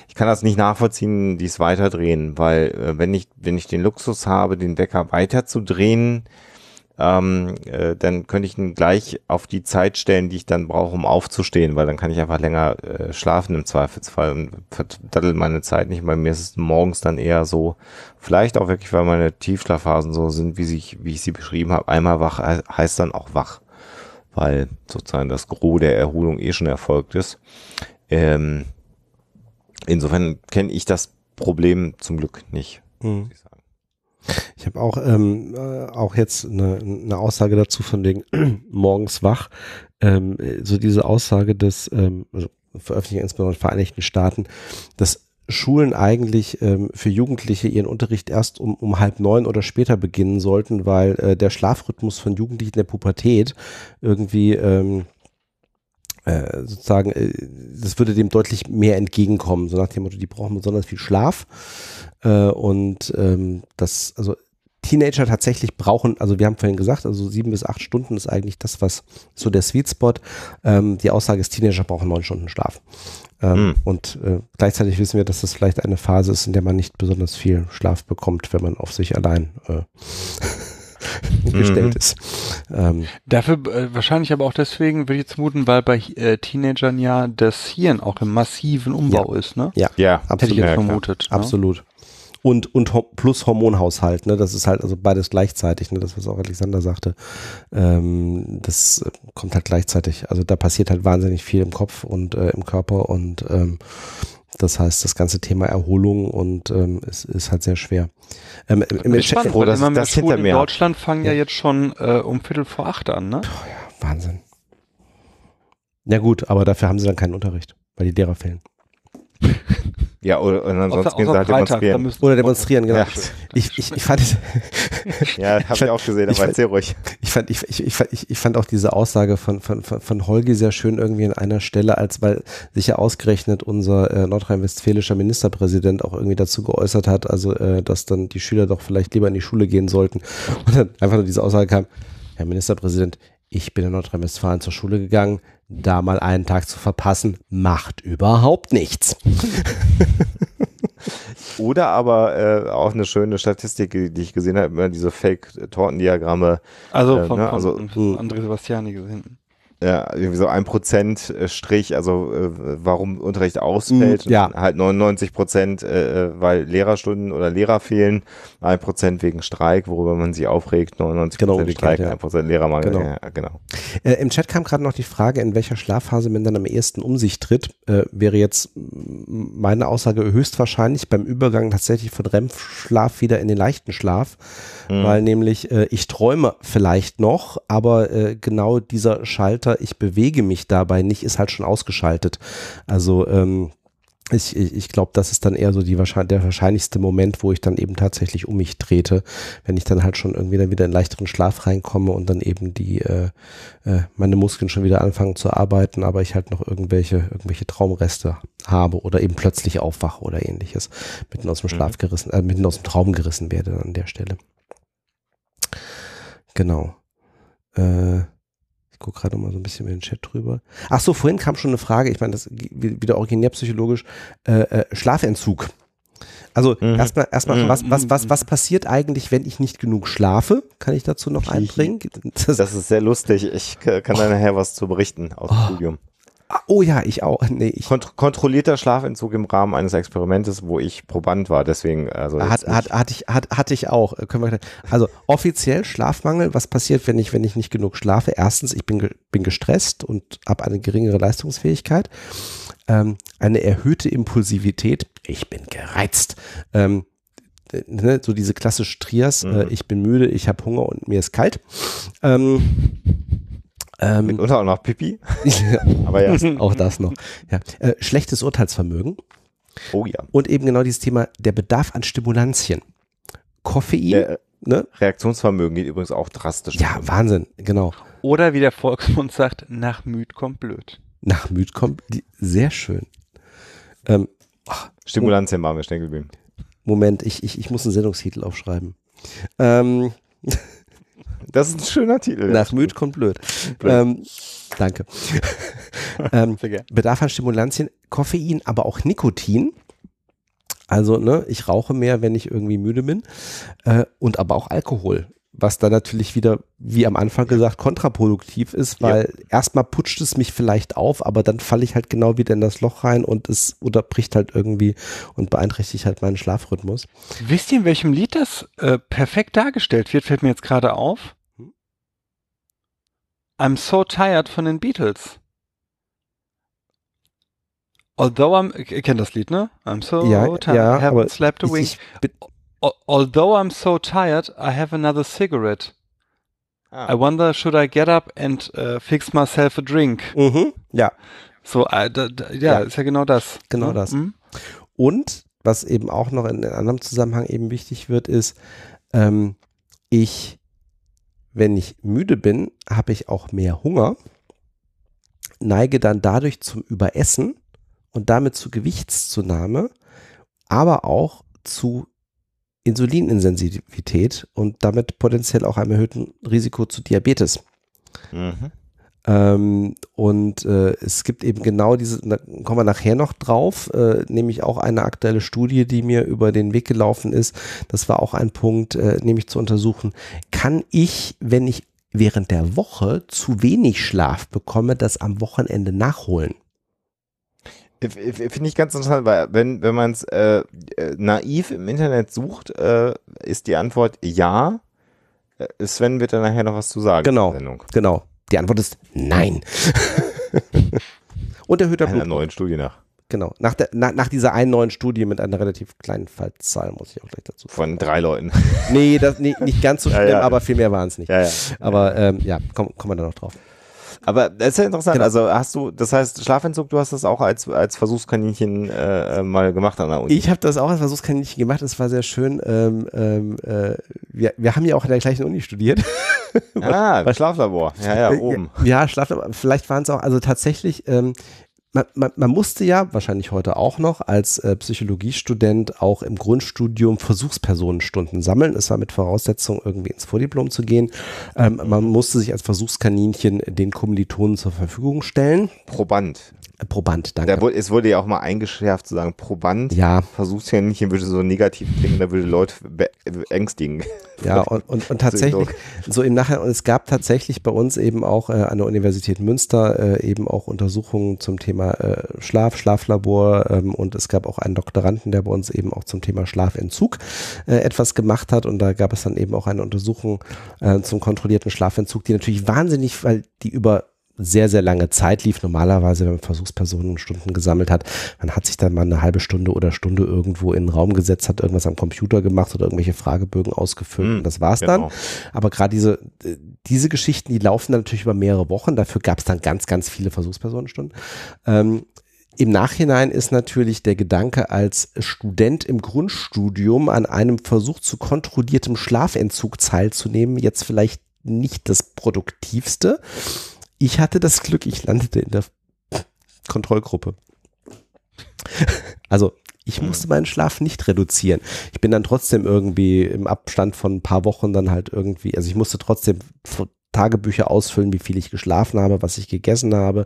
ich kann das nicht nachvollziehen, dies weiterdrehen, weil äh, wenn ich, wenn ich den Luxus habe, den Wecker weiterzudrehen, ähm, äh, dann könnte ich ihn gleich auf die Zeit stellen, die ich dann brauche, um aufzustehen, weil dann kann ich einfach länger äh, schlafen im Zweifelsfall und verdaddel meine Zeit nicht. Bei mir ist es morgens dann eher so, vielleicht auch wirklich, weil meine Tiefschlafphasen so sind, wie, sich, wie ich sie beschrieben habe. Einmal wach he- heißt dann auch wach weil sozusagen das Gros der Erholung eh schon erfolgt ist. Ähm, insofern kenne ich das Problem zum Glück nicht, Mhm. Ich habe auch, ähm, äh, auch jetzt eine, eine Aussage dazu von wegen morgens wach. Ähm, äh, so diese Aussage des, ähm, also veröffentlicht insbesondere in den Vereinigten Staaten, dass Schulen eigentlich ähm, für Jugendliche ihren Unterricht erst um, um halb neun oder später beginnen sollten, weil äh, der Schlafrhythmus von Jugendlichen in der Pubertät irgendwie ähm, äh, sozusagen, äh, das würde dem deutlich mehr entgegenkommen, so nach dem Motto, die brauchen besonders viel Schlaf äh, und ähm, das, also Teenager tatsächlich brauchen, also wir haben vorhin gesagt, also sieben bis acht Stunden ist eigentlich das, was so der Sweet Spot. Ähm, die Aussage ist, Teenager brauchen neun Stunden Schlaf. Ähm, Mhm. Und äh, gleichzeitig wissen wir, dass das vielleicht eine Phase ist, in der man nicht besonders viel Schlaf bekommt, wenn man auf sich allein äh, gestellt Mhm. ist. Ähm, Dafür äh, wahrscheinlich aber auch deswegen, würde ich jetzt vermuten, weil bei äh, Teenagern ja das Hirn auch im massiven Umbau ist, ne? ja, Ja, Hätte ich absolut. jetzt Ja, vermutet. Ne? Absolut. Und, und Ho- plus Hormonhaushalt, ne? Das ist halt also beides gleichzeitig, ne? Das, was auch Alexander sagte. Ähm, das äh, kommt halt gleichzeitig. Also da passiert halt wahnsinnig viel im Kopf und äh, im Körper und ähm, das heißt, das ganze Thema Erholung und ähm, ist, ist halt sehr schwer. Ähm, im, im Bin froh, weil dass immer ich mehr das hinter Schulen in mir hab. Deutschland fangen ja, Ja. jetzt schon äh, um Viertel vor acht an, ne? Wahnsinn. Ja gut, aber dafür haben sie dann keinen Unterricht, weil die Lehrer fehlen. Ja, oder und ansonsten Außer, gehen sie halt Freitag, da demonstrieren. Oder demonstrieren, genau. Ja. Ich, ich, ich fand es, Ja, hab ich auch gesehen, ich aber fand- erzähl ruhig. ich fand, ich, ich, ich, fand- ich, fand auch diese Aussage von, von, von, von Holgi sehr schön irgendwie an einer Stelle, als weil sich ja ausgerechnet unser äh, nordrhein-westfälischer Ministerpräsident auch irgendwie dazu geäußert hat, also äh, dass dann die Schüler doch vielleicht lieber in die Schule gehen sollten. Und dann einfach nur diese Aussage kam, Herr Ministerpräsident, ich bin in Nordrhein-Westfalen zur Schule gegangen, da mal einen Tag zu verpassen, macht überhaupt nichts. Oder aber äh, auch eine schöne Statistik, die ich gesehen habe, immer diese Fake-Tortendiagramme, Also Äh, von, ne, von, also, von. André Sebastiani gesehen. Ja, irgendwie so ein Prozent äh, Strich, also äh, warum Unterricht ausfällt. Mm, ja. Halt 99 Prozent, äh, äh, weil Lehrerstunden oder Lehrer fehlen, ein Prozent wegen Streik, worüber man sich aufregt, 99 Genau, Prozent Streik, ja. ein Prozent Lehrermangel. Genau. Ja, genau. Äh, Im Chat kam gerade noch die Frage, in welcher Schlafphase man dann am ehesten um sich tritt. Äh, wäre jetzt meine Aussage höchstwahrscheinlich beim Übergang tatsächlich von REM-Schlaf wieder in den leichten Schlaf, Mhm. weil nämlich äh, ich träume vielleicht noch, aber äh, genau dieser Schalter, ich bewege mich dabei nicht, ist halt schon ausgeschaltet. Also ähm, ich, ich, ich glaube, das ist dann eher so die wahrscheinlich, der wahrscheinlichste Moment, wo ich dann eben tatsächlich um mich trete, wenn ich dann halt schon irgendwie dann wieder in leichteren Schlaf reinkomme und dann eben die äh, äh, meine Muskeln schon wieder anfangen zu arbeiten, aber ich halt noch irgendwelche irgendwelche Traumreste habe oder eben plötzlich aufwache oder ähnliches, mitten aus dem Schlaf gerissen, äh, mitten aus dem Traum gerissen werde an der Stelle. Genau. Äh, ich gucke gerade mal so ein bisschen in den Chat drüber. Ach so, vorhin kam schon eine Frage, ich meine, das wieder originär psychologisch, äh, äh, Schlafentzug. Also Mhm. erstmal, erstmal, Mhm. was, was, was, was passiert eigentlich, wenn ich nicht genug schlafe? Kann ich dazu noch einbringen? Das, Das ist sehr lustig. Ich k- kann da nachher was zu berichten aus dem Oh. Studium. Oh ja, ich auch. Nee, ich, Kont kontrollierter Schlafentzug im Rahmen eines Experimentes, wo ich Proband war. Deswegen, also hat, hat, hatte, ich, hat, hatte ich auch. Äh, Können wir, also offiziell Schlafmangel, was passiert, wenn ich, wenn ich nicht genug schlafe? Erstens, ich bin, bin gestresst und habe eine geringere Leistungsfähigkeit. Ähm, eine erhöhte Impulsivität. Ich bin gereizt. Ähm, äh, ne, so diese klassische Trias, Mhm. äh, ich bin müde, ich habe Hunger und mir ist kalt. Ähm, ähm, mitunter auch noch Pipi. Aber ja. auch das noch. Ja. Äh, schlechtes Urteilsvermögen. Oh ja. Und eben genau dieses Thema, der Bedarf an Stimulantien. Koffein, Der ne? Reaktionsvermögen geht übrigens auch drastisch. Ja. Wahnsinn, genau. Oder wie der Volksmund sagt, nach müd kommt blöd. Nach Müd kommt, die, sehr schön. Ähm, ach, Stimulantien waren wir stehen geblieben. Moment, ich, ich, ich muss einen Sendungstitel aufschreiben. Ähm, Das ist ein schöner Titel. nach Müd kommt blöd. Blöd. Ähm, danke. ähm. Bedarf an Stimulantien, Koffein, aber auch Nikotin. Also, ne, ich rauche mehr, wenn ich irgendwie müde bin. Äh, und aber auch Alkohol. Was dann natürlich wieder, wie am Anfang gesagt, kontraproduktiv ist, weil erstmal putscht es mich vielleicht auf, aber dann falle ich halt genau wieder in das Loch rein und es unterbricht halt irgendwie und beeinträchtigt halt meinen Schlafrhythmus. Wisst ihr, in welchem Lied das äh, perfekt dargestellt wird? Fällt mir jetzt gerade auf. I'm so tired von den Beatles. Although I'm, ihr kennt das Lied, ne? I'm so Ja, tired, ja, I haven't slept a Ich, wink. Although I'm so tired, I have another cigarette. Ah. I wonder, should I get up and uh, fix myself a drink? mhm, ja, So, äh, da, da, ja, Ja. ist ja genau das. Genau ne? das. Mhm. Und was eben auch noch in, in anderem Zusammenhang eben wichtig wird, ist, ähm, ich, wenn ich müde bin, habe ich auch mehr Hunger, neige dann dadurch zum Überessen und damit zu Gewichtszunahme, aber auch zu Insulininsensitivität und damit potenziell auch einem erhöhten Risiko zu Diabetes. Mhm. Ähm, und äh, es gibt eben genau diese, da kommen wir nachher noch drauf, äh, nämlich auch eine aktuelle Studie, die mir über den Weg gelaufen ist. Das war auch ein Punkt, äh, nämlich zu untersuchen, kann ich, wenn ich während der Woche zu wenig Schlaf bekomme, das am Wochenende nachholen? Finde ich ganz interessant, weil wenn, wenn man es äh, äh, naiv im Internet sucht, äh, ist die Antwort ja. Äh, Sven wird da nachher noch was zu sagen. Genau. Genau. Die Antwort ist nein. und erhöhter Einer Blutdruck. neuen Studie nach. Genau. Nach, der, nach, nach dieser einen neuen Studie mit einer relativ kleinen Fallzahl, muss ich auch gleich dazu Von drei Leuten. Nee, das, nee nicht ganz so Ja, schlimm, ja. aber viel mehr waren es nicht. ja, ja. Aber ähm, ja, kommen komm wir da noch drauf. Aber das ist ja interessant. Genau. Also hast du, das heißt, Schlafentzug, du hast das auch als, als Versuchskaninchen äh, mal gemacht an der Uni. Ich habe das auch als Versuchskaninchen gemacht, es war sehr schön. Ähm, ähm, äh, wir, wir haben ja auch in der gleichen Uni studiert. ah, bei Schlaflabor. Ja, ja, oben. Ja, Schlaflabor. Vielleicht waren es auch, also tatsächlich, ähm, man, man, man musste ja, wahrscheinlich heute auch noch, als äh, Psychologiestudent auch im Grundstudium Versuchspersonenstunden sammeln. Es war mit Voraussetzung, irgendwie ins Vordiplom zu gehen. Ähm, man musste sich als Versuchskaninchen den Kommilitonen zur Verfügung stellen. Proband. Proband, danke. Da wurde, es wurde ja auch mal eingeschärft zu sagen, Proband. Ja. Versuchskaninchen würde so negativ klingen, da würde Leute ängstigen. Ja, und, und, und tatsächlich, so im Nachhinein, und es gab tatsächlich bei uns eben auch äh, an der Universität Münster äh, eben auch Untersuchungen zum Thema äh, Schlaf, Schlaflabor ähm, und es gab auch einen Doktoranden, der bei uns eben auch zum Thema Schlafentzug äh, etwas gemacht hat und da gab es dann eben auch eine Untersuchung äh, zum kontrollierten Schlafentzug, die natürlich wahnsinnig, weil die über sehr, sehr lange Zeit lief. Normalerweise, wenn man Versuchspersonen Stunden gesammelt hat, man hat sich dann mal eine halbe Stunde oder Stunde irgendwo in den Raum gesetzt, hat irgendwas am Computer gemacht oder irgendwelche Fragebögen ausgefüllt Hm, und das war's genau. dann. Aber gerade diese, äh, diese Geschichten, die laufen dann natürlich über mehrere Wochen. Dafür gab es dann ganz, ganz viele Versuchspersonenstunden. Ähm, im Nachhinein ist natürlich der Gedanke, als Student im Grundstudium an einem Versuch zu kontrolliertem Schlafentzug teilzunehmen, jetzt vielleicht nicht das produktivste. Ich hatte das Glück, ich landete in der Kontrollgruppe. Also ich musste meinen Schlaf nicht reduzieren. Ich bin dann trotzdem irgendwie im Abstand von ein paar Wochen dann halt irgendwie, also ich musste trotzdem Tagebücher ausfüllen, wie viel ich geschlafen habe, was ich gegessen habe.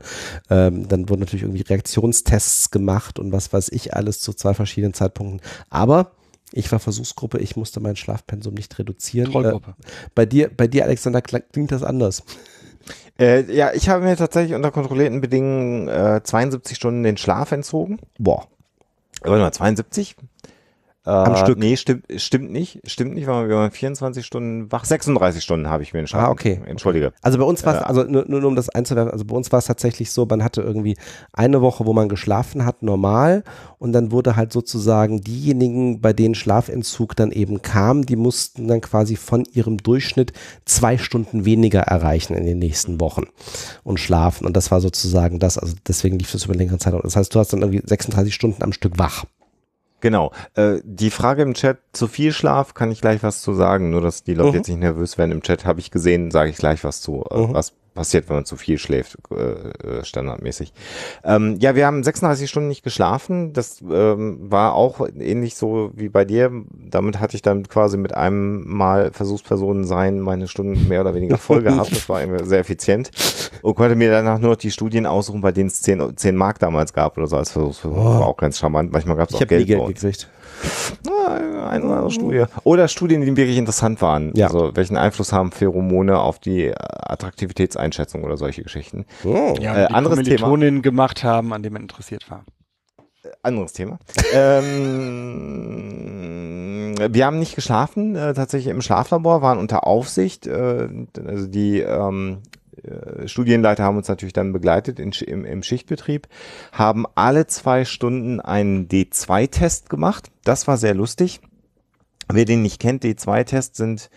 Ähm, dann wurden natürlich irgendwie Reaktionstests gemacht und was weiß ich alles zu zwei verschiedenen Zeitpunkten. Aber ich war Versuchsgruppe, ich musste mein Schlafpensum nicht reduzieren. Äh, bei dir, bei dir, Alexander, klingt das anders. Äh, ja, ich habe mir tatsächlich unter kontrollierten Bedingungen äh, 72 Stunden den Schlaf entzogen. Boah. Warte mal, 72? Äh, Am Stück? Nee, stimmt, stimmt nicht. Stimmt nicht, weil wir waren 24 Stunden wach. 36 Stunden habe ich mir den Schlaf. Ah, okay. Entschuldige. Also bei uns war es, Ja. also nur, nur um das einzuwerfen, also bei uns war es tatsächlich so, man hatte irgendwie eine Woche, wo man geschlafen hat, normal und dann wurde halt sozusagen diejenigen, bei denen Schlafentzug dann eben kam, die mussten dann quasi von ihrem Durchschnitt zwei Stunden weniger erreichen in den nächsten Wochen und schlafen und das war sozusagen das, also deswegen lief das über einen längeren Zeitraum. Das heißt, du hast dann irgendwie 36 Stunden am Stück wach. Genau. Äh, die Frage im Chat, zu viel Schlaf, kann ich gleich was zu sagen. Nur, dass die Leute Mhm. jetzt nicht nervös werden. Im Chat habe ich gesehen, sage ich gleich was zu. Äh, Mhm. Was passiert, wenn man zu viel schläft, äh, äh, standardmäßig. Ähm, ja, wir haben 36 Stunden nicht geschlafen. Das ähm, war auch ähnlich so wie bei dir. Damit hatte ich dann quasi mit einem Mal Versuchspersonen sein meine Stunden mehr oder weniger voll gehabt. Das war sehr effizient. Und konnte mir danach nur noch die Studien aussuchen, bei denen es 10, 10 Mark damals gab oder so als Versuchsperson. Oh. War auch ganz charmant. Manchmal gab es Ich auch habe Geld bei Geld uns. gekriegt. Eine oder andere Studie. Oder Studien, die wirklich interessant waren. Ja. Also welchen Einfluss haben Pheromone auf die äh, Attraktivitätseinschätzung oder solche Geschichten. Oh. Ja, Äh, die anderes Kommilitonin gemacht haben, an dem man interessiert war. Anderes Thema. ähm, wir haben nicht geschlafen, äh, tatsächlich im Schlaflabor, waren unter Aufsicht. Äh, also die ähm, äh, Studienleiter haben uns natürlich dann begleitet in, im, im Schichtbetrieb, haben alle zwei Stunden einen D2-Test gemacht. Das war sehr lustig. Wer den nicht kennt, D2-Tests sind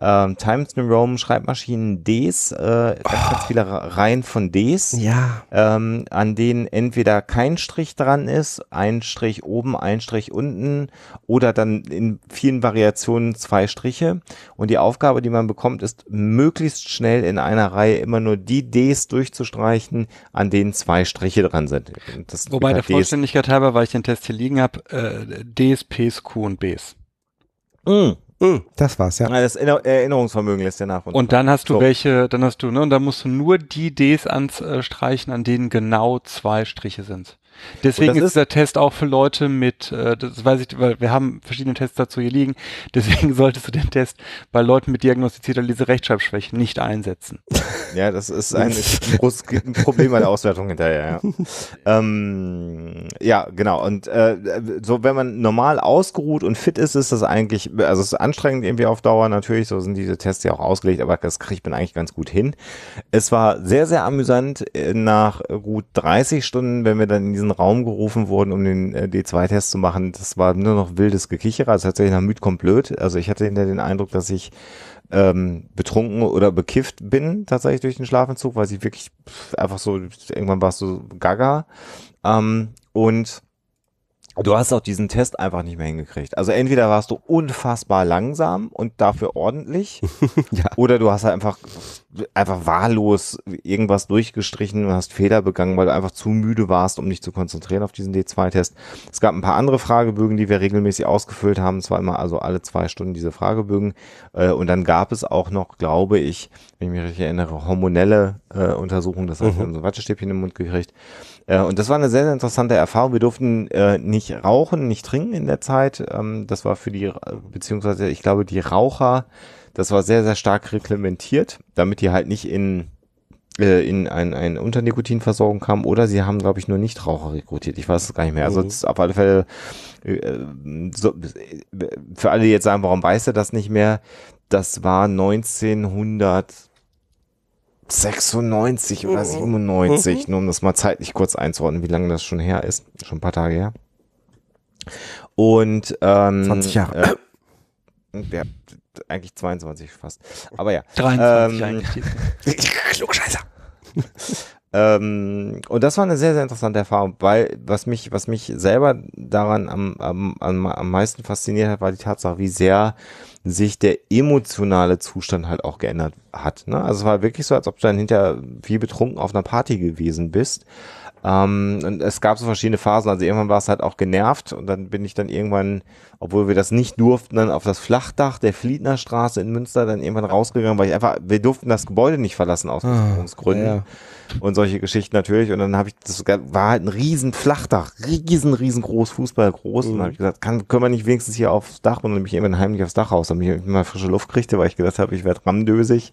ähm, Times New Roman Schreibmaschinen Ds, äh, ganz, ganz viele Reihen von Ds Ja. ähm, an denen entweder kein Strich dran ist, ein Strich oben, ein Strich unten oder dann in vielen Variationen zwei Striche. Und die Aufgabe, die man bekommt, ist möglichst schnell in einer Reihe immer nur die Ds durchzustreichen, an denen zwei Striche dran sind. Das Wobei der. Vollständigkeit halber, weil ich den Test hier liegen habe, äh, Ds, Ps, Q und Bs. Mm. Mm, das war's, ja. Das Erinner- Erinnerungsvermögen lässt ja nach. Und dann hast du So. welche, dann hast du, ne, und dann musst du nur die Ds anstreichen, an denen genau zwei Striche sind. Deswegen ist ist- dieser Test auch für Leute mit, äh, das weiß ich, weil wir haben verschiedene Tests dazu hier liegen, deswegen solltest du den Test bei Leuten mit diagnostizierter Leserechtschreibschwäche nicht einsetzen. Ja, das ist ein, ein großes Problem bei der Auswertung hinterher. Ja, ähm, ja genau. Und äh, so, wenn man normal ausgeruht und fit ist, ist das eigentlich, also es ist anstrengend irgendwie auf Dauer natürlich, so sind diese Tests ja auch ausgelegt, aber das kriegt man eigentlich ganz gut hin. Es war sehr, sehr amüsant äh, nach gut 30 Stunden, wenn wir dann in diesen Raum gerufen wurden, um den äh, D2-Test zu machen, das war nur noch wildes Gekichere, also tatsächlich nach Müd blöd. Also ich hatte hinter den Eindruck, dass ich ähm, betrunken oder bekifft bin, tatsächlich durch den Schlafentzug, weil ich wirklich einfach so, irgendwann warst du gaga. Ähm, und du hast auch diesen Test einfach nicht mehr hingekriegt. Also entweder warst du unfassbar langsam und dafür ordentlich, Ja. oder du hast halt einfach, einfach wahllos irgendwas durchgestrichen und hast Fehler begangen, weil du einfach zu müde warst, um dich zu konzentrieren auf diesen D2-Test. Es gab ein paar andere Fragebögen, die wir regelmäßig ausgefüllt haben. Es war immer also alle zwei Stunden diese Fragebögen. Äh, Und dann gab es auch noch, glaube ich, wenn ich mich richtig erinnere, hormonelle äh, Untersuchungen. Das heißt, wir haben so Wattestäbchen im Mund gekriegt. Äh, Und das war eine sehr, sehr interessante Erfahrung. Wir durften äh, nicht rauchen, nicht trinken in der Zeit. Ähm, Das war für die, äh, beziehungsweise ich glaube, die Raucher, das war sehr, sehr stark reglementiert, damit die halt nicht in äh, in ein, ein Unternikotinversorgung kamen oder sie haben, glaube ich, nur Nichtraucher rekrutiert. Ich weiß es gar nicht mehr. Also Mhm. auf alle Fälle so, für alle, die jetzt sagen, warum weiß er das nicht mehr? Das war 1996 oder 97, nur um das mal zeitlich kurz einzuordnen, wie lange das schon her ist. Schon ein paar Tage her. Und ähm, 20 Jahre. Äh, ja, eigentlich 22 fast. Aber ja. 23 Ähm, eigentlich. Klugscheißer. Ähm, und das war eine sehr, sehr interessante Erfahrung, weil was mich, was mich selber daran am, am, am, am meisten fasziniert hat, war die Tatsache, wie sehr sich der emotionale Zustand halt auch geändert hat. Ne? Also es war wirklich so, als ob du dann hinterher wie betrunken auf einer Party gewesen bist. Ähm, und es gab so verschiedene Phasen. Also irgendwann war es halt auch genervt und dann bin ich dann irgendwann, obwohl wir das nicht durften, dann auf das Flachdach der Fliedner Straße in Münster dann irgendwann rausgegangen, weil ich einfach, wir durften das Gebäude nicht verlassen aus Versicherungsgründen ja. Und solche Geschichten natürlich. Und dann habe ich, das war halt ein riesen Flachdach, riesen, riesengroß, Fußball groß. Und dann habe ich gesagt, kann, können wir nicht wenigstens hier aufs Dach und dann bin ich irgendwann heimlich aufs Dach raus, damit ich mal frische Luft kriegte, weil ich gedacht habe, ich werde rammdösig.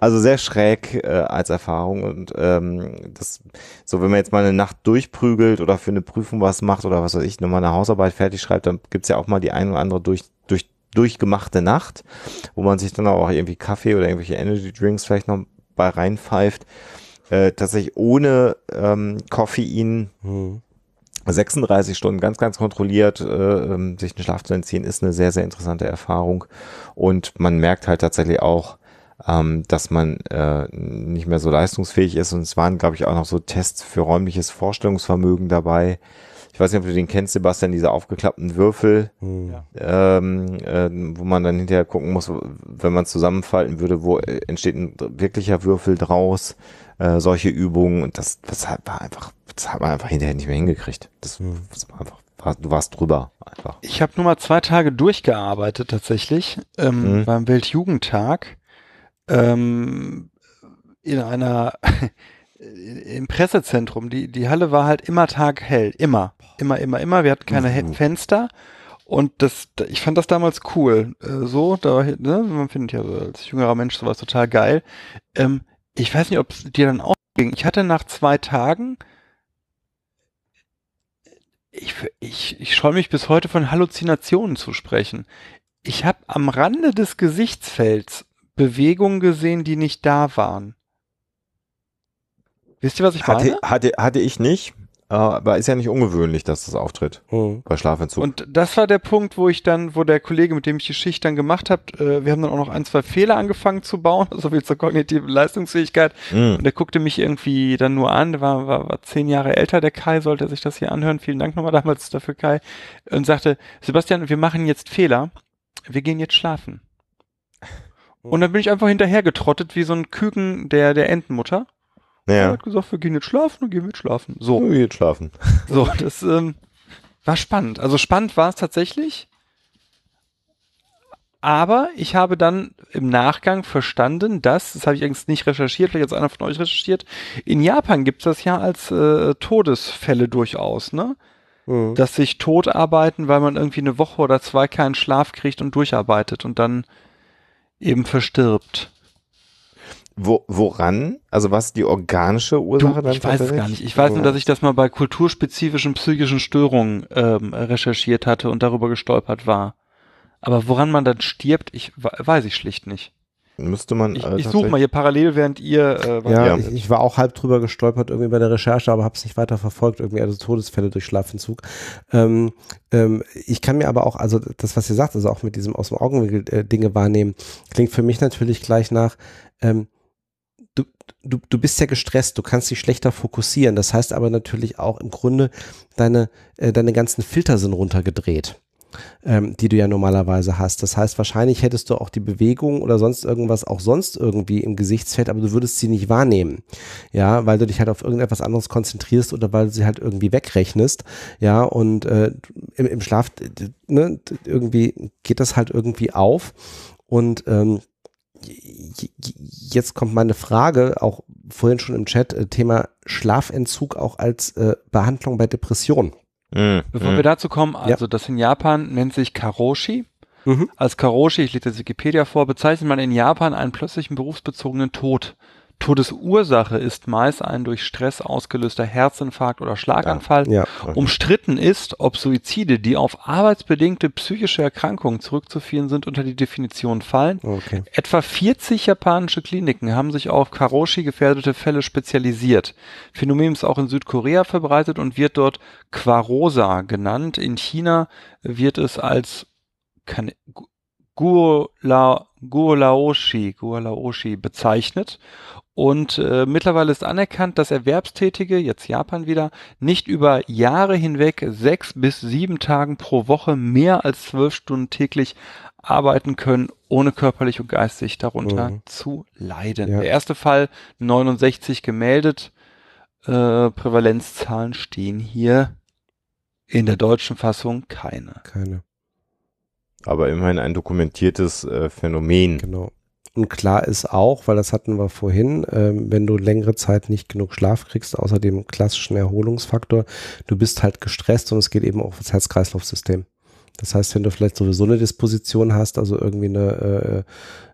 Also sehr schräg äh, als Erfahrung. Und ähm, das, so wenn man jetzt mal eine Nacht durchprügelt oder für eine Prüfung was macht oder was weiß ich, nochmal eine Hausarbeit fertig schreibt, dann gibt's ja auch mal die ein oder andere durch, durch, durchgemachte Nacht, wo man sich dann auch irgendwie Kaffee oder irgendwelche Energy Drinks vielleicht noch bei reinpfeift. Äh, tatsächlich ohne ähm, Koffein Hm. 36 Stunden ganz, ganz kontrolliert äh, ähm, sich den Schlaf zu entziehen, ist eine sehr, sehr interessante Erfahrung. Und man merkt halt tatsächlich auch, ähm, dass man äh, nicht mehr so leistungsfähig ist. Und es waren, glaube ich, auch noch so Tests für räumliches Vorstellungsvermögen dabei. Ich weiß nicht, ob du den kennst, Sebastian, diese aufgeklappten Würfel, Hm. ähm, äh, wo man dann hinterher gucken muss, wenn man zusammenfalten würde, wo entsteht ein wirklicher Würfel draus, äh, solche Übungen und das, das hat war einfach, das hat man einfach hinterher nicht mehr hingekriegt. Das, das war einfach, du warst drüber einfach. Ich habe nur mal zwei Tage durchgearbeitet tatsächlich ähm, Mhm. beim Weltjugendtag ähm, in einer im Pressezentrum. Die die Halle war halt immer taghell, immer, immer, immer, immer. Wir hatten keine Mhm. Fenster und das, ich fand das damals cool. Äh, so, da, ne, man findet ja so als jüngerer Mensch sowas total geil. Ähm, ich weiß nicht, ob es dir dann auch ging. Ich hatte nach zwei Tagen ich, ich, ich scheue mich bis heute von Halluzinationen zu sprechen. Ich habe am Rande des Gesichtsfelds Bewegungen gesehen, die nicht da waren. Wisst ihr, was ich meine? Hatte, hatte, hatte ich nicht, aber ist ja nicht ungewöhnlich, dass das auftritt Hm. bei Schlafentzug. Und das war der Punkt, wo ich dann, wo der Kollege, mit dem ich die Schicht dann gemacht habe, äh, wir haben dann auch noch ein, zwei Fehler angefangen zu bauen, so viel zur kognitiven Leistungsfähigkeit. Mhm. Und der guckte mich irgendwie dann nur an, der war, war, war zehn Jahre älter, der Kai, sollte sich das hier anhören. Vielen Dank nochmal damals dafür, Kai. Und sagte, Sebastian, wir machen jetzt Fehler, wir gehen jetzt schlafen. Und dann bin ich einfach hinterher getrottet wie so ein Küken der, der Entenmutter. Er Ja. hat gesagt, wir gehen jetzt schlafen und gehen jetzt schlafen. So. Oh, jetzt schlafen. So, das ähm, war spannend. Also spannend war es tatsächlich. Aber ich habe dann im Nachgang verstanden, dass, das habe ich übrigens nicht recherchiert, vielleicht hat einer von euch recherchiert, in Japan gibt es das ja als äh, Todesfälle durchaus, ne? Hm. Dass sich tot arbeiten, weil man irgendwie eine Woche oder zwei keinen Schlaf kriegt und durcharbeitet und dann eben verstirbt. Wo, woran? Also was die organische Ursache Du, dann ich weiß es gar nicht. Ich weiß nur, dass ich das mal bei kulturspezifischen psychischen Störungen ähm, recherchiert hatte und darüber gestolpert war. Aber woran man dann stirbt, ich we- weiß ich schlicht nicht. Müsste man. Ich, äh, ich suche mal hier parallel, während ihr. Äh, Ja, Ja. ich war auch halb drüber gestolpert irgendwie bei der Recherche, aber habe es nicht weiter verfolgt, irgendwie also Todesfälle durch Schlafentzug. Ähm, ähm, ich kann mir aber auch, also das, was ihr sagt, also auch mit diesem aus dem Augenwinkel äh, Dinge wahrnehmen, klingt für mich natürlich gleich nach, ähm, du, du, du bist ja gestresst, du kannst dich schlechter fokussieren. Das heißt aber natürlich auch im Grunde, deine, äh, deine ganzen Filter sind runtergedreht ähm, die du ja normalerweise hast. Das heißt, wahrscheinlich hättest du auch die Bewegung oder sonst irgendwas auch sonst irgendwie im Gesichtsfeld, aber du würdest sie nicht wahrnehmen. Ja, weil du dich halt auf irgendetwas anderes konzentrierst oder weil du sie halt irgendwie wegrechnest. Ja, und äh, im, im Schlaf, ne, irgendwie geht das halt irgendwie auf. Und ähm, jetzt kommt meine Frage, auch vorhin schon im Chat, äh, Thema Schlafentzug auch als äh, Behandlung bei Depressionen. Mhm. Bevor wir dazu kommen, also das in Japan nennt sich Karoshi. Mhm. Als Karoshi, ich lese das Wikipedia vor, bezeichnet man in Japan einen plötzlichen berufsbezogenen Tod. Todesursache ist meist ein durch Stress ausgelöster Herzinfarkt oder Schlaganfall. Ja. Umstritten ist, ob Suizide, die auf arbeitsbedingte psychische Erkrankungen zurückzuführen sind, unter die Definition fallen. Okay. Etwa 40 japanische Kliniken haben sich auf Karoshi gefährdete Fälle spezialisiert. Phänomen ist auch in Südkorea verbreitet und wird dort Quarosa genannt. In China wird es als kann, Gu- Guola, Guolaoshi, Guolaoshi bezeichnet. Und äh, mittlerweile ist anerkannt, dass Erwerbstätige, jetzt Japan wieder, nicht über Jahre hinweg sechs bis sieben Tagen pro Woche mehr als zwölf Stunden täglich arbeiten können, ohne körperlich und geistig darunter Mhm. zu leiden. Ja. Der erste Fall 69 gemeldet. Äh, Prävalenzzahlen stehen hier in der deutschen Fassung keine. Keine. Aber immerhin ein dokumentiertes äh, Phänomen. Genau. Und klar ist auch, weil das hatten wir vorhin, ähm, wenn du längere Zeit nicht genug Schlaf kriegst, außer dem klassischen Erholungsfaktor, du bist halt gestresst und es geht eben auch auf das Herz-Kreislauf-System. Das heißt, wenn du vielleicht sowieso eine Disposition hast, also irgendwie eine,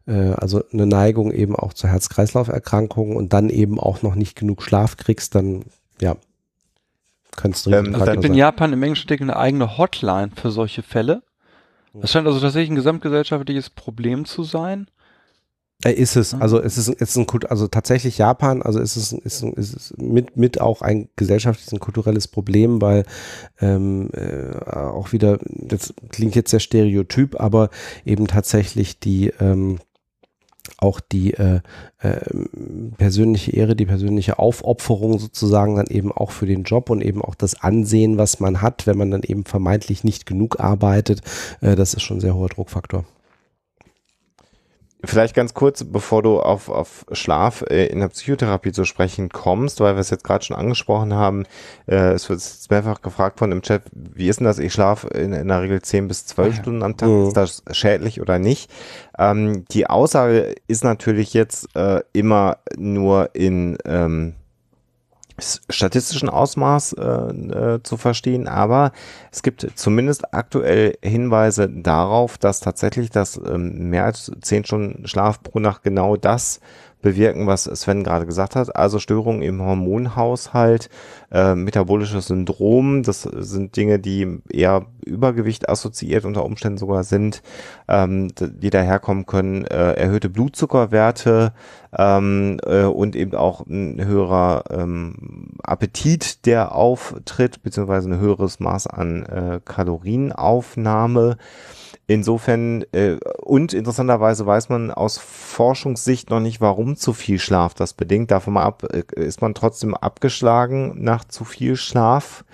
äh, äh, also eine Neigung eben auch zur Herz-Kreislauf-Erkrankungen und dann eben auch noch nicht genug Schlaf kriegst, dann ja, könntest du Ähm, Es gibt in. Japan im englischen eine eigene Hotline für solche Fälle. Das scheint also tatsächlich ein gesamtgesellschaftliches Problem zu sein. Äh, Ist es, also es ist, es ist ein, Kult- also tatsächlich Japan, also es ist, ist, ist es mit, mit auch ein gesellschaftliches, ein kulturelles Problem, weil ähm, äh, auch wieder, das klingt jetzt sehr stereotyp, aber eben tatsächlich die, ähm, auch die äh, äh, persönliche Ehre, die persönliche Aufopferung sozusagen dann eben auch für den Job und eben auch das Ansehen, was man hat, wenn man dann eben vermeintlich nicht genug arbeitet, äh, das ist schon ein sehr hoher Druckfaktor. Vielleicht ganz kurz, bevor du auf, auf Schlaf äh, in der Psychotherapie zu sprechen kommst, weil wir es jetzt gerade schon angesprochen haben, äh, es wird jetzt mehrfach gefragt von im Chat, wie ist denn das? Ich schlafe in, in der Regel 10 bis 12 Ah ja. Stunden am Tag, Mhm. ist das schädlich oder nicht? Ähm, die Aussage ist natürlich jetzt äh, immer nur in ähm, statistischen Ausmaß äh, äh, zu verstehen, aber es gibt zumindest aktuell Hinweise darauf, dass tatsächlich das ähm, mehr als zehn Stunden Schlaf pro Nacht genau das bewirken, was Sven gerade gesagt hat. Also Störungen im Hormonhaushalt, äh, metabolisches Syndrom, das sind Dinge, die eher Übergewicht assoziiert unter Umständen sogar sind, ähm, die daherkommen können, äh, erhöhte Blutzuckerwerte ähm, äh, und eben auch ein höherer ähm, Appetit, der auftritt, beziehungsweise ein höheres Maß an äh, Kalorienaufnahme. Insofern, äh, und interessanterweise weiß man aus Forschungssicht noch nicht, warum zu viel Schlaf das bedingt. Davon mal ab, äh, ist man trotzdem abgeschlagen nach zu viel Schlaf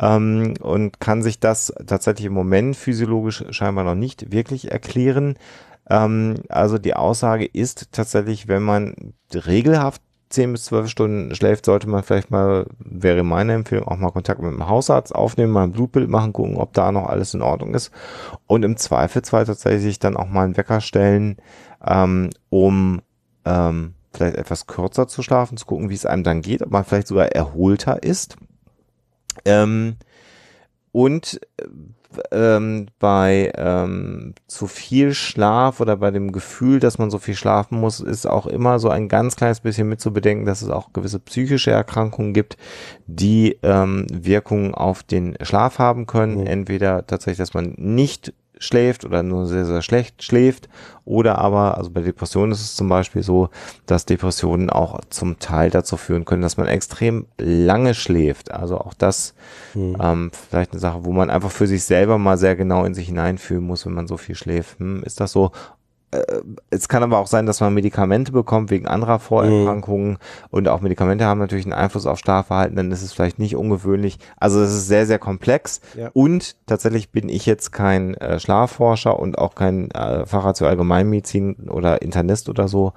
ähm, und kann sich das tatsächlich im Moment physiologisch scheinbar noch nicht wirklich erklären. Ähm, also die Aussage ist tatsächlich, wenn man regelhaft 10 bis 12 Stunden schläft, sollte man vielleicht mal, wäre meine Empfehlung, auch mal Kontakt mit dem Hausarzt aufnehmen, mal ein Blutbild machen, gucken, ob da noch alles in Ordnung ist. Und im Zweifelsfall tatsächlich dann auch mal einen Wecker stellen, ähm, um ähm, vielleicht etwas kürzer zu schlafen, zu gucken, wie es einem dann geht, ob man vielleicht sogar erholter ist. Ähm, und äh, ähm, bei ähm, zu viel Schlaf oder bei dem Gefühl, dass man so viel schlafen muss, ist auch immer so ein ganz kleines bisschen mitzubedenken, dass es auch gewisse psychische Erkrankungen gibt, die ähm, Wirkungen auf den Schlaf haben können. Mhm. Entweder tatsächlich, dass man nicht schläft oder nur sehr, sehr schlecht schläft. Oder aber, also bei Depressionen ist es zum Beispiel so, dass Depressionen auch zum Teil dazu führen können, dass man extrem lange schläft. Also auch das hm. ähm, vielleicht eine Sache, wo man einfach für sich selber mal sehr genau in sich hineinfühlen muss, wenn man so viel schläft. Hm, ist das so? Äh, es kann aber auch sein, dass man Medikamente bekommt wegen anderer Vorerkrankungen mhm. und auch Medikamente haben natürlich einen Einfluss auf Schlafverhalten, dann ist es vielleicht nicht ungewöhnlich. Also es ist sehr, sehr komplex ja. und tatsächlich bin ich jetzt kein äh, Schlafforscher und auch kein äh, Facharzt für Allgemeinmedizin oder Internist oder so.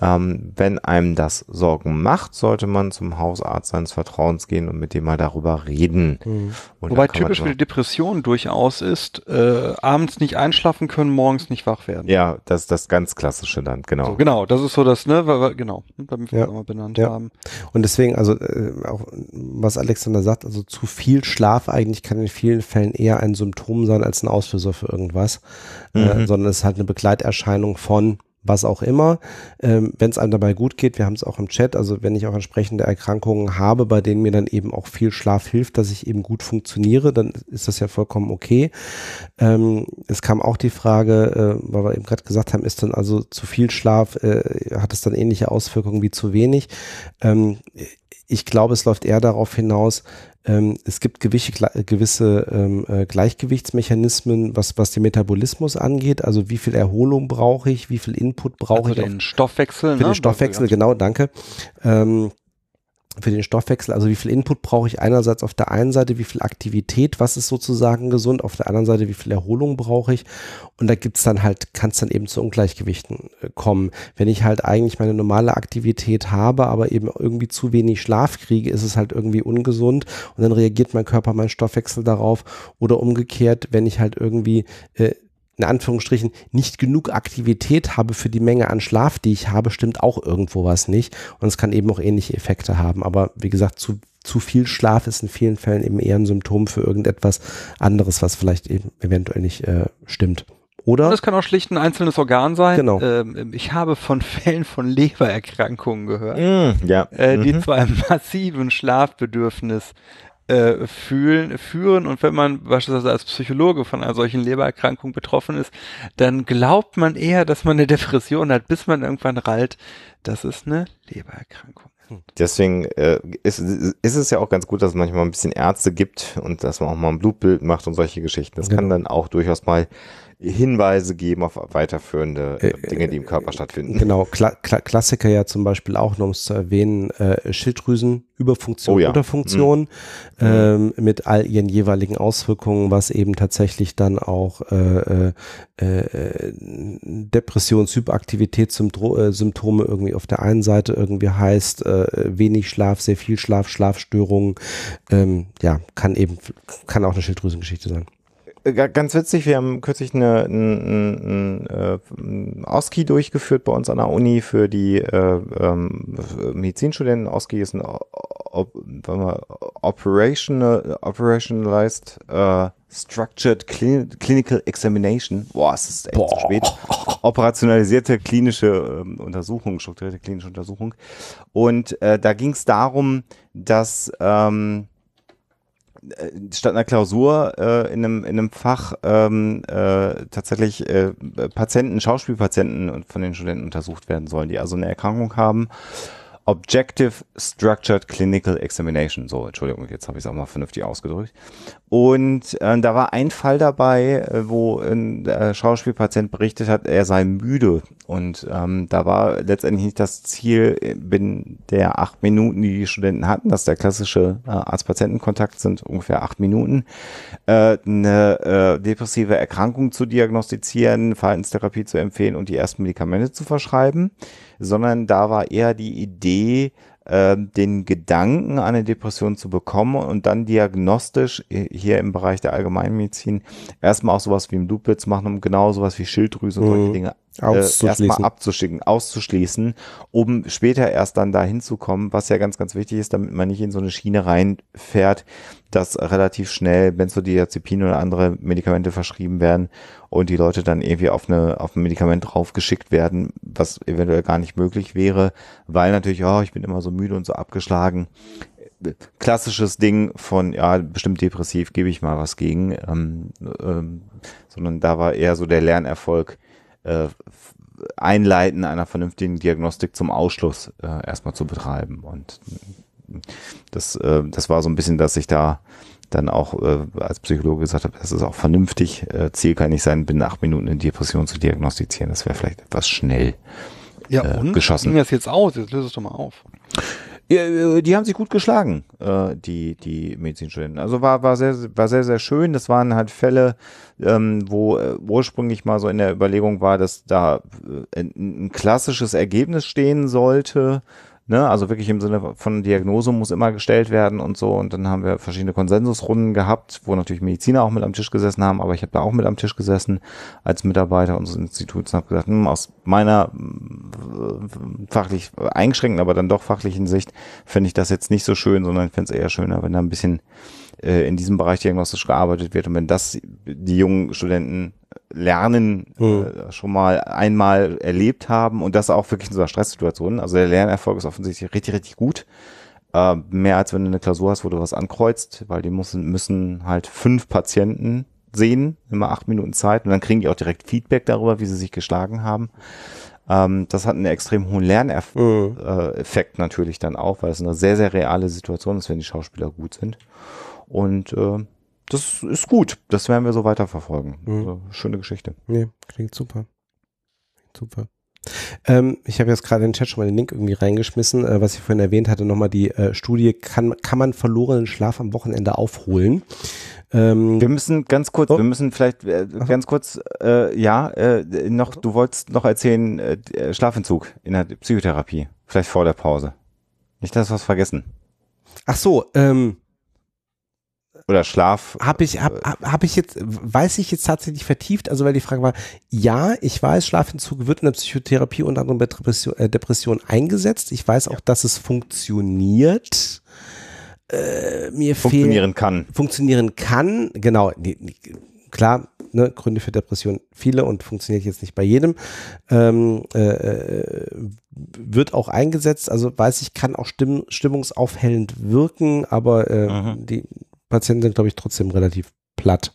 Ähm, wenn einem das Sorgen macht, sollte man zum Hausarzt seines Vertrauens gehen und mit dem mal darüber reden. Mhm. Wobei typisch für die Depression durchaus ist, äh, abends nicht einschlafen können, morgens nicht wach werden. Ja, das ist das ganz klassische dann, genau. So, genau, das ist so das, ne, weil, genau, damit wir ja. das mal benannt ja. haben. Und deswegen, also äh, auch was Alexander sagt, also zu viel Schlaf eigentlich kann in vielen Fällen eher ein Symptom sein als ein Auslöser für irgendwas, äh, mhm. äh, sondern es ist halt eine Begleiterscheinung von was auch immer. Ähm, wenn es einem dabei gut geht, wir haben es auch im Chat, also wenn ich auch entsprechende Erkrankungen habe, bei denen mir dann eben auch viel Schlaf hilft, dass ich eben gut funktioniere, dann ist das ja vollkommen okay. Ähm, es kam auch die Frage, äh, weil wir eben gerade gesagt haben, ist dann also zu viel Schlaf, äh, hat es dann ähnliche Auswirkungen wie zu wenig? Ähm, ich glaube, es läuft eher darauf hinaus, ähm, es gibt gewisse, gewisse ähm, äh, Gleichgewichtsmechanismen, was, was den Metabolismus angeht. Also wie viel Erholung brauche ich, wie viel Input brauche also ich. Für den Stoffwechsel. Für ne? den Stoffwechsel, genau, danke. Ähm, für den Stoffwechsel, also wie viel Input brauche ich einerseits auf der einen Seite, wie viel Aktivität, was ist sozusagen gesund, auf der anderen Seite, wie viel Erholung brauche ich? Und da gibt's dann halt, kann es dann eben zu Ungleichgewichten äh, kommen. Wenn ich halt eigentlich meine normale Aktivität habe, aber eben irgendwie zu wenig Schlaf kriege, ist es halt irgendwie ungesund. Und dann reagiert mein Körper, mein Stoffwechsel darauf. Oder umgekehrt, wenn ich halt irgendwie äh, in Anführungsstrichen nicht genug Aktivität habe für die Menge an Schlaf, die ich habe, stimmt auch irgendwo was nicht. Und es kann eben auch ähnliche Effekte haben. Aber wie gesagt, zu, zu viel Schlaf ist in vielen Fällen eben eher ein Symptom für irgendetwas anderes, was vielleicht eben eventuell nicht äh, stimmt. Oder? Das kann auch schlicht ein einzelnes Organ sein. Genau. Ähm, ich habe von Fällen von Lebererkrankungen gehört, mm, ja. äh, die mhm. zu einem massiven Schlafbedürfnis äh, fühlen, führen. Und wenn man beispielsweise als Psychologe von einer solchen Lebererkrankung betroffen ist, dann glaubt man eher, dass man eine Depression hat, bis man irgendwann rallt, das ist eine Lebererkrankung. Hm. Deswegen äh, ist, ist es ja auch ganz gut, dass es manchmal ein bisschen Ärzte gibt und dass man auch mal ein Blutbild macht und solche Geschichten. Das genau. kann dann auch durchaus mal Hinweise geben auf weiterführende äh, äh, Dinge, die im Körper stattfinden. Genau, Kla Kla Klassiker ja zum Beispiel auch, nur um es zu erwähnen, äh, Schilddrüsenüberfunktion, oh ja. Unterfunktion mhm. ähm, mit all ihren jeweiligen Auswirkungen, was eben tatsächlich dann auch äh, äh, äh Depressions-, Hyperaktivitätssymptome irgendwie auf der einen Seite irgendwie heißt, äh, wenig Schlaf, sehr viel Schlaf, Schlafstörungen, ähm, ja, kann eben, kann auch eine Schilddrüsengeschichte sein. Äh, ganz witzig, wir haben kürzlich eine, ein, ein, ein Oski durchgeführt bei uns an der Uni für die äh, ähm, Medizinstudenten. Oski ist ein op, operational, operationalized uh, Structured Clinical Examination. Boah, es ist echt Boah. zu spät. Operationalisierte klinische ähm, Untersuchung, strukturierte klinische Untersuchung. Und äh, da ging es darum, dass ähm, äh, statt einer Klausur äh, in, einem, in einem Fach ähm, äh, tatsächlich äh, Patienten, Schauspielpatienten von den Studenten untersucht werden sollen, die also eine Erkrankung haben Objective Structured Clinical Examination. So, Entschuldigung, jetzt habe ich es auch mal vernünftig ausgedrückt. Und äh, da war ein Fall dabei, äh, wo ein äh, Schauspielpatient berichtet hat, er sei müde. Und ähm, da war letztendlich nicht das Ziel, äh, binnen der acht Minuten, die die Studenten hatten, dass der klassische äh, Arzt-Patienten-Kontakt sind ungefähr acht Minuten, äh, eine äh, depressive Erkrankung zu diagnostizieren, Verhaltenstherapie zu empfehlen und die ersten Medikamente zu verschreiben sondern da war eher die Idee, äh, den Gedanken, eine Depression zu bekommen und dann diagnostisch äh, hier im Bereich der Allgemeinmedizin erstmal auch sowas wie ein Blutbild zu machen, um genau sowas wie Schilddrüse und solche mhm. Dinge äh, erstmal abzuschicken, auszuschließen, um später erst dann dahin zu kommen, was ja ganz, ganz wichtig ist, damit man nicht in so eine Schiene reinfährt, dass relativ schnell Benzodiazepine oder andere Medikamente verschrieben werden und die Leute dann irgendwie auf eine auf ein Medikament draufgeschickt werden, was eventuell gar nicht möglich wäre, weil natürlich, oh, ich bin immer so müde und so abgeschlagen. klassisches Ding von, ja, bestimmt depressiv, gebe ich mal was gegen, ähm, ähm, sondern da war eher so der Lernerfolg, äh, Einleiten einer vernünftigen Diagnostik zum Ausschluss äh, erstmal zu betreiben. Und das, äh, das war so ein bisschen, dass ich da dann auch äh, als Psychologe gesagt habe, das ist auch vernünftig. Äh, Ziel kann nicht sein, binnen acht Minuten eine Depression zu diagnostizieren. Das wäre vielleicht etwas schnell Ja, äh, und? geschossen. Ging das jetzt aus? Jetzt löse es doch mal auf. Ja, äh, die haben sich gut geschlagen, äh, die, die Medizinstudenten. Also war, war, sehr, war sehr, sehr schön. Das waren halt Fälle, ähm, wo äh, ursprünglich mal so in der Überlegung war, dass da ein, ein klassisches Ergebnis stehen sollte. Ne? Also wirklich im Sinne von Diagnose muss immer gestellt werden und so. Und dann haben wir verschiedene Konsensusrunden gehabt, wo natürlich Mediziner auch mit am Tisch gesessen haben, aber ich habe da auch mit am Tisch gesessen als Mitarbeiter unseres Instituts und habe gesagt, hm, aus meiner äh, fachlich eingeschränkten, aber dann doch fachlichen Sicht finde ich das jetzt nicht so schön, sondern ich finde es eher schöner, wenn da ein bisschen äh, in diesem Bereich diagnostisch gearbeitet wird und wenn das die jungen Studenten lernen Mhm. äh, schon mal einmal erlebt haben und das auch wirklich in so einer Stresssituation. Also der Lernerfolg ist offensichtlich richtig, richtig gut. Äh, mehr als wenn du eine Klausur hast, wo du was ankreuzt, weil die müssen, müssen halt fünf Patienten sehen, immer acht Minuten Zeit und dann kriegen die auch direkt Feedback darüber, wie sie sich geschlagen haben. Ähm, das hat einen extrem hohen Lerneffekt Mhm. äh, Effekt natürlich dann auch, weil es eine sehr, sehr reale Situation ist, wenn die Schauspieler gut sind. Und äh, das ist gut. Das werden wir so weiterverfolgen. Mhm. Also, schöne Geschichte. Nee, klingt super. Klingt super. Ähm, ich habe jetzt gerade in den Chat schon mal den Link irgendwie reingeschmissen, äh, was ich vorhin erwähnt hatte, nochmal die äh, Studie, kann, kann man verlorenen Schlaf am Wochenende aufholen? Ähm, Wir müssen ganz kurz, Oh. wir müssen vielleicht äh, ganz kurz, äh, ja, äh, noch, du wolltest noch erzählen, äh, Schlafentzug in der Psychotherapie. Vielleicht vor der Pause. Nicht, dass wir was vergessen. ach so, ähm, Oder Schlaf. habe ich, hab, hab, hab ich jetzt, weiß ich jetzt tatsächlich vertieft, also weil die Frage war, ja, ich weiß, Schlafentzug wird in der Psychotherapie unter anderem bei Depression, äh, Depression eingesetzt. Ich weiß auch, dass es funktioniert. Äh, mir fehlt funktionieren kann. funktionieren kann, genau, die, die, klar, ne, Gründe für Depression viele und funktioniert jetzt nicht bei jedem, ähm, äh, äh, wird auch eingesetzt, also weiß ich, kann auch stimm, stimmungsaufhellend wirken, aber äh, Mhm. die Patienten sind, glaube ich, trotzdem relativ platt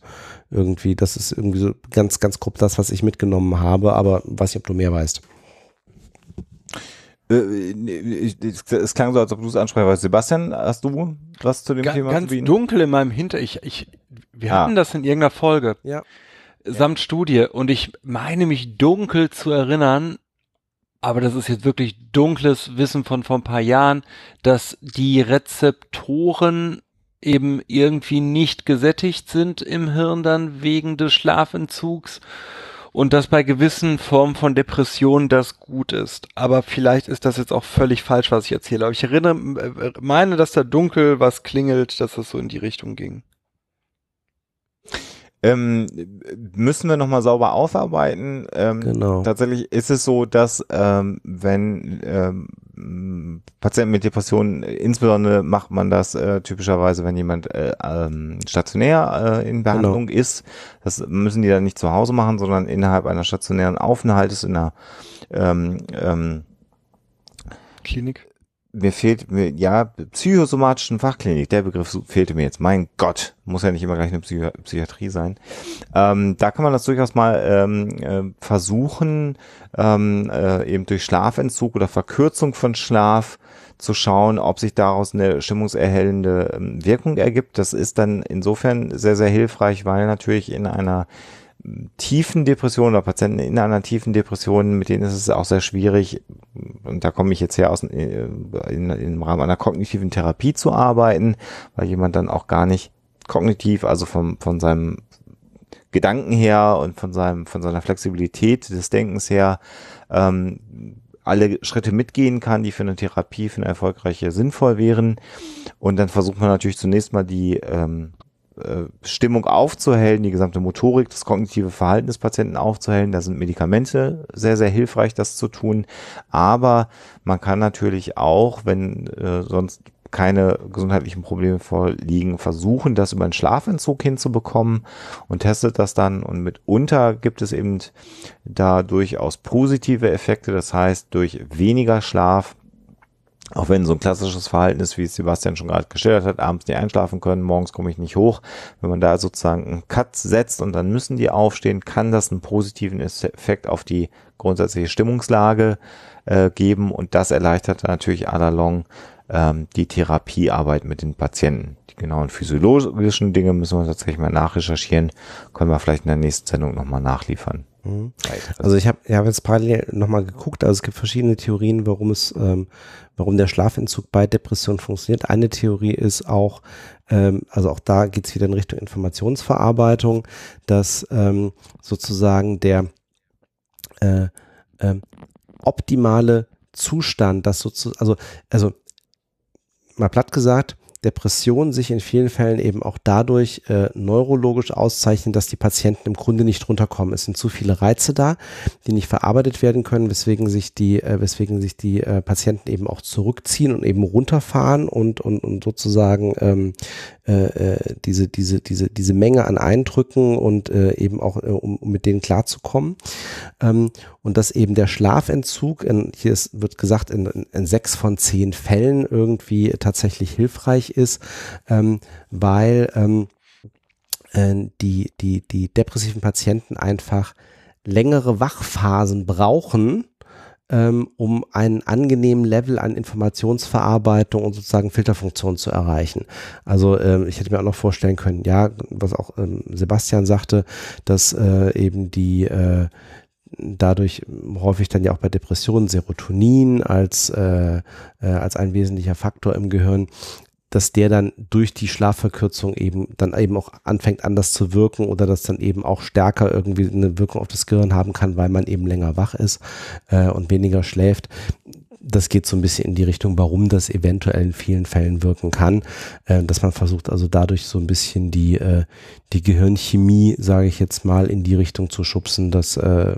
irgendwie. Das ist irgendwie so ganz, ganz grob das, was ich mitgenommen habe, aber weiß nicht, ob du mehr weißt. Äh, Es klang so, als ob du es ansprechen wolltest. Sebastian, hast du was zu dem Ga Thema ganz dunkel in meinem Hinter. Ich, ich, wir Ah. hatten das in irgendeiner Folge Ja. samt Studie und ich meine mich dunkel zu erinnern, aber das ist jetzt wirklich dunkles Wissen von vor ein paar Jahren, dass die Rezeptoren eben irgendwie nicht gesättigt sind im Hirn dann wegen des Schlafentzugs und dass bei gewissen Formen von Depression das gut ist. Aber vielleicht ist das jetzt auch völlig falsch, was ich erzähle. Aber ich erinnere, äh, meine, dass da dunkel was klingelt, dass das so in die Richtung ging. Ähm, müssen wir nochmal sauber aufarbeiten. Ähm, Genau. Tatsächlich ist es so, dass ähm, wenn ähm, Patienten mit Depressionen, äh, insbesondere macht man das äh, typischerweise, wenn jemand äh, ähm, stationär äh, in Behandlung ist. Das müssen die dann nicht zu Hause machen, sondern innerhalb einer stationären Aufenthaltes in einer ähm, ähm, Klinik. Mir fehlt mir, ja, psychosomatischen Fachklinik, der Begriff fehlte mir jetzt. Mein Gott, muss ja nicht immer gleich eine Psychi Psychiatrie sein. Ähm, da kann man das durchaus mal ähm, äh, versuchen, ähm, äh, eben durch Schlafentzug oder Verkürzung von Schlaf zu schauen, ob sich daraus eine stimmungserhellende ähm, Wirkung ergibt. Das ist dann insofern sehr, sehr hilfreich, weil natürlich in einer tiefen Depression oder Patienten in einer tiefen Depression, mit denen ist es auch sehr schwierig, und da komme ich jetzt her aus äh, in, im Rahmen einer kognitiven Therapie zu arbeiten, weil jemand dann auch gar nicht kognitiv, also vom, von seinem Gedanken her und von seinem, von seiner Flexibilität des Denkens her, ähm, alle Schritte mitgehen kann, die für eine Therapie, für eine erfolgreiche sinnvoll wären. Und dann versucht man natürlich zunächst mal die ähm, äh, Stimmung aufzuhellen, die gesamte Motorik, das kognitive Verhalten des Patienten aufzuhellen. Da sind Medikamente sehr, sehr hilfreich, das zu tun. Aber man kann natürlich auch, wenn äh, sonst keine gesundheitlichen Probleme vorliegen, versuchen, das über einen Schlafentzug hinzubekommen und testet das dann. Und mitunter gibt es eben da durchaus positive Effekte. Das heißt, durch weniger Schlaf Auch wenn so ein klassisches Verhalten ist, wie es Sebastian schon gerade gestellt hat, abends nicht einschlafen können, morgens komme ich nicht hoch. Wenn man da sozusagen einen Cut setzt und dann müssen die aufstehen, kann das einen positiven Effekt auf die grundsätzliche Stimmungslage äh, geben und das erleichtert natürlich à ähm, die Therapiearbeit mit den Patienten. Die genauen physiologischen Dinge müssen wir tatsächlich mal nachrecherchieren, können wir vielleicht in der nächsten Sendung nochmal nachliefern. Mhm. Also ich habe ich hab jetzt parallel nochmal geguckt, also es gibt verschiedene Theorien, warum es, ähm, warum der Schlafentzug bei Depressionen funktioniert. Eine Theorie ist auch, ähm, also auch da geht es wieder in Richtung Informationsverarbeitung, dass ähm, sozusagen der äh, äh, optimale Zustand, das sozusagen, also, also mal platt gesagt, Depression sich in vielen Fällen eben auch dadurch äh, neurologisch auszeichnen, dass die Patienten im Grunde nicht runterkommen. Es sind zu viele Reize da, die nicht verarbeitet werden können, weswegen sich die, äh, weswegen sich die äh, Patienten eben auch zurückziehen und eben runterfahren und, und, und sozusagen ähm, äh, äh diese, diese, diese, diese Menge an Eindrücken und äh, eben auch, äh, um, um mit denen klarzukommen. Ähm, und dass eben der Schlafentzug, in, hier ist, wird gesagt, in, in sechs von zehn Fällen irgendwie tatsächlich hilfreich ist, ähm, weil ähm, äh, die, die, die depressiven Patienten einfach längere Wachphasen brauchen, ähm, um einen angenehmen Level an Informationsverarbeitung und sozusagen Filterfunktion zu erreichen. Also ähm, ich hätte mir auch noch vorstellen können, ja, was auch ähm, Sebastian sagte, dass äh, eben die äh, dadurch häufig dann ja auch bei Depressionen Serotonin als, äh, äh, als ein wesentlicher Faktor im Gehirn, dass der dann durch die Schlafverkürzung eben dann eben auch anfängt anders zu wirken oder dass dann eben auch stärker irgendwie eine Wirkung auf das Gehirn haben kann, weil man eben länger wach ist äh, und weniger schläft. Das geht so ein bisschen in die Richtung, warum das eventuell in vielen Fällen wirken kann, äh, dass man versucht also dadurch so ein bisschen die, äh, die Gehirnchemie, sage ich jetzt mal, in die Richtung zu schubsen, dass äh,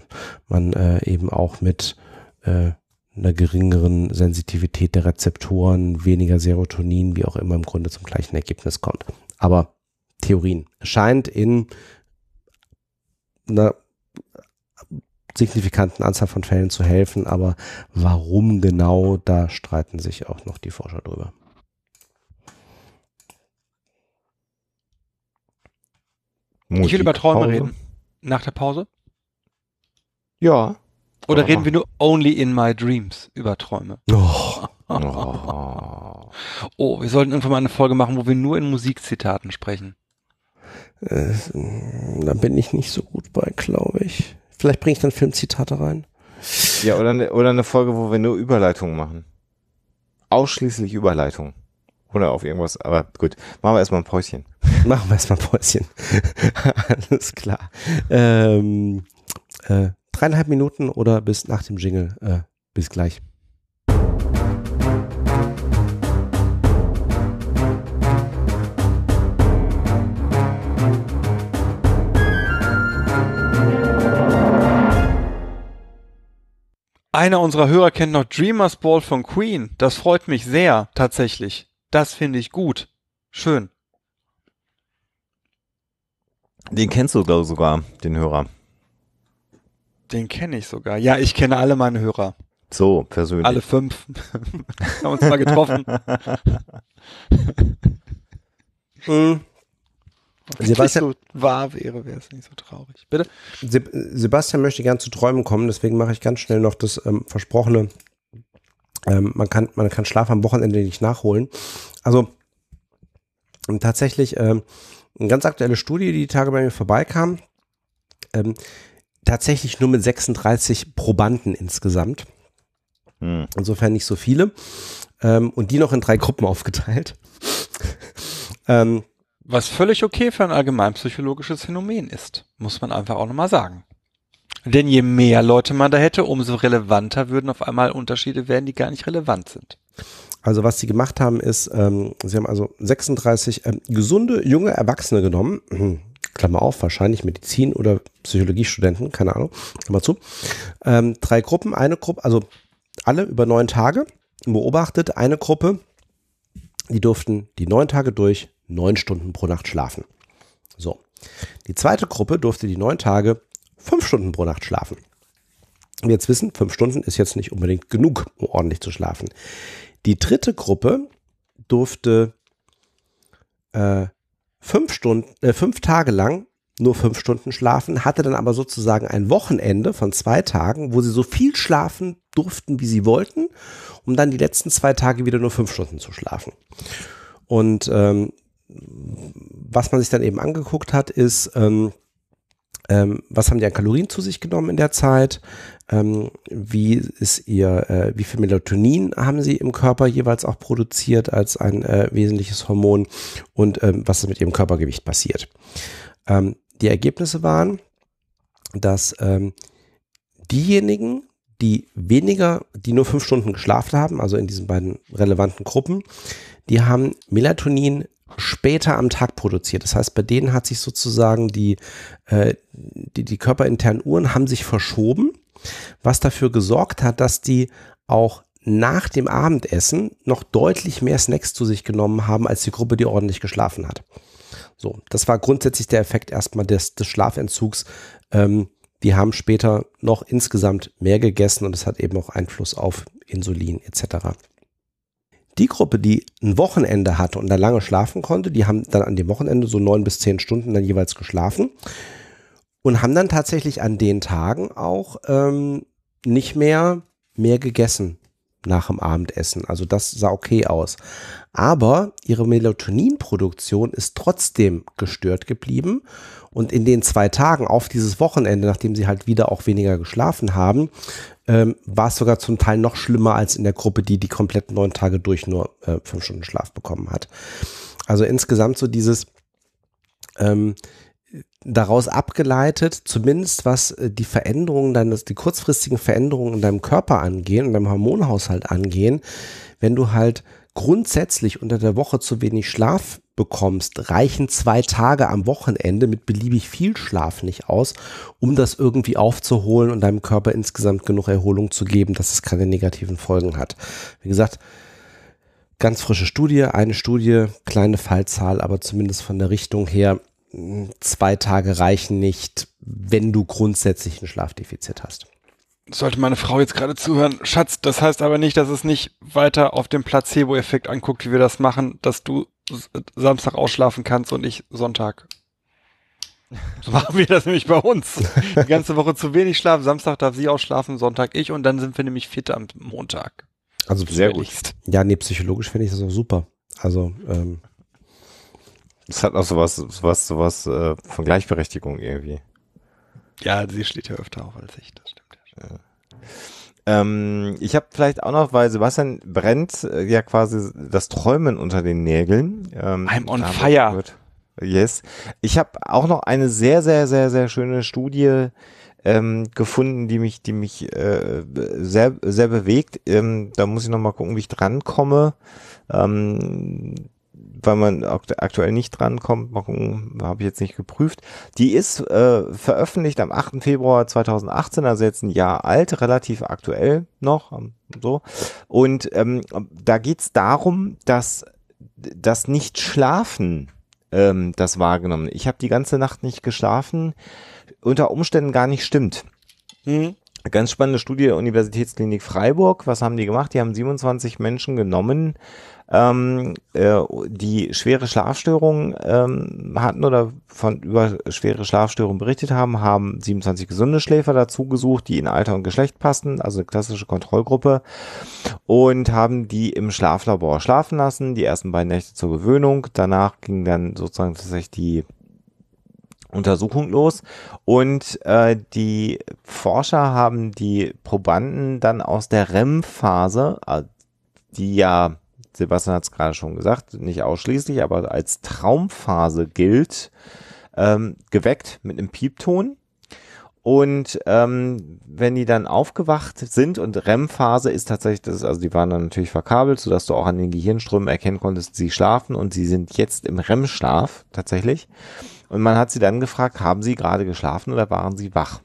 man äh, eben auch mit äh, einer geringeren Sensitivität der Rezeptoren, weniger Serotonin, wie auch immer im Grunde zum gleichen Ergebnis kommt. Aber Theorien. scheint in einer signifikanten Anzahl von Fällen zu helfen, aber warum genau, da streiten sich auch noch die Forscher drüber. Ich will über Träume reden. Nach der Pause? Ja. Oder reden wir nur only in my dreams über Träume? Oh. oh. oh, wir sollten irgendwann mal eine Folge machen, wo wir nur in Musikzitaten sprechen. Äh, da bin ich nicht so gut bei, glaube ich. Vielleicht bringe ich dann Filmzitate rein. Ja, oder eine, oder eine Folge, wo wir nur Überleitungen machen. Ausschließlich Überleitungen. Oder auf irgendwas, aber gut. Machen wir erstmal ein Päuschen. Machen wir erstmal ein Päuschen. Alles klar. Ähm, äh, dreieinhalb Minuten oder bis nach dem Jingle. Äh, bis gleich. Einer unserer Hörer kennt noch Dreamers Ball von Queen. Das freut mich sehr, tatsächlich. Das finde ich gut. Schön. Den kennst du sogar, den Hörer. Den kenne ich sogar. Ja, ich kenne alle meine Hörer. So, persönlich. Alle fünf. haben uns mal getroffen. mhm. Sebastian, so wahr wäre, wäre es nicht so traurig. Bitte? Sebastian möchte gern zu Träumen kommen, deswegen mache ich ganz schnell noch das ähm, versprochene. Ähm, man, kann, man kann Schlaf am Wochenende nicht nachholen. Also ähm, tatsächlich ähm, eine ganz aktuelle Studie, die die Tage bei mir vorbeikam. Ähm, tatsächlich nur mit 36 Probanden insgesamt. Hm. Insofern nicht so viele. Ähm, und die noch in drei Gruppen aufgeteilt. ähm, was völlig okay für ein allgemeinpsychologisches Phänomen ist, muss man einfach auch nochmal sagen. Denn je mehr Leute man da hätte, umso relevanter würden auf einmal Unterschiede werden, die gar nicht relevant sind. Also was sie gemacht haben ist, ähm, sie haben also 36 ähm, gesunde junge Erwachsene genommen, Klammer auf, wahrscheinlich Medizin oder Psychologiestudenten, keine Ahnung, Klammer zu. Ähm, drei Gruppen, eine Gruppe, also alle über neun Tage beobachtet, eine Gruppe, die durften die neun Tage durch neun Stunden pro Nacht schlafen. So. Die zweite Gruppe durfte die neun Tage fünf Stunden pro Nacht schlafen. Wir jetzt wissen, fünf Stunden ist jetzt nicht unbedingt genug, um ordentlich zu schlafen. Die dritte Gruppe durfte äh, fünf Stunden, äh, fünf Tage lang nur fünf Stunden schlafen, hatte dann aber sozusagen ein Wochenende von zwei Tagen, wo sie so viel schlafen durften, wie sie wollten, um dann die letzten zwei Tage wieder nur fünf Stunden zu schlafen. Und ähm, was man sich dann eben angeguckt hat, ist, ähm, ähm, was haben die an Kalorien zu sich genommen in der Zeit? Ähm, wie ist ihr, äh, wie viel Melatonin haben sie im Körper jeweils auch produziert als ein äh, wesentliches Hormon und ähm, was ist mit ihrem Körpergewicht passiert? Ähm, die Ergebnisse waren, dass ähm, diejenigen, die weniger, die nur fünf Stunden geschlafen haben, also in diesen beiden relevanten Gruppen, die haben Melatonin später am Tag produziert. Das heißt, bei denen hat sich sozusagen die, äh, die, die körperinternen Uhren haben sich verschoben, was dafür gesorgt hat, dass die auch nach dem Abendessen noch deutlich mehr Snacks zu sich genommen haben als die Gruppe, die ordentlich geschlafen hat. So, das war grundsätzlich der Effekt erstmal des, des Schlafentzugs. Ähm, die haben später noch insgesamt mehr gegessen und es hat eben auch Einfluss auf Insulin etc. Die Gruppe, die ein Wochenende hatte und da lange schlafen konnte, die haben dann an dem Wochenende so neun bis zehn Stunden dann jeweils geschlafen und haben dann tatsächlich an den Tagen auch ähm, nicht mehr mehr gegessen nach dem Abendessen. Also das sah okay aus. Aber ihre Melatoninproduktion ist trotzdem gestört geblieben. Und in den zwei Tagen auf dieses Wochenende, nachdem sie halt wieder auch weniger geschlafen haben, ähm, war es sogar zum Teil noch schlimmer als in der Gruppe, die die kompletten neun Tage durch nur äh, fünf Stunden Schlaf bekommen hat. Also insgesamt so dieses ähm, daraus abgeleitet, zumindest was äh, die Veränderungen deines, die kurzfristigen Veränderungen in deinem Körper angehen und deinem Hormonhaushalt angehen, wenn du halt grundsätzlich unter der Woche zu wenig Schlaf bekommst, reichen zwei Tage am Wochenende mit beliebig viel Schlaf nicht aus, um das irgendwie aufzuholen und deinem Körper insgesamt genug Erholung zu geben, dass es keine negativen Folgen hat. Wie gesagt, ganz frische Studie, eine Studie, kleine Fallzahl, aber zumindest von der Richtung her, zwei Tage reichen nicht, wenn du grundsätzlich ein Schlafdefizit hast sollte meine Frau jetzt gerade zuhören, Schatz, das heißt aber nicht, dass es nicht weiter auf dem Placebo-Effekt anguckt, wie wir das machen, dass du Samstag ausschlafen kannst und ich Sonntag. So machen wir das nämlich bei uns. Die ganze Woche zu wenig schlafen, Samstag darf sie ausschlafen, Sonntag ich und dann sind wir nämlich fit am Montag. Also sehr gut. Ja, nee, psychologisch finde ich das auch super. Also, ähm. Es hat auch sowas, sowas, sowas äh, von Gleichberechtigung irgendwie. Ja, sie steht ja öfter auf als ich, das stimmt. Ähm, ich habe vielleicht auch noch, weil Sebastian brennt äh, ja quasi das Träumen unter den Nägeln. Ähm, I'm on fire. Yes. Ich habe auch noch eine sehr, sehr, sehr, sehr schöne Studie ähm, gefunden, die mich, die mich äh, sehr, sehr bewegt. Ähm, da muss ich noch mal gucken, wie ich drankomme. Ähm, weil man aktuell nicht drankommt, habe ich jetzt nicht geprüft. Die ist äh, veröffentlicht am 8. Februar 2018, also jetzt ein Jahr alt, relativ aktuell noch. Ähm, so. Und ähm, da geht's darum, dass das Nicht-Schlafen ähm, das wahrgenommen. Ich habe die ganze Nacht nicht geschlafen, unter Umständen gar nicht stimmt. Mhm. Ganz spannende Studie der Universitätsklinik Freiburg. Was haben die gemacht? Die haben 27 Menschen genommen, ähm, äh, die schwere Schlafstörungen ähm, hatten oder von über schwere Schlafstörungen berichtet haben, haben 27 gesunde Schläfer dazu gesucht, die in Alter und Geschlecht passen, also eine klassische Kontrollgruppe, und haben die im Schlaflabor schlafen lassen, die ersten beiden Nächte zur Gewöhnung. Danach ging dann sozusagen tatsächlich die Untersuchung los und äh, die Forscher haben die Probanden dann aus der REM-Phase, äh, die ja Sebastian hat es gerade schon gesagt, nicht ausschließlich, aber als Traumphase gilt, ähm, geweckt mit einem Piepton. Und ähm, wenn die dann aufgewacht sind und REM-Phase ist tatsächlich, das, also die waren dann natürlich verkabelt, sodass du auch an den Gehirnströmen erkennen konntest, sie schlafen und sie sind jetzt im REM-Schlaf tatsächlich. Und man hat sie dann gefragt, haben sie gerade geschlafen oder waren sie wach?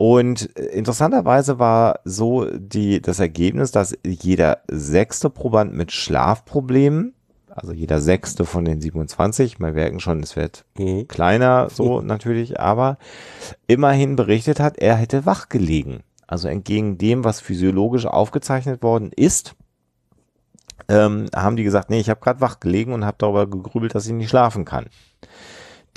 Und äh, interessanterweise war so die, das Ergebnis, dass jeder sechste Proband mit Schlafproblemen, also jeder sechste von den 27, wir merken schon, es wird mhm. kleiner, so natürlich, aber immerhin berichtet hat, er hätte wach gelegen. Also entgegen dem, was physiologisch aufgezeichnet worden ist, ähm, haben die gesagt, nee, ich habe gerade wach gelegen und habe darüber gegrübelt, dass ich nicht schlafen kann.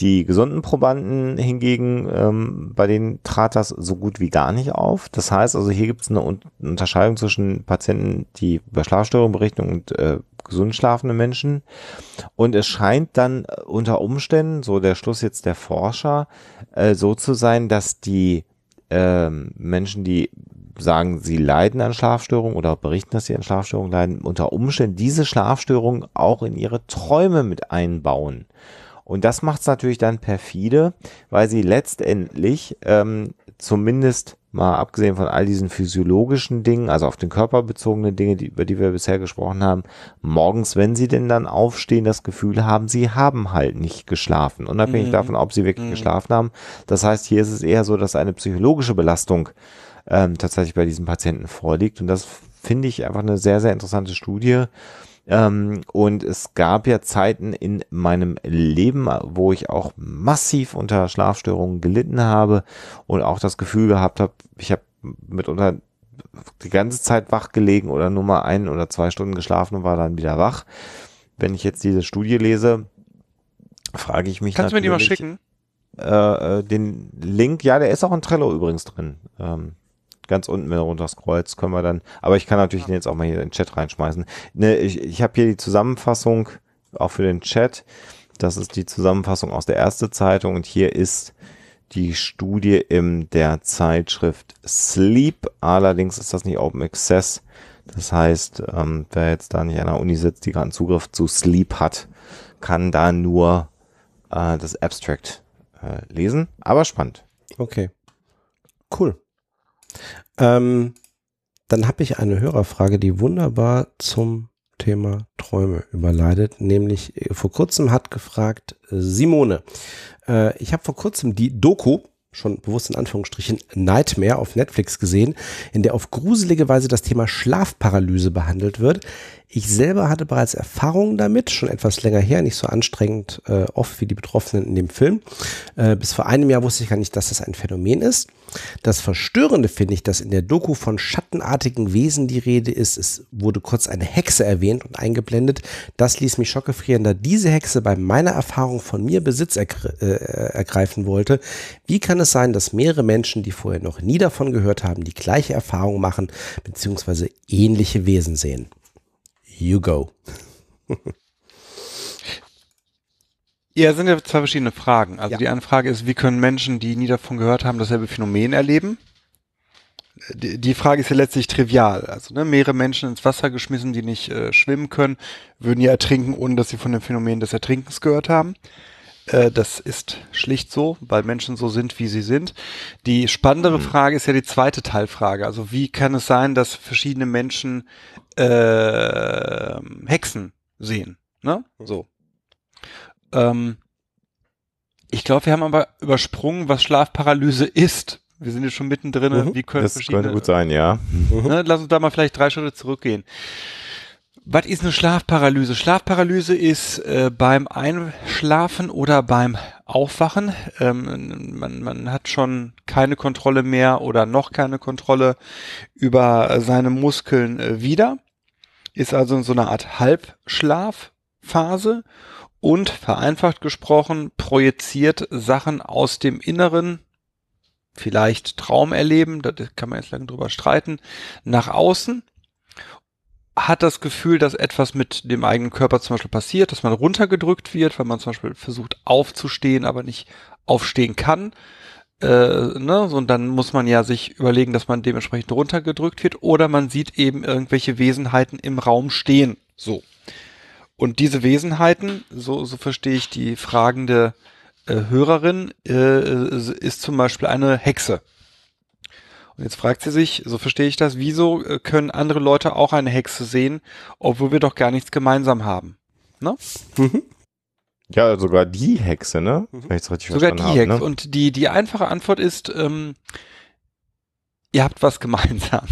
Die gesunden Probanden hingegen, ähm, bei denen trat das so gut wie gar nicht auf. Das heißt also, hier gibt es eine Unterscheidung zwischen Patienten, die über Schlafstörungen berichten und äh, gesund schlafende Menschen. Und es scheint dann unter Umständen, so der Schluss jetzt der Forscher, äh, so zu sein, dass die äh, Menschen, die sagen, sie leiden an Schlafstörungen oder berichten, dass sie an Schlafstörungen leiden, unter Umständen diese Schlafstörungen auch in ihre Träume mit einbauen. Und das macht es natürlich dann perfide, weil sie letztendlich ähm, zumindest mal abgesehen von all diesen physiologischen Dingen, also auf den Körper bezogene Dinge, die, über die wir bisher gesprochen haben, morgens, wenn sie denn dann aufstehen, das Gefühl haben, sie haben halt nicht geschlafen, unabhängig mhm. davon, ob sie wirklich mhm. geschlafen haben. Das heißt, hier ist es eher so, dass eine psychologische Belastung ähm, tatsächlich bei diesen Patienten vorliegt. Und das finde ich einfach eine sehr, sehr interessante Studie. Ähm, und es gab ja Zeiten in meinem Leben, wo ich auch massiv unter Schlafstörungen gelitten habe und auch das Gefühl gehabt habe, ich habe mitunter die ganze Zeit wach gelegen oder nur mal ein oder zwei Stunden geschlafen und war dann wieder wach. Wenn ich jetzt diese Studie lese, frage ich mich Kannst du mir die mal schicken? Äh, äh, den Link, ja, der ist auch in Trello übrigens drin. Ähm, ganz unten, wenn du runter scrollst, können wir dann, aber ich kann natürlich den jetzt auch mal hier in den Chat reinschmeißen. Ne, ich ich habe hier die Zusammenfassung auch für den Chat. Das ist die Zusammenfassung aus der erste Zeitung und hier ist die Studie in der Zeitschrift Sleep. Allerdings ist das nicht Open Access. Das heißt, ähm, wer jetzt da nicht an der Uni sitzt, die gerade Zugriff zu Sleep hat, kann da nur äh, das Abstract äh, lesen. Aber spannend. Okay. Cool. Ähm, dann habe ich eine Hörerfrage, die wunderbar zum Thema Träume überleitet, nämlich äh, vor kurzem hat gefragt äh, Simone. Äh, ich habe vor kurzem die Doku schon bewusst in Anführungsstrichen Nightmare auf Netflix gesehen, in der auf gruselige Weise das Thema Schlafparalyse behandelt wird. Ich selber hatte bereits Erfahrungen damit, schon etwas länger her, nicht so anstrengend äh, oft wie die Betroffenen in dem Film. Äh, bis vor einem Jahr wusste ich gar nicht, dass das ein Phänomen ist. Das Verstörende finde ich, dass in der Doku von schattenartigen Wesen die Rede ist. Es wurde kurz eine Hexe erwähnt und eingeblendet. Das ließ mich schockgefrieren, da diese Hexe bei meiner Erfahrung von mir Besitz ergr äh, ergreifen wollte. Wie kann es sein, dass mehrere Menschen, die vorher noch nie davon gehört haben, die gleiche Erfahrung machen bzw. ähnliche Wesen sehen? You go. Ja, sind ja zwei verschiedene Fragen. Also ja. die eine Frage ist, wie können Menschen, die nie davon gehört haben, dasselbe Phänomen erleben? Die, die Frage ist ja letztlich trivial. Also ne, mehrere Menschen ins Wasser geschmissen, die nicht äh, schwimmen können, würden ja ertrinken, ohne dass sie von dem Phänomen des Ertrinkens gehört haben. Äh, das ist schlicht so, weil Menschen so sind, wie sie sind. Die spannendere mhm. Frage ist ja die zweite Teilfrage. Also wie kann es sein, dass verschiedene Menschen äh, Hexen sehen? Ne? So. Ähm, ich glaube, wir haben aber übersprungen, was Schlafparalyse ist. Wir sind jetzt schon mittendrin. Mhm. Wie können das verschiedene, könnte gut sein, ja. Ne, lass uns da mal vielleicht drei Schritte zurückgehen. Was ist eine Schlafparalyse? Schlafparalyse ist äh, beim Einschlafen oder beim Aufwachen. Ähm, man, man hat schon keine Kontrolle mehr oder noch keine Kontrolle über seine Muskeln äh, wieder. Ist also in so einer Art Halbschlafphase und vereinfacht gesprochen projiziert Sachen aus dem Inneren, vielleicht Traum erleben, da kann man jetzt lange drüber streiten, nach außen hat das Gefühl, dass etwas mit dem eigenen Körper zum Beispiel passiert, dass man runtergedrückt wird, weil man zum Beispiel versucht aufzustehen, aber nicht aufstehen kann. Äh, ne? und dann muss man ja sich überlegen, dass man dementsprechend runtergedrückt wird, oder man sieht eben irgendwelche Wesenheiten im Raum stehen. So. Und diese Wesenheiten, so, so verstehe ich die fragende äh, Hörerin, äh, ist zum Beispiel eine Hexe. Und jetzt fragt sie sich, so verstehe ich das, wieso äh, können andere Leute auch eine Hexe sehen, obwohl wir doch gar nichts gemeinsam haben? Ne? Mhm. Ja, sogar die Hexe, ne? Mhm. Wenn ich richtig sogar die habe, Hexe. Ne? Und die, die einfache Antwort ist, ähm, ihr habt was gemeinsam.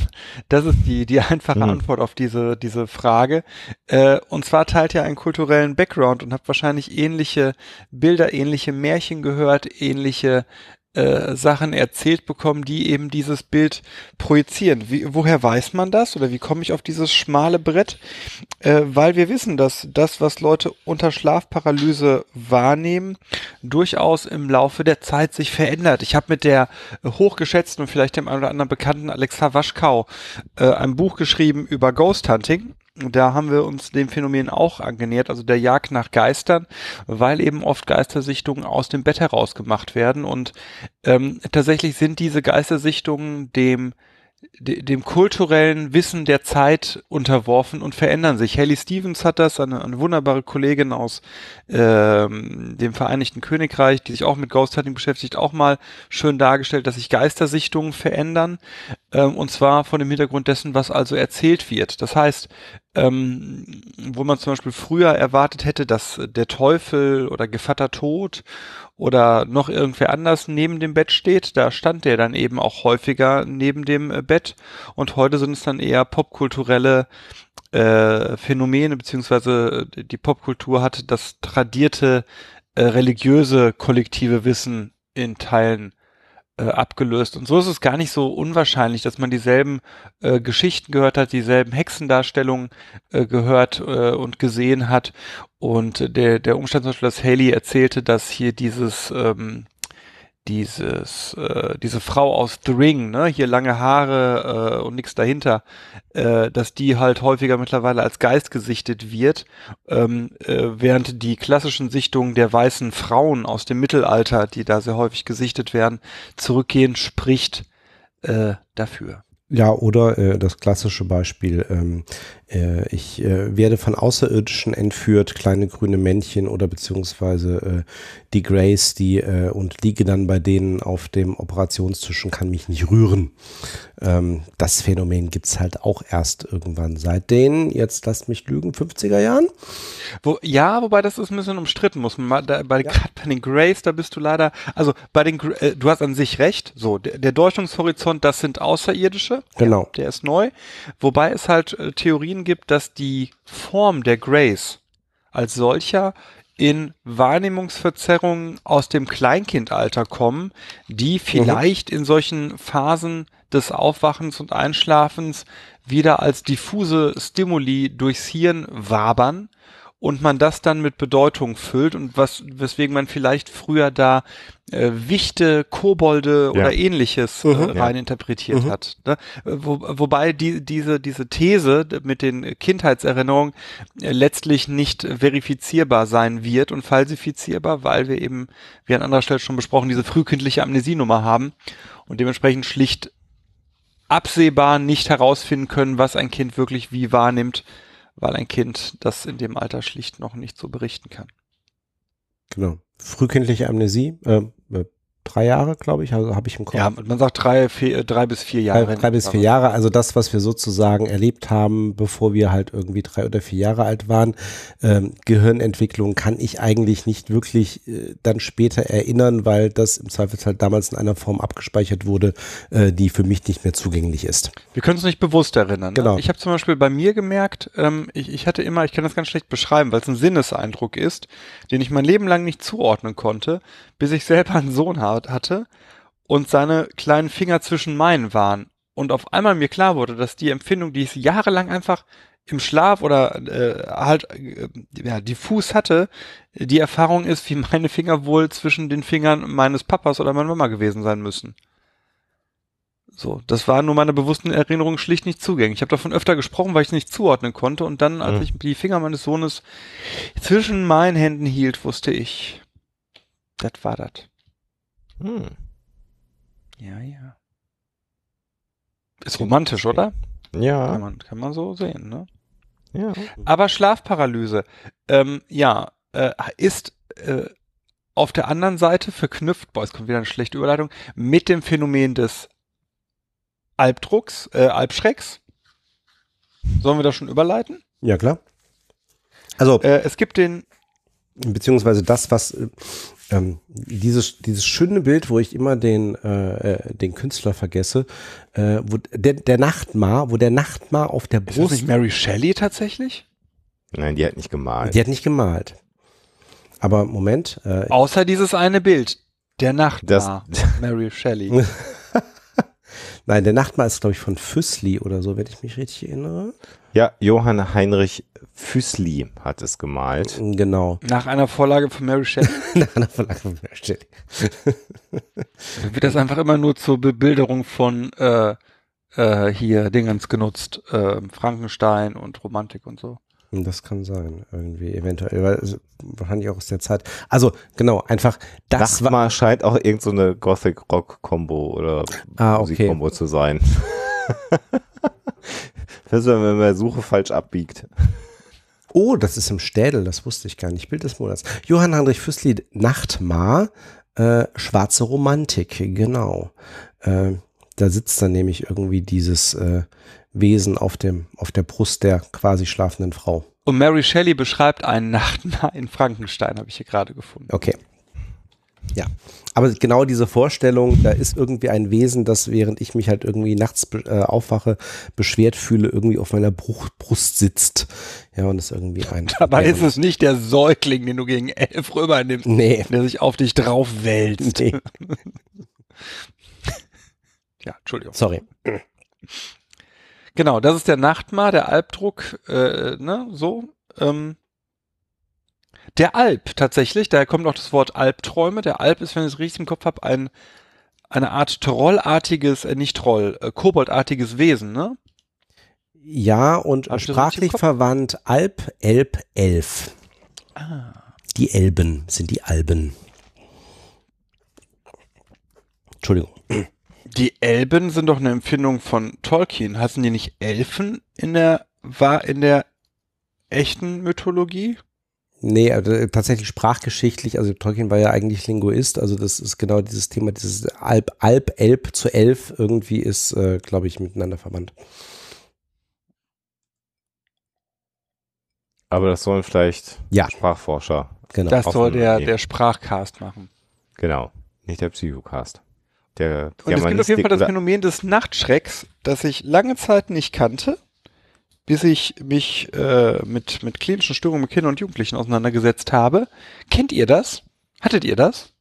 Das ist die, die einfache mhm. Antwort auf diese, diese Frage. Äh, und zwar teilt ihr einen kulturellen Background und habt wahrscheinlich ähnliche Bilder, ähnliche Märchen gehört, ähnliche äh, Sachen erzählt bekommen, die eben dieses Bild projizieren. Wie, woher weiß man das oder wie komme ich auf dieses schmale Brett? Äh, weil wir wissen, dass das, was Leute unter Schlafparalyse wahrnehmen, durchaus im Laufe der Zeit sich verändert. Ich habe mit der hochgeschätzten und vielleicht dem einen oder anderen bekannten Alexa Waschkau äh, ein Buch geschrieben über Ghost Hunting da haben wir uns dem Phänomen auch angenähert, also der Jagd nach Geistern, weil eben oft Geistersichtungen aus dem Bett heraus gemacht werden. Und ähm, tatsächlich sind diese Geistersichtungen dem dem kulturellen Wissen der Zeit unterworfen und verändern sich. Haley Stevens hat das, eine, eine wunderbare Kollegin aus ähm, dem Vereinigten Königreich, die sich auch mit Ghost Hunting beschäftigt, auch mal schön dargestellt, dass sich Geistersichtungen verändern ähm, und zwar von dem Hintergrund dessen, was also erzählt wird. Das heißt, ähm, wo man zum Beispiel früher erwartet hätte, dass der Teufel oder Gevatter Tod oder noch irgendwer anders neben dem Bett steht, da stand der dann eben auch häufiger neben dem äh, Bett. Und heute sind es dann eher popkulturelle äh, Phänomene, beziehungsweise äh, die Popkultur hat das tradierte äh, religiöse kollektive Wissen in Teilen äh, abgelöst. Und so ist es gar nicht so unwahrscheinlich, dass man dieselben äh, Geschichten gehört hat, dieselben Hexendarstellungen äh, gehört äh, und gesehen hat. Und der, der Umstand zum Beispiel, dass Haley erzählte, dass hier dieses ähm, dieses, äh, diese Frau aus The Ring, ne, hier lange Haare äh, und nichts dahinter, äh, dass die halt häufiger mittlerweile als Geist gesichtet wird, ähm, äh, während die klassischen Sichtungen der weißen Frauen aus dem Mittelalter, die da sehr häufig gesichtet werden, zurückgehen, spricht äh, dafür. Ja, oder äh, das klassische Beispiel, ähm, äh, ich äh, werde von Außerirdischen entführt, kleine grüne Männchen oder beziehungsweise äh, die Grace, die äh, und liege dann bei denen auf dem Operationstisch und kann mich nicht rühren. Ähm, das Phänomen gibt's halt auch erst irgendwann seit den, jetzt lasst mich lügen, 50er Jahren. Wo, ja, wobei das ist ein bisschen umstritten, muss man da, bei, ja. bei den Grace, da bist du leider, also bei den, äh, du hast an sich recht, so, der, der Deutungshorizont, das sind Außerirdische. Genau. Ja, der ist neu. Wobei es halt äh, Gibt, dass die Form der Grace als solcher in Wahrnehmungsverzerrungen aus dem Kleinkindalter kommen, die mhm. vielleicht mhm. in solchen Phasen des Aufwachens und Einschlafens wieder als diffuse Stimuli durchs Hirn wabern und man das dann mit Bedeutung füllt und was, weswegen man vielleicht früher da äh, Wichte, Kobolde ja. oder ähnliches äh, mhm, rein ja. interpretiert mhm. hat. Ne? Wo, wobei die, diese, diese These mit den Kindheitserinnerungen äh, letztlich nicht verifizierbar sein wird und falsifizierbar, weil wir eben, wie an anderer Stelle schon besprochen, diese frühkindliche Amnesienummer haben und dementsprechend schlicht absehbar nicht herausfinden können, was ein Kind wirklich wie wahrnimmt, weil ein Kind das in dem Alter schlicht noch nicht so berichten kann. Genau. Frühkindliche Amnesie, äh, äh drei Jahre, glaube ich, also habe ich im Kopf. Ja, man sagt drei, vier, drei bis vier Jahre. Drei, drei bis vier Jahre, also das, was wir sozusagen erlebt haben, bevor wir halt irgendwie drei oder vier Jahre alt waren. Ähm, Gehirnentwicklung kann ich eigentlich nicht wirklich äh, dann später erinnern, weil das im Zweifelsfall damals in einer Form abgespeichert wurde, äh, die für mich nicht mehr zugänglich ist. Wir können es nicht bewusst erinnern. Ne? Genau. Ich habe zum Beispiel bei mir gemerkt, ähm, ich, ich hatte immer, ich kann das ganz schlecht beschreiben, weil es ein Sinneseindruck ist, den ich mein Leben lang nicht zuordnen konnte, bis ich selber einen Sohn habe hatte und seine kleinen Finger zwischen meinen waren. Und auf einmal mir klar wurde, dass die Empfindung, die ich jahrelang einfach im Schlaf oder äh, halt äh, ja, diffus hatte, die Erfahrung ist, wie meine Finger wohl zwischen den Fingern meines Papas oder meiner Mama gewesen sein müssen. So, das war nur meine bewussten Erinnerungen schlicht nicht zugänglich. Ich habe davon öfter gesprochen, weil ich es nicht zuordnen konnte. Und dann, als mhm. ich die Finger meines Sohnes zwischen meinen Händen hielt, wusste ich, das war das. Hm. Ja, ja. Ist romantisch, oder? Ja. Kann man, kann man so sehen, ne? Ja. Aber Schlafparalyse, ähm, ja, äh, ist äh, auf der anderen Seite verknüpft, boah, es kommt wieder eine schlechte Überleitung, mit dem Phänomen des Albdrucks, äh, Albschrecks. Sollen wir das schon überleiten? Ja, klar. Also, äh, es gibt den, beziehungsweise das, was äh, ähm, dieses, dieses schöne Bild, wo ich immer den, äh, äh, den Künstler vergesse, äh, wo der, der Nachtmar, wo der Nachtmar auf der Brust. Ist das nicht Mary Shelley tatsächlich? Nein, die hat nicht gemalt. Die hat nicht gemalt. Aber Moment. Äh, Außer dieses eine Bild. Der Nachtmar. Das, Mary Shelley. Nein, der Nachtmahl ist, glaube ich, von Füssli oder so, wenn ich mich richtig erinnere. Ja, Johann Heinrich Füßli hat es gemalt. Genau. Nach einer Vorlage von Mary Shelley. Nach einer Verlag von Mary Shelley. wird das einfach immer nur zur Bebilderung von äh, äh, hier Dingens genutzt. Äh, Frankenstein und Romantik und so. Das kann sein, irgendwie, eventuell, weil es wahrscheinlich auch aus der Zeit. Also, genau, einfach, das war, Nachtmahl scheint auch irgend so eine Gothic-Rock-Kombo oder Ah, okay. Musikkombo zu sein. das ist, wenn man bei der Suche falsch abbiegt. oh, das ist im Städel, das wusste ich gar nicht, Bild des Monats. Johann Heinrich Füssli, Nachtmar, äh, schwarze Romantik, genau. Äh, da sitzt dann nämlich irgendwie dieses äh, Wesen auf dem, auf der Brust der quasi schlafenden Frau. Und Mary Shelley beschreibt einen Nachtmahl in Frankenstein, habe ich hier gerade gefunden. Okay. Ja, aber genau diese Vorstellung, da ist irgendwie ein Wesen, das während ich mich halt irgendwie nachts äh, aufwache, beschwert fühle, irgendwie auf meiner Bruch Brust sitzt. Ja, und das irgendwie ein. Dabei ist es nicht der Säugling, den du gegen elf rübernimmst, Nee. der sich auf dich drauf wälzt. nee. Ja, Entschuldigung. Sorry. Genau, das ist der Nachtmahr, der Albdruck, äh, ne, so. Ähm, der Alp tatsächlich, daher kommt auch das Wort Albträume. Der Alp ist, wenn ich es richtig im Kopf habe, ein, eine Art trollartiges, äh, nicht Troll, äh, koboldartiges Wesen, ne? Ja, und Hast sprachlich verwandt Alp, Elb, Elf. Ah. Die Elben sind die Alben. Entschuldigung. Die Elben sind doch eine Empfindung von Tolkien. Hassen die nicht Elfen in der, war in der echten Mythologie? Nee, also äh, tatsächlich sprachgeschichtlich, also Tolkien war ja eigentlich Linguist, also das ist genau dieses Thema, dieses Alp, Alp, Elb zu Elf irgendwie ist, äh, glaube ich, miteinander verwandt. Aber das sollen vielleicht Ja. Sprachforscher. Genau. Das soll der, der Sprachcast machen. Genau. Nicht der Psychocast. Der Und es gibt auf jeden Fall das Phänomen des Nachtschrecks, das ich lange Zeit nicht kannte, bis ich mich äh, mit, mit klinischen Störungen mit Kindern und Jugendlichen auseinandergesetzt habe. Kennt ihr das? Hattet ihr das?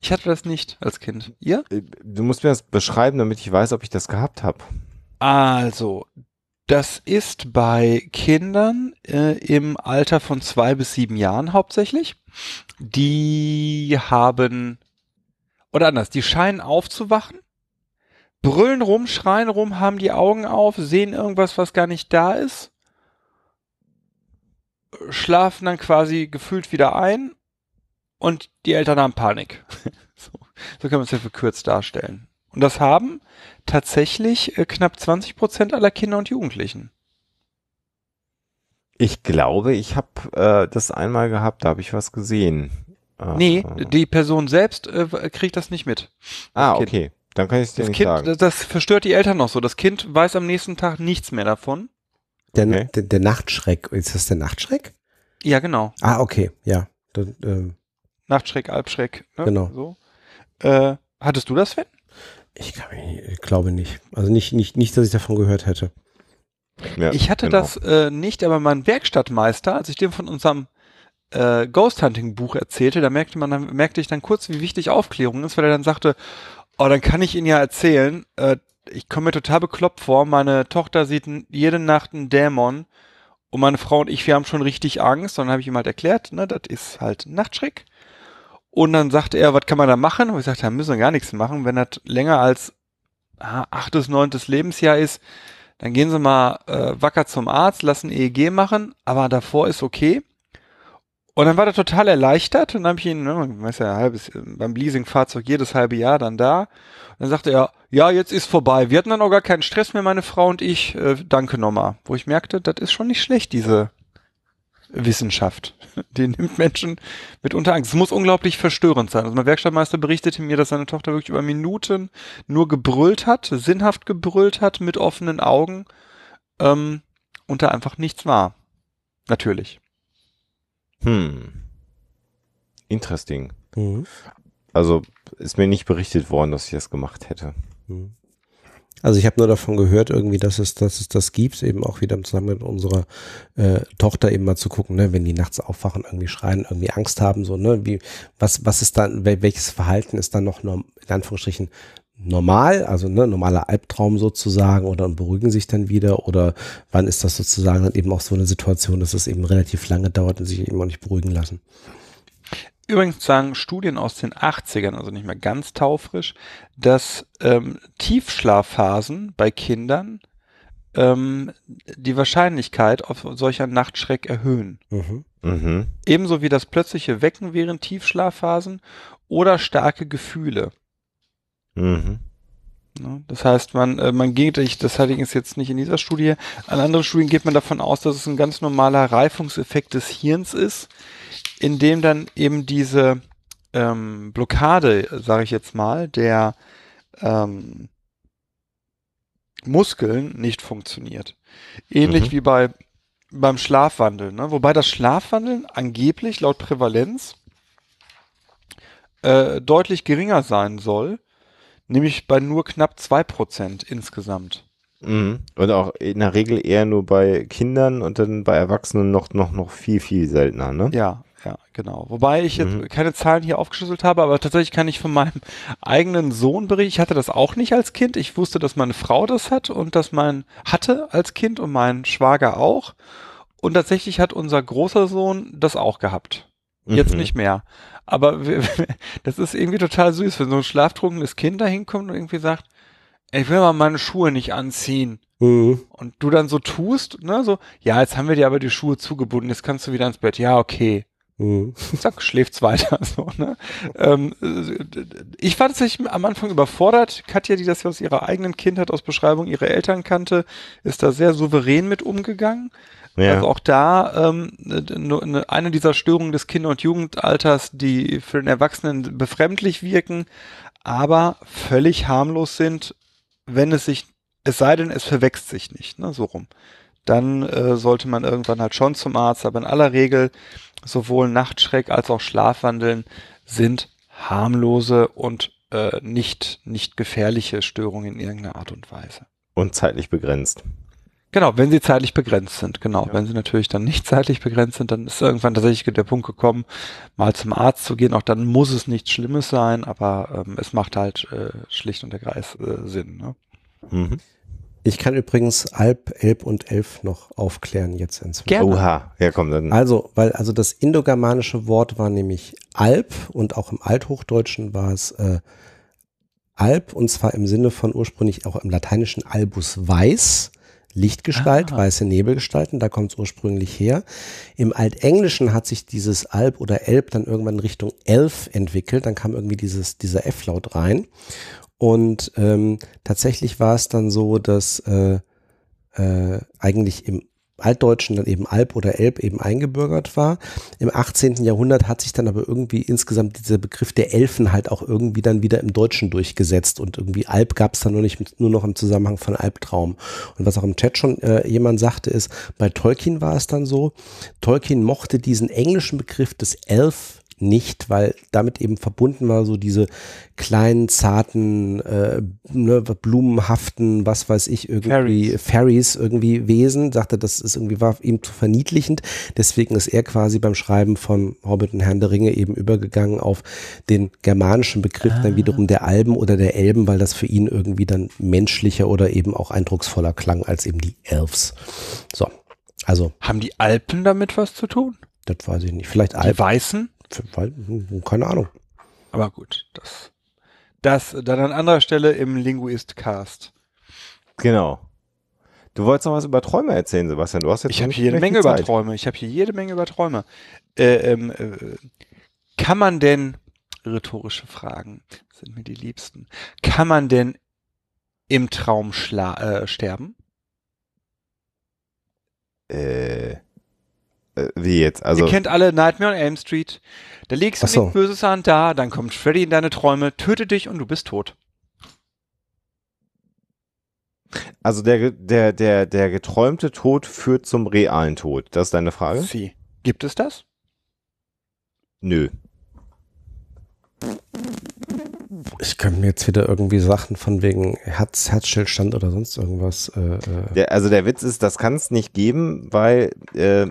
Ich hatte das nicht als Kind. Ihr? Du musst mir das beschreiben, damit ich weiß, ob ich das gehabt habe. Also, das ist bei Kindern äh, im Alter von zwei bis sieben Jahren hauptsächlich. Die haben, oder anders, die scheinen aufzuwachen, brüllen rum, schreien rum, haben die Augen auf, sehen irgendwas, was gar nicht da ist, schlafen dann quasi gefühlt wieder ein und die Eltern haben Panik. so, so kann man es ja verkürzt darstellen. Und das haben tatsächlich äh, knapp 20 Prozent aller Kinder und Jugendlichen. Ich glaube, ich habe äh, das einmal gehabt, da habe ich was gesehen. Nee, äh, die Person selbst äh, kriegt das nicht mit. ah, okay. Dann kann ich es dir Das nicht Kind, sagen. das, das verstört die Eltern noch so. Das Kind weiß am nächsten Tag nichts mehr davon. Der, Okay. der, der Nachtschreck, ist das der Nachtschreck? Ja, genau. Ah, okay, ja. Dann, ähm, Nachtschreck, Albschreck. Ne? Genau. So. Äh, hattest du das, Sven? ich, kann ich glaube nicht. Also nicht, nicht, nicht, dass ich davon gehört hätte. Ja, Ich hatte genau. das äh, nicht, aber mein Werkstattmeister, als ich dem von unserem äh, Ghost Hunting Buch erzählte, da merkte man, merkte ich dann kurz, wie wichtig Aufklärung ist, weil er dann sagte, oh, dann kann ich Ihnen ja erzählen, äh, ich komme mir total bekloppt vor, meine Tochter sieht jede Nacht einen Dämon und meine Frau und ich, wir haben schon richtig Angst. Und dann habe ich ihm halt erklärt, ne, das ist halt Nachtschreck. Und dann sagte er, was kann man da machen? Und ich sagte, da müssen wir gar nichts machen. Wenn das länger als ah, achtes, neuntes Lebensjahr ist, dann gehen Sie mal äh, wacker zum Arzt, lassen EEG machen, aber davor ist okay. Und dann war er total erleichtert und dann habe ich ihn, ne, weiß ja, halbes, beim Leasingfahrzeug jedes halbe Jahr dann da. Und dann sagte er, ja, jetzt ist vorbei. Wir hatten dann auch gar keinen Stress mehr, meine Frau und ich. Äh, danke nochmal. Wo ich merkte, das ist schon nicht schlecht, diese Wissenschaft. Die nimmt Menschen mitunter Angst. Es muss unglaublich verstörend sein. Also mein Werkstattmeister berichtete mir, dass seine Tochter wirklich über Minuten nur gebrüllt hat, sinnhaft gebrüllt hat, mit offenen Augen, ähm, und da einfach nichts war. Natürlich. Hm. Interesting. Mhm. Also ist mir nicht berichtet worden, dass ich das gemacht hätte. Mhm. Also ich habe nur davon gehört, irgendwie, dass es, dass es das gibt, eben auch wieder zusammen mit unserer äh, Tochter eben mal zu gucken, ne, wenn die nachts aufwachen, irgendwie schreien, irgendwie Angst haben, so, ne, wie, was, was ist dann, welches Verhalten ist dann noch in Anführungsstrichen normal, also ne, normaler Albtraum sozusagen oder beruhigen sich dann wieder oder wann ist das sozusagen dann eben auch so eine Situation, dass es eben relativ lange dauert und sich eben auch nicht beruhigen lassen. Übrigens sagen Studien aus den 80ern, also nicht mehr ganz taufrisch, dass ähm, Tiefschlafphasen bei Kindern ähm, die Wahrscheinlichkeit auf solcher Nachtschreck erhöhen. Mhm. Mhm. Ebenso wie das plötzliche Wecken während Tiefschlafphasen oder starke Gefühle. Mhm. Ne? Das heißt, man, äh, man geht, ich, das hatte ich jetzt nicht in dieser Studie, an anderen Studien geht man davon aus, dass es ein ganz normaler Reifungseffekt des Hirns ist, in dem dann eben diese ähm, Blockade, sage ich jetzt mal, der ähm, Muskeln nicht funktioniert. Ähnlich mhm. wie bei beim Schlafwandeln, ne? wobei das Schlafwandeln angeblich laut Prävalenz äh, deutlich geringer sein soll, nämlich bei nur knapp zwei Prozent insgesamt. Mhm. Und auch in der Regel eher nur bei Kindern und dann bei Erwachsenen noch, noch, noch viel, viel seltener, ne? Ja, ja, genau. Wobei ich jetzt mhm. keine Zahlen hier aufgeschlüsselt habe, aber tatsächlich kann ich von meinem eigenen Sohn berichten. Ich hatte das auch nicht als Kind. Ich wusste, dass meine Frau das hat und dass mein hatte als Kind und mein Schwager auch. Und tatsächlich hat unser großer Sohn das auch gehabt. Jetzt mhm. nicht mehr. Aber das ist irgendwie total süß, wenn so ein schlaftrunkenes Kind da hinkommt und irgendwie sagt, ich will mal meine Schuhe nicht anziehen. Mhm. Und du dann so tust, ne, so, ja, jetzt haben wir dir aber die Schuhe zugebunden, jetzt kannst du wieder ins Bett. Ja, okay. Mhm. Zack, schläft's weiter. So, ne? ähm, ich war tatsächlich am Anfang überfordert. Katja, die das ja aus ihrer eigenen Kindheit, aus Beschreibung ihrer Eltern kannte, ist da sehr souverän mit umgegangen. Ja. Also auch da ähm, ne, eine dieser Störungen des Kinder- und Jugendalters, die für den Erwachsenen befremdlich wirken, aber völlig harmlos sind, wenn es sich, es sei denn, es verwächst sich nicht, ne, so rum dann äh, sollte man irgendwann halt schon zum Arzt. Aber in aller Regel sowohl Nachtschreck als auch Schlafwandeln sind harmlose und äh, nicht, nicht gefährliche Störungen in irgendeiner Art und Weise. Und zeitlich begrenzt. Genau, wenn sie zeitlich begrenzt sind, genau. Ja. Wenn sie natürlich dann nicht zeitlich begrenzt sind, dann ist irgendwann tatsächlich der Punkt gekommen, mal zum Arzt zu gehen. Auch dann muss es nichts Schlimmes sein, aber ähm, es macht halt äh, schlicht und ergreifend äh, Sinn. Ne? Mhm. Ich kann übrigens Alp, Elb und Elf noch aufklären jetzt inzwischen. Gerne. Oha, ja komm dann. Also, weil also das indogermanische Wort war nämlich Alp und auch im Althochdeutschen war es äh, Alp und zwar im Sinne von ursprünglich auch im lateinischen Albus weiß, Lichtgestalt, ah. weiße Nebelgestalten, da kommt es ursprünglich her. Im Altenglischen hat sich dieses Alp oder Elb dann irgendwann in Richtung Elf entwickelt, dann kam irgendwie dieses, dieser F-Laut rein und ähm, tatsächlich war es dann so, dass äh, äh, eigentlich im Altdeutschen dann eben Alp oder Elb eben eingebürgert war. Im 18. Jahrhundert hat sich dann aber irgendwie insgesamt dieser Begriff der Elfen halt auch irgendwie dann wieder im Deutschen durchgesetzt und irgendwie Alp gab es dann nur nicht nur noch im Zusammenhang von Albtraum. Und was auch im Chat schon äh, jemand sagte, ist, bei Tolkien war es dann so, Tolkien mochte diesen englischen Begriff des Elf nicht, weil damit eben verbunden war so diese kleinen, zarten, äh, ne, blumenhaften, was weiß ich, irgendwie Fairies. Fairies irgendwie Wesen, sagte, das ist irgendwie war ihm zu verniedlichend. Deswegen ist er quasi beim Schreiben von Hobbit und Herrn der Ringe eben übergegangen auf den germanischen Begriff ah. dann wiederum der Alben oder der Elben, weil das für ihn irgendwie dann menschlicher oder eben auch eindrucksvoller klang als eben die Elves. So. Also. Haben die Alpen damit was zu tun? Das weiß ich nicht. Vielleicht Alpen. Die Weißen? Keine Ahnung. Aber gut, das, das dann an anderer Stelle im Linguist-Cast. Genau. Du wolltest noch was über Träume erzählen, Sebastian. Du hast jetzt ich habe hier jede Menge Zeit. über Träume. Ich habe hier jede Menge über Träume. Äh, ähm, äh, kann man denn, rhetorische Fragen sind mir die liebsten, kann man denn im Traum äh, sterben? Äh, wie jetzt? Also Ihr kennt alle Nightmare on Elm Street. Da legst du so. nichts Böses an da, dann kommt Freddy in deine Träume, tötet dich und du bist tot. Also der, der, der, der geträumte Tod führt zum realen Tod. Das ist deine Frage? Sie. Gibt es das? Nö. Ich könnte mir jetzt wieder irgendwie Sachen von wegen Herz, Herzstillstand oder sonst irgendwas. Äh, äh. Der, also der Witz ist, das kann es nicht geben, weil äh,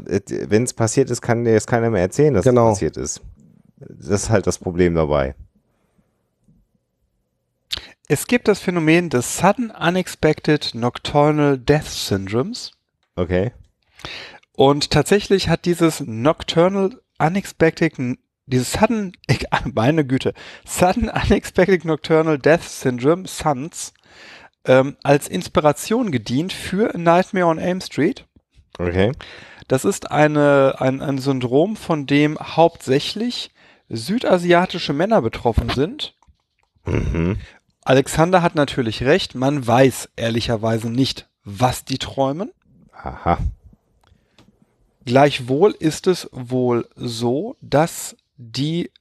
wenn es passiert ist, kann dir jetzt keiner mehr erzählen, dass Genau. es passiert ist. Das ist halt das Problem dabei. Es gibt das Phänomen des Sudden Unexpected Nocturnal Death Syndromes. Okay. Und tatsächlich hat dieses Nocturnal Unexpected, dieses Sudden, ich, meine Güte, Sudden Unexpected Nocturnal Death Syndrome, SUNS, ähm, als Inspiration gedient für Nightmare on Elm Street. Okay. Das ist eine, ein, ein Syndrom, von dem hauptsächlich südasiatische Männer betroffen sind. Mhm. Alexander hat natürlich recht, man weiß ehrlicherweise nicht, was die träumen. Aha. Gleichwohl ist es wohl so, dass die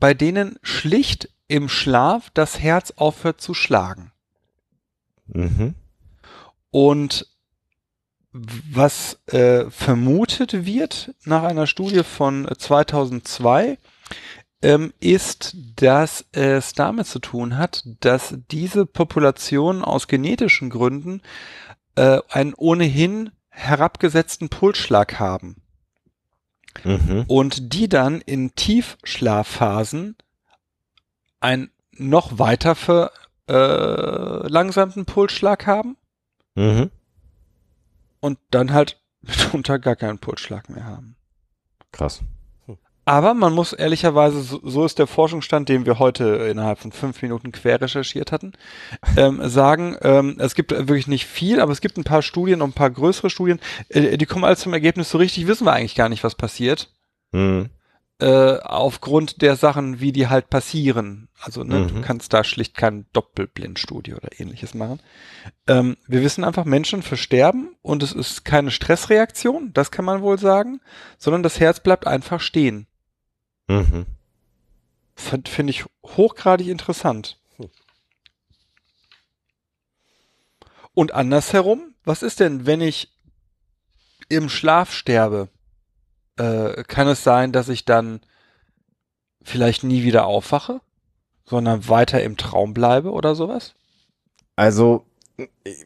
bei denen schlicht im Schlaf das Herz aufhört zu schlagen. Mhm. Und was äh, vermutet wird nach einer Studie von 2002, ähm, ist, dass es damit zu tun hat, dass diese Populationen aus genetischen Gründen äh, einen ohnehin herabgesetzten Pulsschlag haben Mhm. und die dann in Tiefschlafphasen einen noch weiter verlangsamten Pulsschlag haben Mhm. und dann halt mitunter gar keinen Pulsschlag mehr haben. Krass. Aber man muss ehrlicherweise, so, so ist der Forschungsstand, den wir heute innerhalb von fünf Minuten quer recherchiert hatten, ähm, sagen, ähm, es gibt wirklich nicht viel, aber es gibt ein paar Studien und ein paar größere Studien, äh, die kommen alle zum Ergebnis, so richtig wissen wir eigentlich gar nicht, was passiert. Mhm. äh, aufgrund der Sachen, wie die halt passieren. Also ne, du Mhm. kannst da schlicht kein Doppelblindstudie oder ähnliches machen. Ähm, wir wissen einfach, Menschen versterben und es ist keine Stressreaktion, das kann man wohl sagen, sondern das Herz bleibt einfach stehen. Mhm. Find- Finde ich hochgradig interessant. Und andersherum, was ist denn, wenn ich im Schlaf sterbe? Äh, kann es sein, dass ich dann vielleicht nie wieder aufwache, sondern weiter im Traum bleibe oder sowas? Also,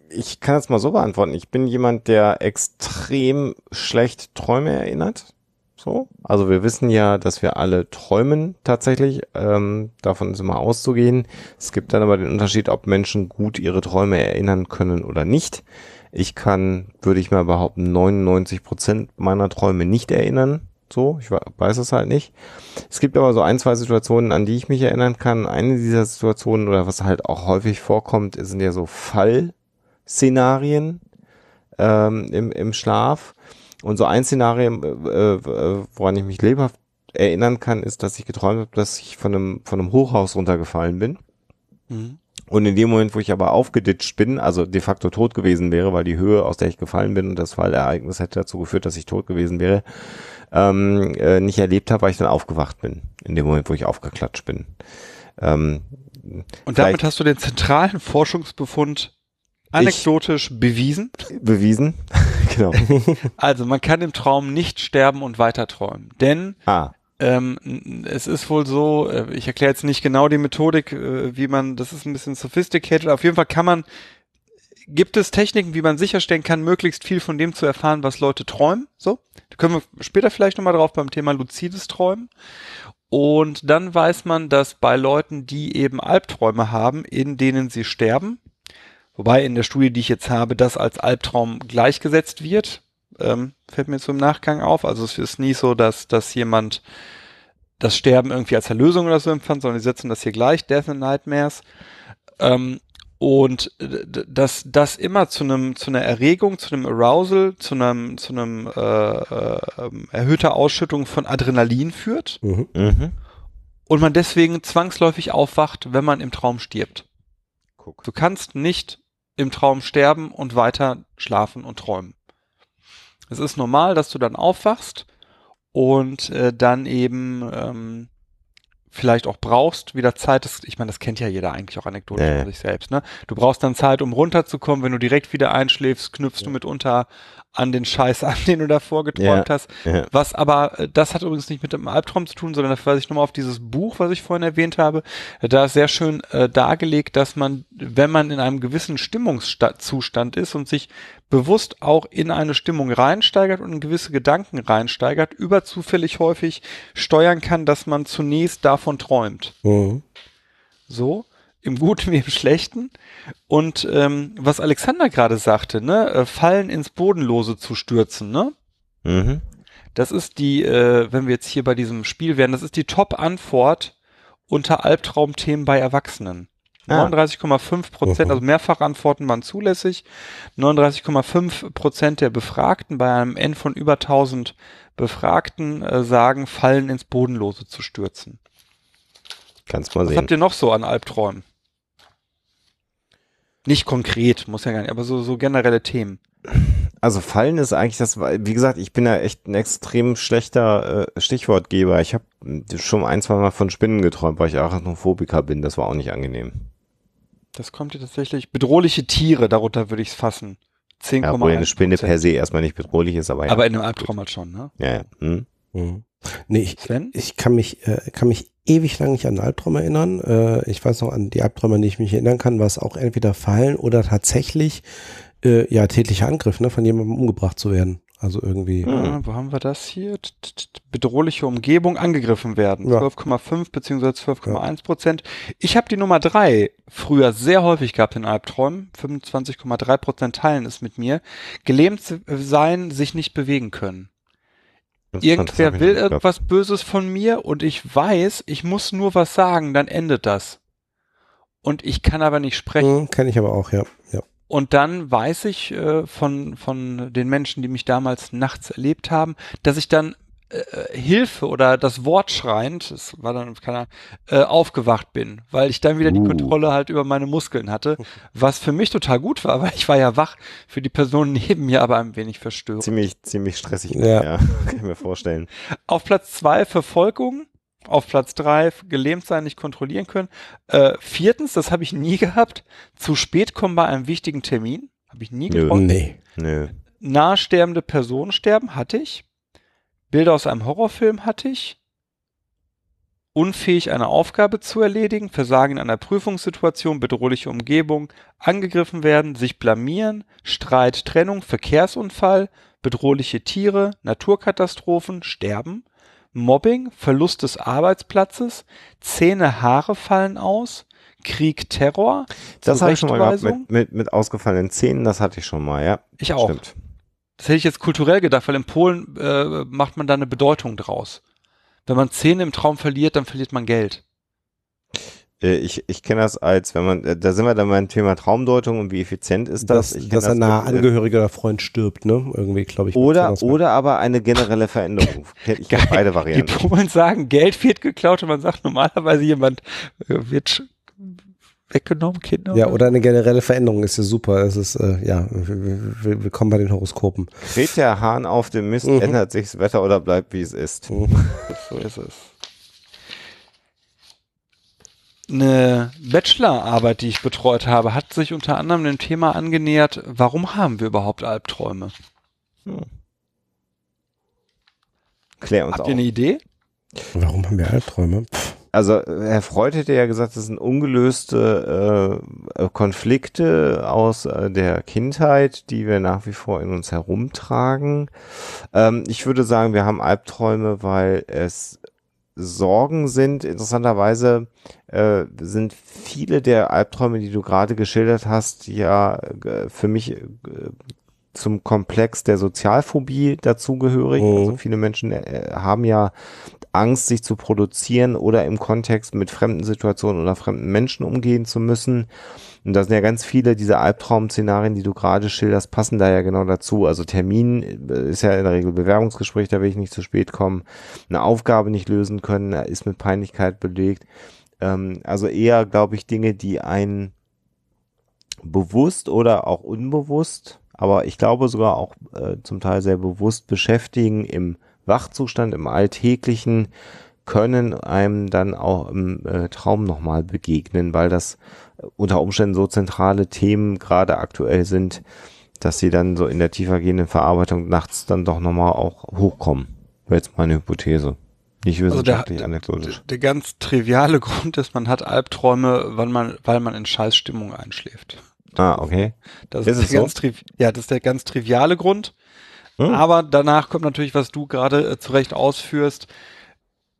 ich kann das mal so beantworten. Ich bin jemand, der extrem schlecht Träume erinnert. So. Also wir wissen ja, dass wir alle träumen tatsächlich. Ähm, davon ist immer auszugehen. Es gibt dann aber den Unterschied, ob Menschen gut ihre Träume erinnern können oder nicht. Ich kann, würde ich mal behaupten, 99 Prozent meiner Träume nicht erinnern. So, ich we- weiß es halt nicht. Es gibt aber so ein, zwei Situationen, an die ich mich erinnern kann. Eine dieser Situationen oder was halt auch häufig vorkommt, sind ja so Fallszenarien ähm, im, im Schlaf. Und so ein Szenario, äh, äh, woran ich mich lebhaft erinnern kann, ist, dass ich geträumt habe, dass ich von einem, von einem Hochhaus runtergefallen bin. Mhm. Und in dem Moment, wo ich aber aufgeditscht bin, also de facto tot gewesen wäre, weil die Höhe, aus der ich gefallen bin und das Fallereignis hätte dazu geführt, dass ich tot gewesen wäre, ähm, äh, nicht erlebt habe, weil ich dann aufgewacht bin. In dem Moment, wo ich aufgeklatscht bin. Ähm, Und damit hast du den zentralen Forschungsbefund anekdotisch bewiesen. bewiesen. Genau. Also man kann im Traum nicht sterben und weiter träumen. Denn Ah, ähm, es ist wohl so, äh, ich erkläre jetzt nicht genau die Methodik, äh, wie man, das ist ein bisschen sophisticated, auf jeden Fall kann man, gibt es Techniken, wie man sicherstellen kann, möglichst viel von dem zu erfahren, was Leute träumen. So, da können wir später vielleicht nochmal drauf beim Thema luzides Träumen. Und dann weiß man, dass bei Leuten, die eben Albträume haben, in denen sie sterben, wobei in der Studie, die ich jetzt habe, das als Albtraum gleichgesetzt wird, ähm, fällt mir zum Nachgang auf. Also es ist nie so, dass, dass jemand das Sterben irgendwie als Erlösung oder so empfand, sondern die setzen das hier gleich, Death and Nightmares. Ähm, und dass das immer zu einem zu einer Erregung, zu einem Arousal, zu einem zu einem äh, äh, ähm, erhöhter Ausschüttung von Adrenalin führt Mhm. mhm. und man deswegen zwangsläufig aufwacht, wenn man im Traum stirbt. Guck. Du kannst nicht im Traum sterben und weiter schlafen und träumen. Es ist normal, dass du dann aufwachst und äh, dann eben ähm, vielleicht auch brauchst, wieder Zeit, das, ich meine, das kennt ja jeder eigentlich auch anekdotisch Ja, ja. von sich selbst, ne? Du brauchst dann Zeit, um runterzukommen, wenn du direkt wieder einschläfst, knüpfst du mitunter an den Scheiß an, den du davor geträumt Ja, hast. ja. Was aber, äh, das hat übrigens nicht mit dem Albtraum zu tun, sondern das weise ich nochmal auf dieses Buch, was ich vorhin erwähnt habe. Da ist sehr schön äh, dargelegt, dass man, wenn man in einem gewissen Stimmungszustand ist und sich bewusst auch in eine Stimmung reinsteigert und in gewisse Gedanken reinsteigert, überzufällig häufig steuern kann, dass man zunächst davon träumt. Mhm. So, im Guten wie im Schlechten. Und ähm, was Alexander gerade sagte, ne, äh, Fallen ins Bodenlose zu stürzen, ne? Mhm. Das ist die, äh, wenn wir jetzt hier bei diesem Spiel wären, das ist die Top-Antwort unter Albtraumthemen bei Erwachsenen. Ah. 39,5 Prozent, Mhm. also Mehrfachantworten waren zulässig. 39,5 Prozent der Befragten bei einem N von über 1000 Befragten äh, sagen, Fallen ins Bodenlose zu stürzen. Kannst mal Was sehen. habt ihr noch so an Albträumen? Nicht konkret, muss ja gar nicht, aber so, so generelle Themen. Also Fallen ist eigentlich das, wie gesagt, ich bin ja echt ein extrem schlechter äh, Stichwortgeber. Ich habe schon ein, zwei Mal von Spinnen geträumt, weil ich Arachnophobiker bin. Das war auch nicht angenehm. Das kommt hier tatsächlich. Bedrohliche Tiere, darunter würde ich es fassen. 10,1 Ja, obwohl eine Spinne per se erstmal nicht bedrohlich ist, aber ja. Aber in einem Albtraum halt schon, ne? ja, ja. Hm. Mhm. Nee, ich, Sven? ich kann mich, äh, kann mich ewig lang nicht an Albtraum erinnern. Äh, ich weiß noch an die Albträume, an die ich mich erinnern kann, war es auch entweder Fallen oder tatsächlich äh, ja tätlicher Angriff, ne, von jemandem umgebracht zu werden. Also irgendwie. Ah, wo haben wir das hier? T- t- t- Bedrohliche Umgebung angegriffen werden. Ja. 12,5 beziehungsweise 12,1 Prozent. Ich habe die Nummer drei früher sehr häufig gehabt in Albträumen. 25,3 Prozent teilen es mit mir. Gelähmt sein, sich nicht bewegen können. Das Irgendwer will nicht gehabt. irgendwas Böses von mir und ich weiß, ich muss nur was sagen, dann endet das. Und ich kann aber nicht sprechen. Mhm, Kenne ich aber auch, ja. ja. Und dann weiß ich äh, von, von den Menschen, die mich damals nachts erlebt haben, dass ich dann äh, Hilfe oder das Wort schreiend, das war dann keine Ahnung, äh, aufgewacht bin, weil ich dann wieder die Uh. Kontrolle halt über meine Muskeln hatte, was für mich total gut war, weil ich war ja wach, für die Person neben mir aber ein wenig verstörend. Ziemlich, ziemlich stressig. Ja. Ja. kann ich mir vorstellen. Auf Platz zwei Verfolgung, auf Platz drei gelähmt sein, nicht kontrollieren können. Äh, viertens, das habe ich nie gehabt, zu spät kommen bei einem wichtigen Termin, habe ich nie Nö. geträumt. Nee. Nö. nahesterbende Personen sterben, hatte ich. Bilder aus einem Horrorfilm hatte ich. Unfähig, eine Aufgabe zu erledigen, Versagen in einer Prüfungssituation, bedrohliche Umgebung, angegriffen werden, sich blamieren, Streit, Trennung, Verkehrsunfall, bedrohliche Tiere, Naturkatastrophen, Sterben, Mobbing, Verlust des Arbeitsplatzes, Zähne, Haare fallen aus, Krieg, Terror, Das habe ich schon mal gehabt mit, mit, mit ausgefallenen Zähnen, das hatte ich schon mal, ja. Ich auch. Stimmt. Das hätte ich jetzt kulturell gedacht, weil in Polen äh, macht man da eine Bedeutung draus. Wenn man Zähne im Traum verliert, dann verliert man Geld. Äh, Ich, ich kenne das als, wenn man, äh, da sind wir dann beim Thema Traumdeutung und wie effizient ist das? Dass, ich dass ein naher mit, äh, Angehöriger oder Freund stirbt, ne? Irgendwie, glaube ich. Oder, oder aber eine generelle Veränderung. Ich Geil. beide Die Varianten. Polen sagen, Geld wird geklaut und man sagt normalerweise jemand wird sch- weggenommen, Kinder. Ja, oder eine generelle Veränderung ist ja super. Es ist, äh, ja, willkommen bei den Horoskopen. Dreht der Hahn auf dem Mist, Mhm. ändert sich das Wetter oder bleibt wie es ist? Mhm. So ist es. Eine Bachelorarbeit, die ich betreut habe, hat sich unter anderem dem Thema angenähert, warum haben wir überhaupt Albträume? Klär uns Habt auf. ihr eine Idee? Warum haben wir Albträume? Pff, Also Herr Freud hätte ja gesagt, das sind ungelöste äh, Konflikte aus äh, der Kindheit, die wir nach wie vor in uns herumtragen. Ähm, ich würde sagen, wir haben Albträume, weil es Sorgen sind. Interessanterweise äh, sind viele der Albträume, die du gerade geschildert hast, ja äh, für mich äh, zum Komplex der Sozialphobie dazugehörig. Mhm. Also viele Menschen äh, haben ja Angst, sich zu produzieren oder im Kontext mit fremden Situationen oder fremden Menschen umgehen zu müssen. Und da sind ja ganz viele dieser Albtraum-Szenarien, die du gerade schilderst, passen da ja genau dazu. Also Termin äh, ist ja in der Regel Bewerbungsgespräch, da will ich nicht zu spät kommen. Eine Aufgabe nicht lösen können, äh, ist mit Peinlichkeit belegt. Ähm, also eher, glaube ich, Dinge, die einen bewusst oder auch unbewusst, aber ich glaube sogar auch äh, zum Teil sehr bewusst beschäftigen im Wachzustand, im Alltäglichen, können einem dann auch im äh, Traum nochmal begegnen, weil das unter Umständen so zentrale Themen gerade aktuell sind, dass sie dann so in der tiefergehenden Verarbeitung nachts dann doch nochmal auch hochkommen. Wäre jetzt meine Hypothese. Nicht wissenschaftlich, also der, anekdotisch. Der, der ganz triviale Grund ist, man hat Albträume, weil man, weil man in Scheißstimmung einschläft. Ah, okay. Das ist, ist der ganz so? ja, das ist der ganz triviale Grund. Hm. Aber danach kommt natürlich, was du gerade äh, zu Recht ausführst.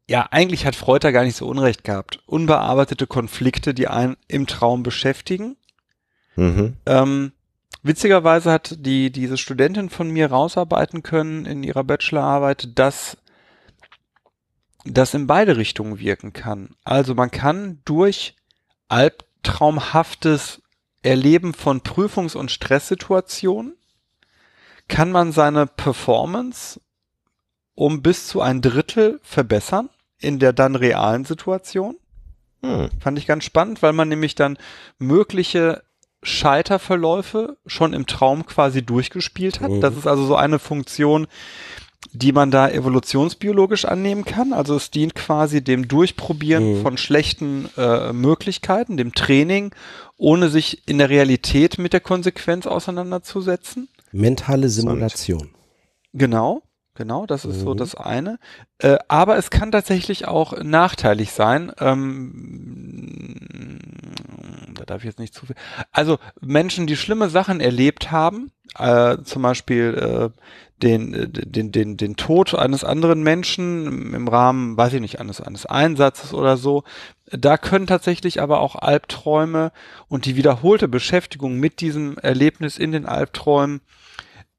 Ja, eigentlich hat Freud da gar nicht so Unrecht gehabt. Unbearbeitete Konflikte, die einen im Traum beschäftigen. Mhm. Ähm, witzigerweise hat die, diese Studentin von mir rausarbeiten können in ihrer Bachelorarbeit, dass das in beide Richtungen wirken kann. Also man kann durch albtraumhaftes Erleben von Prüfungs- und Stresssituationen kann man seine Performance um bis zu ein Drittel verbessern in der dann realen Situation. Hm. Fand ich ganz spannend, weil man nämlich dann mögliche Scheiterverläufe schon im Traum quasi durchgespielt hat. Mhm. Das ist also so eine Funktion, die man da evolutionsbiologisch annehmen kann. Also es dient quasi dem Durchprobieren mhm. von schlechten äh, Möglichkeiten, dem Training, ohne sich in der Realität mit der Konsequenz auseinanderzusetzen. Mentale Simulation. Genau. Genau, das ist mhm. so das eine. Äh, aber es kann tatsächlich auch nachteilig sein. Ähm, da darf ich jetzt nicht zu viel. Also Menschen, die schlimme Sachen erlebt haben, äh, zum Beispiel äh, den, den, den, den Tod eines anderen Menschen im Rahmen, weiß ich nicht, eines, eines Einsatzes oder so, da können tatsächlich aber auch Albträume und die wiederholte Beschäftigung mit diesem Erlebnis in den Albträumen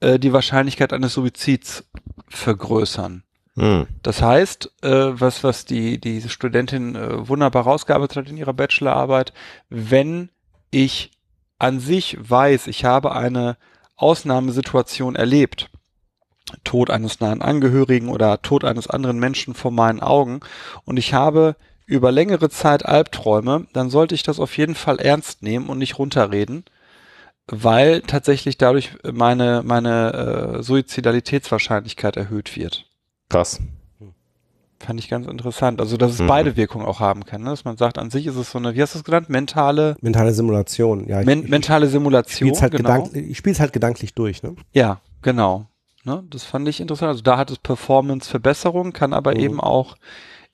äh, die Wahrscheinlichkeit eines Suizids vergrößern. Hm. Das heißt, äh, was, was die, diese Studentin äh, wunderbar rausgearbeitet hat in ihrer Bachelorarbeit, wenn ich an sich weiß, ich habe eine Ausnahmesituation erlebt, Tod eines nahen Angehörigen oder Tod eines anderen Menschen vor meinen Augen und ich habe über längere Zeit Albträume, dann sollte ich das auf jeden Fall ernst nehmen und nicht runterreden weil tatsächlich dadurch meine, meine äh, Suizidalitätswahrscheinlichkeit erhöht wird. Krass. Fand ich ganz interessant. Also, dass es mhm. beide Wirkungen auch haben kann. Ne? Dass man sagt, an sich ist es so eine, wie hast du es genannt? Mentale. Mentale Simulation, ja. Men mentale Simulation. Ich spiel's halt, genau. ich halt gedanklich durch, ne? Ja, genau. Ne? Das fand ich interessant. Also, da hat es Performance-Verbesserung, kann aber mhm. eben auch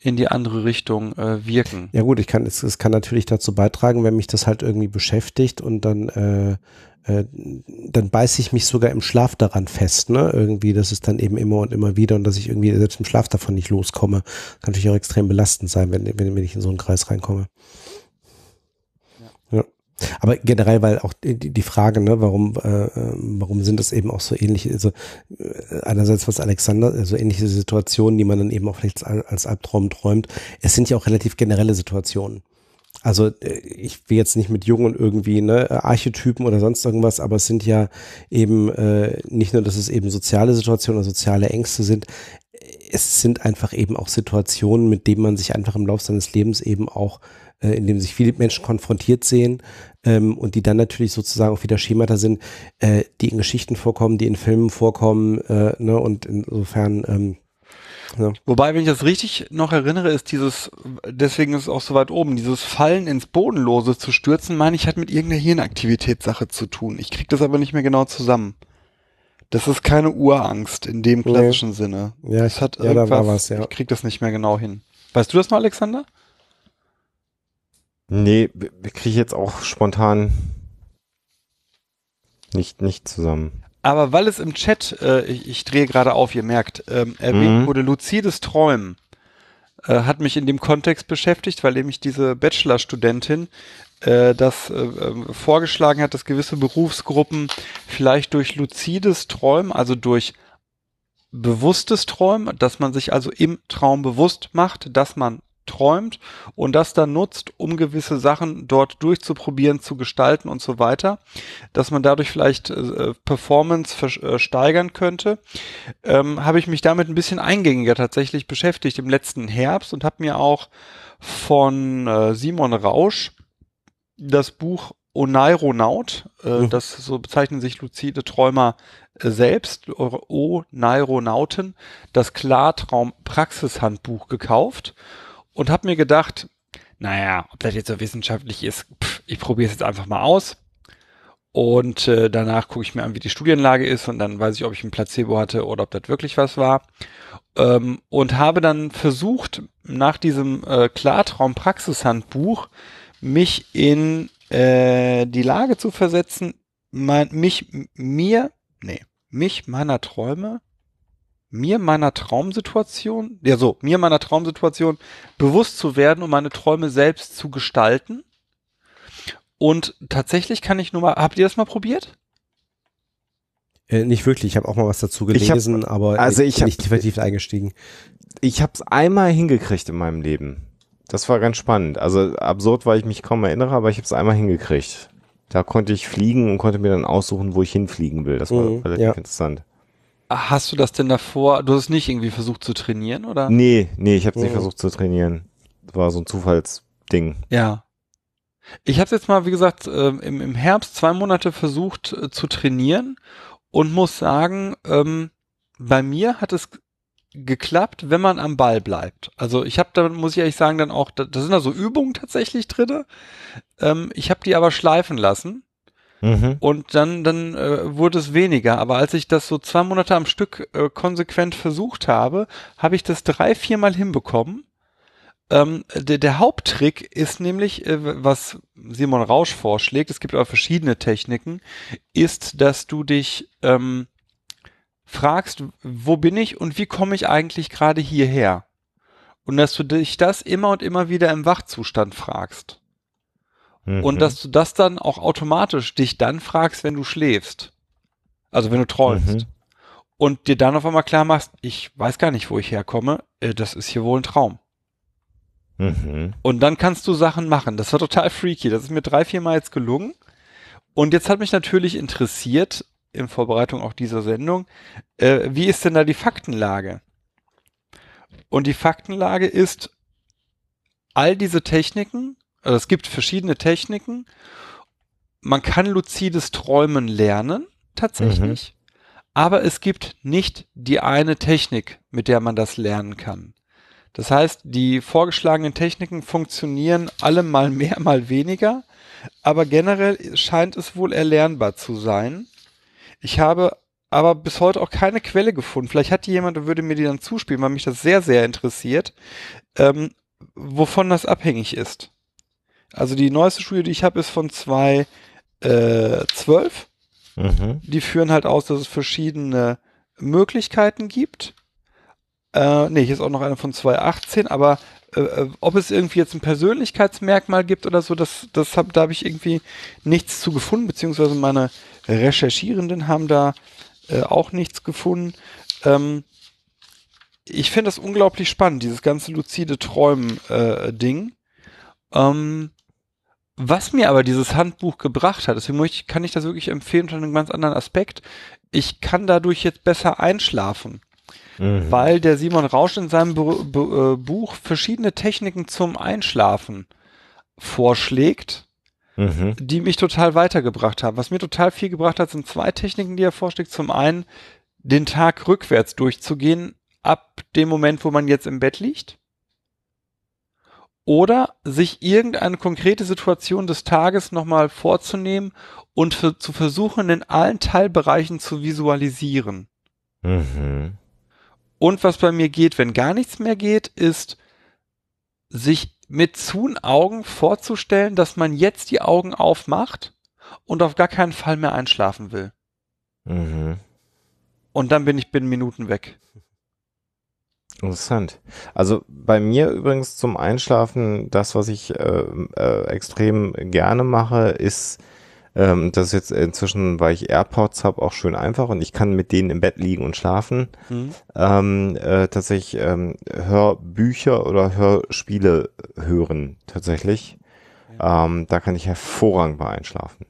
in die andere Richtung äh, wirken. Ja gut, ich kann, es, es kann natürlich dazu beitragen, wenn mich das halt irgendwie beschäftigt und dann, äh, äh, dann beiße ich mich sogar im Schlaf daran fest, ne? Irgendwie, das ist dann eben immer und immer wieder und dass ich irgendwie selbst im Schlaf davon nicht loskomme. Kann natürlich auch extrem belastend sein, wenn, wenn, wenn ich in so einen Kreis reinkomme. Aber generell, weil auch die, Frage, ne, warum, äh, warum sind das eben auch so ähnliche, also äh, einerseits was Alexander, so also ähnliche Situationen, die man dann eben auch vielleicht als, als Albtraum träumt. Es sind ja auch relativ generelle Situationen. Also äh, ich will jetzt nicht mit Jungen irgendwie ne Archetypen oder sonst irgendwas, aber es sind ja eben äh, nicht nur, dass es eben soziale Situationen oder soziale Ängste sind, es sind einfach eben auch Situationen, mit denen man sich einfach im Laufe seines Lebens eben auch äh, in dem sich viele Menschen konfrontiert sehen ähm, und die dann natürlich sozusagen auch wieder Schemata sind, äh, die in Geschichten vorkommen, die in Filmen vorkommen äh, ne, und insofern ähm, ja. Wobei, wenn ich das richtig noch erinnere, ist dieses, deswegen ist es auch so weit oben, dieses Fallen ins Bodenlose zu stürzen, meine ich, hat mit irgendeiner Hirnaktivitätssache zu tun. Ich krieg das aber nicht mehr genau zusammen. Das ist keine Urangst in dem klassischen nee. Sinne. Ja, das hat ja, irgendwas, was, ja. Ich krieg das nicht mehr genau hin. Weißt du das noch, Alexander? Nee, kriege ich jetzt auch spontan nicht, nicht zusammen. Aber weil es im Chat, äh, ich, ich drehe gerade auf, ihr merkt, ähm, erwähnt mhm. wurde, luzides Träumen äh, hat mich in dem Kontext beschäftigt, weil nämlich diese Bachelorstudentin äh, das äh, äh, vorgeschlagen hat, dass gewisse Berufsgruppen vielleicht durch luzides Träumen, also durch bewusstes Träumen, dass man sich also im Traum bewusst macht, dass man träumt und das dann nutzt, um gewisse Sachen dort durchzuprobieren, zu gestalten und so weiter, dass man dadurch vielleicht äh, Performance äh, steigern könnte, ähm, habe ich mich damit ein bisschen eingängiger tatsächlich beschäftigt im letzten Herbst und habe mir auch von äh, Simon Rausch das Buch Oneironaut. Äh, Mhm. Das so bezeichnen sich luzide Träumer äh, selbst. Oneironauten. Das Klartraum-Praxishandbuch gekauft und habe mir gedacht, naja, ob das jetzt so wissenschaftlich ist, pff, ich probiere es jetzt einfach mal aus. Und äh, danach gucke ich mir an, wie die Studienlage ist und dann weiß ich, ob ich ein Placebo hatte oder ob das wirklich was war. Ähm, und habe dann versucht, nach diesem äh, Klartraum-Praxishandbuch mich in äh, die Lage zu versetzen, mein, mich, mir, nee, mich meiner Träume, mir meiner Traumsituation, ja so, mir meiner Traumsituation bewusst zu werden und meine Träume selbst zu gestalten. Und tatsächlich kann ich nur mal, habt ihr das mal probiert? Äh, nicht wirklich, ich habe auch mal was dazu Ich hab- gelesen, aber also ich ich bin nicht vertieft eingestiegen. Ich habe es einmal hingekriegt in meinem Leben. Das war ganz spannend. Also absurd, weil ich mich kaum erinnere, aber ich habe es einmal hingekriegt. Da konnte ich fliegen und konnte mir dann aussuchen, wo ich hinfliegen will. Das war Mhm, relativ ja. interessant. Hast du das denn davor, du hast es nicht irgendwie versucht zu trainieren, oder? Nee, nee, ich habe es nicht Mhm. versucht zu trainieren. Das war so ein Zufallsding. Ja. Ich habe jetzt mal, wie gesagt, ähm, im, im Herbst zwei Monate versucht äh, zu trainieren und muss sagen, ähm, bei mir hat es geklappt, wenn man am Ball bleibt. Also ich habe da, muss ich ehrlich sagen, dann auch, da, da sind da so Übungen tatsächlich drinne. Ähm, ich habe die aber schleifen lassen Mhm. und dann, dann äh, wurde es weniger. Aber als ich das so zwei Monate am Stück äh, konsequent versucht habe, habe ich das drei, viermal hinbekommen. Ähm, der, der Haupttrick ist nämlich, äh, was Simon Rausch vorschlägt, es gibt aber verschiedene Techniken, ist, dass du dich ähm, fragst, wo bin ich und wie komme ich eigentlich gerade hierher? Und dass du dich das immer und immer wieder im Wachzustand fragst. Mhm. Und dass du das dann auch automatisch dich dann fragst, wenn du schläfst. Also wenn du träumst. Mhm. Und dir dann auf einmal klar machst, ich weiß gar nicht, wo ich herkomme, äh, das ist hier wohl ein Traum. Mhm. Und dann kannst du Sachen machen. Das war total freaky. Das ist mir drei, vier Mal jetzt gelungen. Und jetzt hat mich natürlich interessiert, in Vorbereitung auch dieser Sendung, äh, wie ist denn da die Faktenlage? Und die Faktenlage ist, all diese Techniken, also es gibt verschiedene Techniken, man kann luzides Träumen lernen, tatsächlich, aber es gibt nicht die eine Technik, mit der man das lernen kann. Das heißt, die vorgeschlagenen Techniken funktionieren alle mal mehr, mal weniger, aber generell scheint es wohl erlernbar zu sein. Ich habe aber bis heute auch keine Quelle gefunden. Vielleicht hat die jemand und würde mir die dann zuspielen, weil mich das sehr, sehr interessiert, ähm, wovon das abhängig ist. Also die neueste Studie, die ich habe, ist von 2012 Mhm. die führen halt aus, dass es verschiedene Möglichkeiten gibt. Äh, nee, hier ist auch noch eine von 2018, aber äh, äh, ob es irgendwie jetzt ein Persönlichkeitsmerkmal gibt oder so, das, das hab, da habe ich irgendwie nichts zu gefunden, beziehungsweise meine Recherchierenden haben da äh, auch nichts gefunden. Ähm, ich finde das unglaublich spannend, dieses ganze luzide Träumen-Ding. ähm, was mir aber dieses Handbuch gebracht hat, deswegen ich, kann ich das wirklich empfehlen unter einem ganz anderen Aspekt. Ich kann dadurch jetzt besser einschlafen, Mhm. weil der Simon Rausch in seinem Bu Bu äh, Buch verschiedene Techniken zum Einschlafen vorschlägt, Mhm. die mich total weitergebracht haben. Was mir total viel gebracht hat, sind zwei Techniken, die er vorschlägt. Zum einen, den Tag rückwärts durchzugehen, ab dem Moment, wo man jetzt im Bett liegt. Oder sich irgendeine konkrete Situation des Tages nochmal vorzunehmen und für, zu versuchen, in allen Teilbereichen zu visualisieren. Mhm. Und was bei mir geht, wenn gar nichts mehr geht, ist, sich mit zuen Augen vorzustellen, dass man jetzt die Augen aufmacht und auf gar keinen Fall mehr einschlafen will. Mhm. Und dann bin ich binnen Minuten weg. Interessant. Also bei mir übrigens zum Einschlafen, das, was ich äh, äh, extrem gerne mache, ist, ähm, das ist jetzt inzwischen, weil ich AirPods habe, auch schön einfach und ich kann mit denen im Bett liegen und schlafen. Hm? Ähm, äh, tatsächlich ähm, Hörbücher oder Hörspiele hören, tatsächlich. Ähm, da kann ich hervorragend bei einschlafen.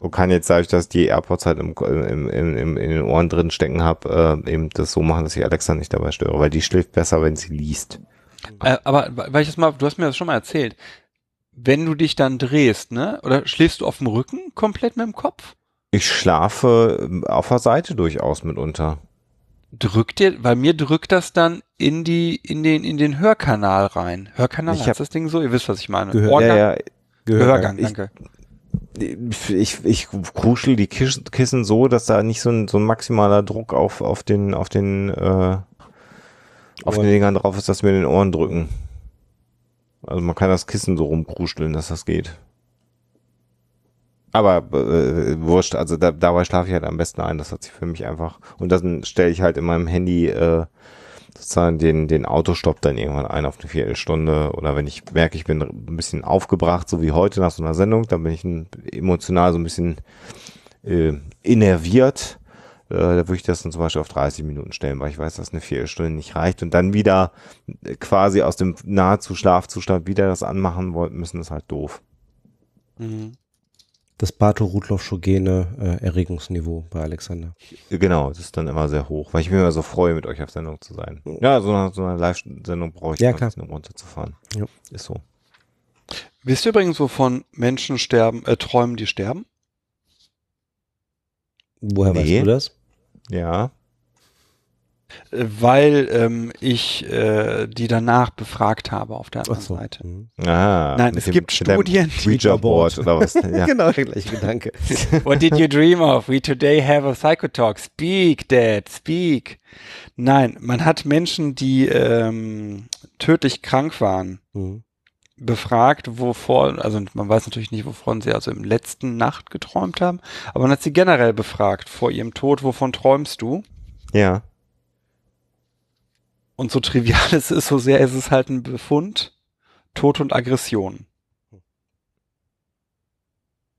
Und kann jetzt, dadurch, dass ich die AirPods halt im, im, im, in den Ohren drin stecken habe, äh, eben das so machen, dass ich Alexa nicht dabei störe, weil die schläft besser, wenn sie liest. Äh, aber weil ich das mal, du hast mir das schon mal erzählt. wenn du dich dann drehst, ne? Oder schläfst du auf dem Rücken komplett mit dem Kopf? Ich schlafe ähm, auf der Seite durchaus mitunter. Drückt dir, weil mir drückt das dann in die, in den, in den Hörkanal rein. Hörkanal Ich heißt das Ding so? Ihr wisst, was ich meine. Gehör- Ohrgang, Ja, ja, Gehörgang, Ich- danke. Ich, ich kuschel die Kissen, so, dass da nicht so ein, so ein maximaler Druck auf, auf den, auf den, äh, auf den Ohren. Dingern drauf ist, dass wir in den Ohren drücken. Also man kann das Kissen so rumkruscheln, dass das geht. Aber äh, wurscht, also da, dabei schlafe ich halt am besten ein. Das hat sich für mich einfach. Und dann stelle ich halt in meinem Handy äh, sozusagen den, den Autostopp dann irgendwann ein auf eine Viertelstunde. Oder wenn ich merke, ich bin ein bisschen aufgebracht, so wie heute nach so einer Sendung, dann bin ich emotional so ein bisschen äh, innerviert. Äh, da würde ich das dann zum Beispiel auf 30 Minuten stellen, weil ich weiß, dass eine Viertelstunde nicht reicht. Und dann wieder äh, quasi aus dem nahezu Schlafzustand wieder das anmachen wollten müssen, ist halt doof. Mhm. Das Bato-Rudloff-Schogene äh, Erregungsniveau bei Alexander. Genau, das ist dann immer sehr hoch, weil ich mich immer so freue, mit euch auf Sendung zu sein. Ja, so eine, so eine Live-Sendung brauche ich Ja, ein bisschen, um runterzufahren. Ja. Ist so. Wisst ihr übrigens, wovon Menschen sterben, äh, träumen, die sterben? Woher Nee. weißt du das? Ja. Äh, Weil ähm, ich äh, die danach befragt habe auf der anderen so. Seite. Mhm. Ah, Nein, es dem- gibt Studien, die Ouija-Board oder was? Ja. genau, der gleiche Gedanke. What did you dream of? We today have a psychotalk. Speak, Dad, speak. Nein, man hat Menschen, die ähm, tödlich krank waren, Mhm. befragt, wovor, also man weiß natürlich nicht, wovon sie also im letzten Nacht geträumt haben, aber man hat sie generell befragt vor ihrem Tod, wovon träumst du? ja. Und so trivial es ist, so sehr ist es halt ein Befund, Tod und Aggression.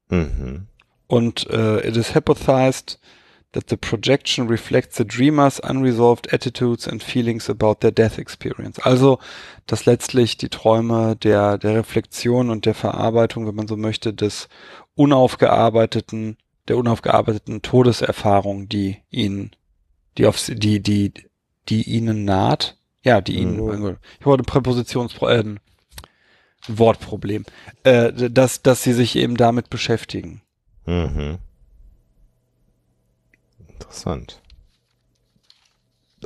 Mhm. Und äh, it is hypothesized that the projection reflects the dreamer's unresolved attitudes and feelings about their death experience. Also, dass letztlich die Träume der, der Reflexion und der Verarbeitung, wenn man so möchte, des unaufgearbeiteten, der unaufgearbeiteten Todeserfahrung, die ihnen, die auf die, die, die ihnen naht, ja, die ihnen, Mhm. ich wollte Präpositions, äh, ein Wortproblem, äh, dass, dass sie sich eben damit beschäftigen. Mhm. Interessant.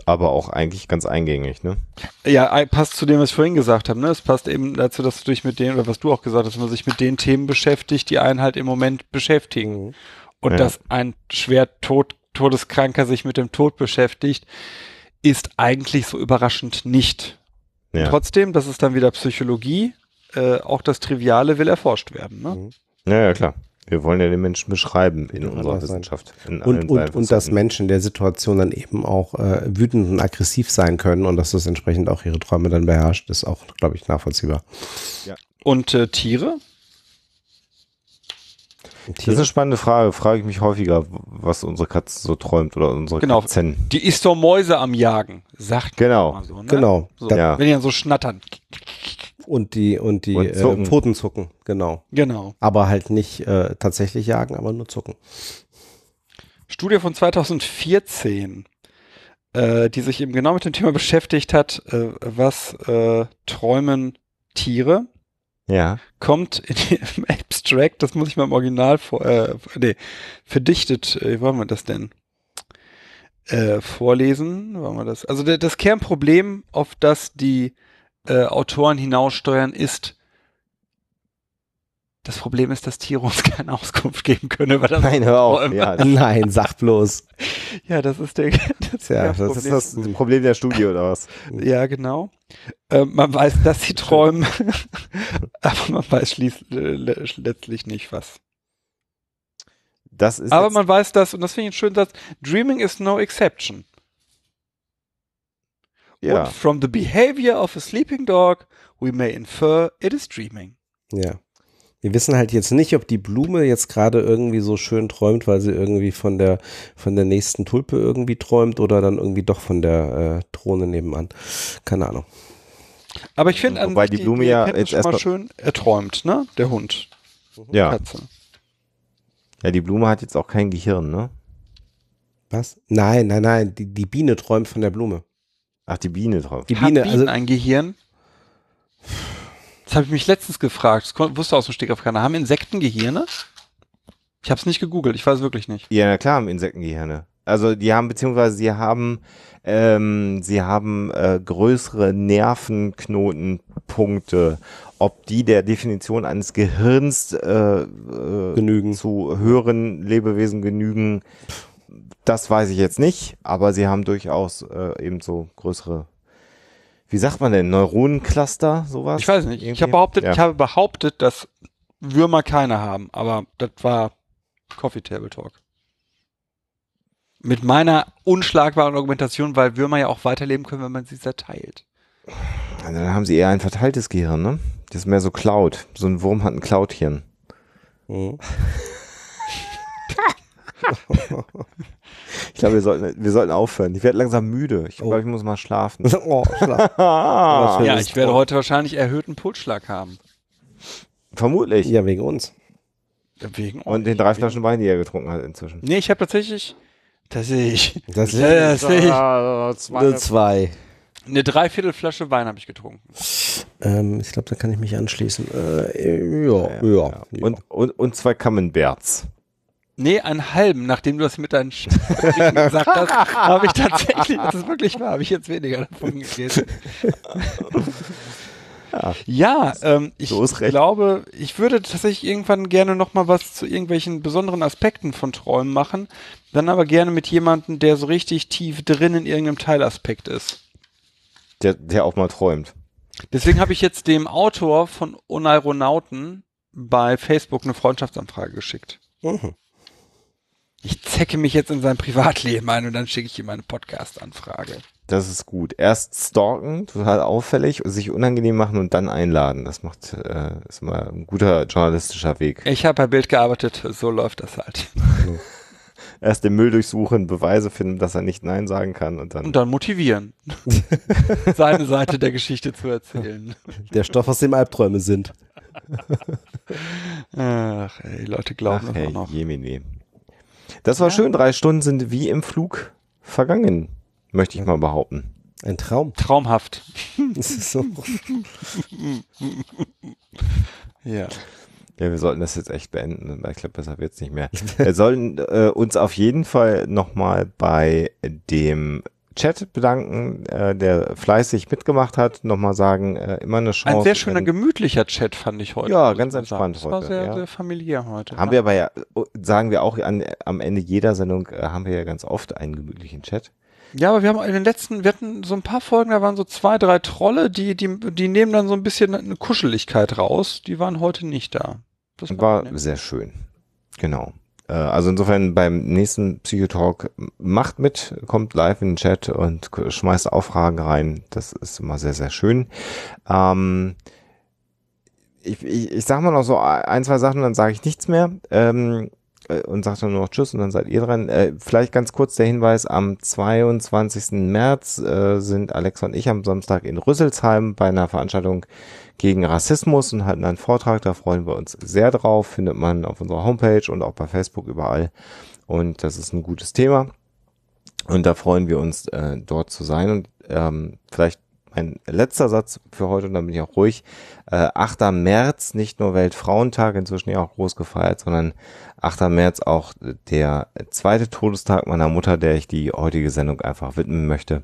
Aber auch eigentlich ganz eingängig, ne? Ja, passt zu dem, was ich vorhin gesagt habe. Ne? Es passt eben dazu, dass du dich mit denen, oder was du auch gesagt hast, dass man sich mit den Themen beschäftigt, die einen halt im Moment beschäftigen. Mhm. Und Ja. dass ein schwer tot, todeskranker sich mit dem Tod beschäftigt, ist eigentlich so überraschend nicht. Ja. Trotzdem, das ist dann wieder Psychologie, äh, auch das Triviale will erforscht werden. Ne? Mhm. Ja, ja, klar. Wir wollen ja den Menschen beschreiben in Kann unserer. Wissenschaft. In Und, und, und dass. Menschen in der Situation dann eben auch äh, wütend und aggressiv sein können und dass das entsprechend auch ihre Träume dann beherrscht, ist auch, glaube ich, nachvollziehbar. Und äh, Tiere? Das ist eine spannende Frage. Frage ich mich häufiger, was unsere Katze so träumt oder unsere Genau. Katzen. Die ist doch Mäuse am Jagen, sagt man Genau. immer so. Ne? Genau. So, Ja. Wenn die dann so schnattern. Und die, und die Und äh, zucken. Pfoten zucken, genau. Genau. Aber halt nicht äh, tatsächlich jagen, aber nur zucken. Studie von 2014, äh, die sich eben genau mit dem Thema beschäftigt hat, äh, was äh, träumen Tiere, Ja. kommt in im Abstract, das muss ich mal im Original vor, äh, nee, verdichtet, äh, wie wollen wir das denn? Äh, vorlesen, wollen wir das? Also der, das Kernproblem, auf das die äh, Autoren hinaussteuern, ist, das Problem ist, dass Tiere uns keine Auskunft geben können über das Nein, hör auf. Ja, Nein, sag bloß. Ja, das ist der, das Ja, das das ist das Problem der Studie oder was? Ja, genau. Ähm, man weiß, dass sie träumen, aber man weiß schließ, äh, le- letztlich nicht was. Das ist Aber man weiß das, und das finde ich einen schönen Satz, Dreaming is no exception. ja. Und from the behavior of a sleeping dog, we may infer it is dreaming. Ja. Wir wissen halt jetzt nicht, ob die Blume jetzt gerade irgendwie so schön träumt, weil sie irgendwie von der, von der nächsten Tulpe irgendwie träumt oder dann irgendwie doch von der äh, Drohne nebenan. Keine Ahnung. Aber ich finde an Wobei sich die Blume ja jetzt erstmal- schön, er träumt, ne? Der Hund, ja. Katze. Ja, die Blume hat jetzt auch kein Gehirn, ne? Was? Nein, nein, nein. Die, die Biene träumt von der Blume. Ach, die Biene drauf. Die Hat Biene, Bienen also ein Gehirn? Das habe ich mich letztens gefragt. Das wusste aus dem Steg auf keiner. Haben Insekten Gehirne? Ich habe es nicht gegoogelt. Ich weiß wirklich nicht. Ja, na klar, haben Insektengehirne. Also die haben, beziehungsweise sie haben, ähm, sie haben äh, größere Nervenknotenpunkte. Ob die der Definition eines Gehirns äh, äh, Genügen. zu höheren Lebewesen genügen, das weiß ich jetzt nicht, aber sie haben durchaus äh, eben so größere, wie sagt man denn, Neuronencluster, sowas? Ich weiß nicht. Ich Irgendwie? habe behauptet, Ja. ich habe behauptet, dass Würmer keine haben, aber das war Coffee Table Talk. Mit meiner unschlagbaren Argumentation, weil Würmer ja auch weiterleben können, wenn man sie zerteilt. Also dann haben sie eher ein verteiltes Gehirn, ne? Das ist mehr so Cloud. So ein Wurm hat ein Cloud-Hirn. Mhm. Ich glaube, wir sollten, wir sollten aufhören. Ich werde langsam müde. Ich Oh. glaube, ich muss mal schlafen. oh, Schlag. Ah, Ja, ich werde heute wahrscheinlich erhöhten Pulsschlag haben. vermutlich. ja, wegen uns. Wegen Und den drei Flaschen Wein, die er getrunken hat inzwischen. Nee, ich habe tatsächlich, tatsächlich, Das Ja, das sehe ich. Nur zwei. eine Dreiviertelflasche Wein habe ich getrunken. Ähm, ich glaube, da kann ich mich anschließen. Äh, ja, ja. ja. Und, und, und zwei Camemberts. Nee, einen halben, nachdem du das mit deinen Sch- gesagt hast, habe ich tatsächlich, das ist wirklich wahr, habe ich jetzt weniger davon gegessen. Ja, ähm, ich So glaube, ich würde tatsächlich irgendwann gerne noch mal was zu irgendwelchen besonderen Aspekten von Träumen machen, dann aber gerne mit jemandem, der so richtig tief drin in irgendeinem Teilaspekt ist. Der, der auch mal träumt. Deswegen habe ich jetzt dem Autor von Oneironauten bei Facebook eine Freundschaftsanfrage geschickt. Mhm. Ich zecke mich jetzt in sein Privatleben ein und dann schicke ich ihm eine Podcast-Anfrage. Das ist gut. Erst stalken, total auffällig, sich unangenehm machen und dann einladen. Das macht, äh, ist mal ein guter journalistischer Weg. Ich habe bei Bild gearbeitet, so läuft das halt. Erst den Müll durchsuchen, Beweise finden, dass er nicht Nein sagen kann und dann. Und dann motivieren, seine Seite der Geschichte zu erzählen. Der Stoff, aus dem Albträume sind. Ach, ey, die Leute glauben Ach, das hey, auch noch. Jemine. Das war schön. Drei Stunden sind wie im Flug vergangen, möchte ich mal behaupten. Ein Traum. Traumhaft. Das ist so. Ja. Ja, wir sollten das jetzt echt beenden, ich glaube, besser wird's nicht mehr. Wir sollten äh, uns auf jeden Fall nochmal bei dem Chat bedanken, äh, der fleißig mitgemacht hat. Nochmal sagen, äh, immer eine Chance. Ein sehr schöner, wenn- gemütlicher Chat fand ich heute. Ja, ganz entspannt sagen. Das war heute, sehr, ja. sehr familiär heute. Haben wir aber ja, äh, sagen wir auch an, am Ende jeder Sendung, äh, haben wir ja ganz oft einen gemütlichen Chat. Ja, aber wir haben in den letzten, wir hatten so ein paar Folgen, da waren so zwei, drei Trolle, die, die, die nehmen dann so ein bisschen eine Kuscheligkeit raus. Die waren heute nicht da. Das War angenehm. sehr schön. Genau. Äh, Also insofern beim nächsten Psychotalk macht mit, kommt live in den Chat und schmeißt auch Fragen rein. Das ist immer sehr, sehr schön. Ähm, ich, ich, ich sag mal noch so ein, zwei Sachen, dann sage ich nichts mehr. Ähm, äh, und sage dann nur noch Tschüss und dann seid ihr dran. Äh, vielleicht ganz kurz der Hinweis, am 22. März äh, sind Alex und ich am Samstag in Rüsselsheim bei einer Veranstaltung gegen Rassismus und halten einen Vortrag. Da freuen wir uns sehr drauf. Findet man auf unserer Homepage und auch bei Facebook überall. Und das ist ein gutes Thema. Und da freuen wir uns, äh, dort zu sein. Und ähm, vielleicht mein letzter Satz für heute, und dann bin ich auch ruhig. Äh, 8. März, nicht nur Weltfrauentag, inzwischen ja auch groß gefeiert, sondern 8. März auch der zweite Todestag meiner Mutter, der ich die heutige Sendung einfach widmen möchte.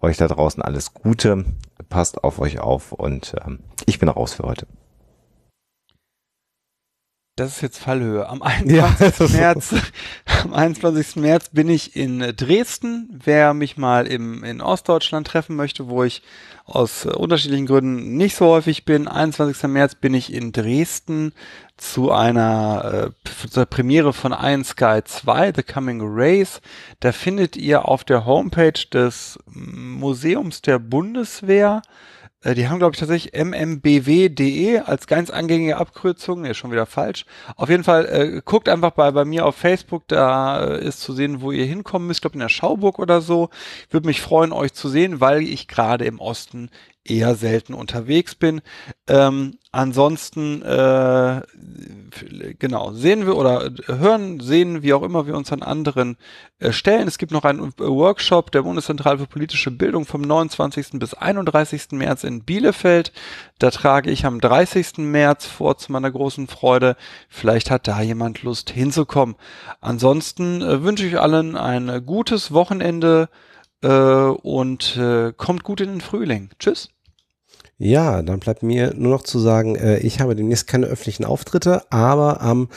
Euch da draußen alles Gute, passt auf euch auf und ähm, ich bin raus für heute. Das ist jetzt Fallhöhe. Am 21. März, am 21. März bin ich in Dresden. Wer mich mal im, in Ostdeutschland treffen möchte, wo ich aus äh, unterschiedlichen Gründen nicht so häufig bin. 21. März bin ich in Dresden zu einer äh, zur Premiere von Iron Sky 2, The Coming Race. Da findet ihr auf der Homepage des Museums der Bundeswehr die haben, glaube ich, tatsächlich mmbw.de als ganz eingängige Abkürzung. Nee, schon wieder falsch. Auf jeden Fall, äh, guckt einfach bei, bei mir auf Facebook, da äh, ist zu sehen, wo ihr hinkommen müsst. Ich glaube, in der Schauburg oder so. Würde mich freuen, euch zu sehen, weil ich gerade im Osten eher selten unterwegs bin. Ähm, ansonsten äh, genau, sehen wir oder hören, sehen, wie auch immer wir uns an anderen äh, stellen. Es gibt noch einen äh, Workshop der Bundeszentrale für politische Bildung vom 29. bis 31. März in Bielefeld. Da trage ich am 30. März vor zu meiner großen Freude. Vielleicht hat da jemand Lust hinzukommen. Ansonsten äh, wünsche ich allen ein gutes Wochenende und äh, kommt gut in den Frühling. Tschüss. Ja, dann bleibt mir nur noch zu sagen, äh, ich habe demnächst keine öffentlichen Auftritte, aber am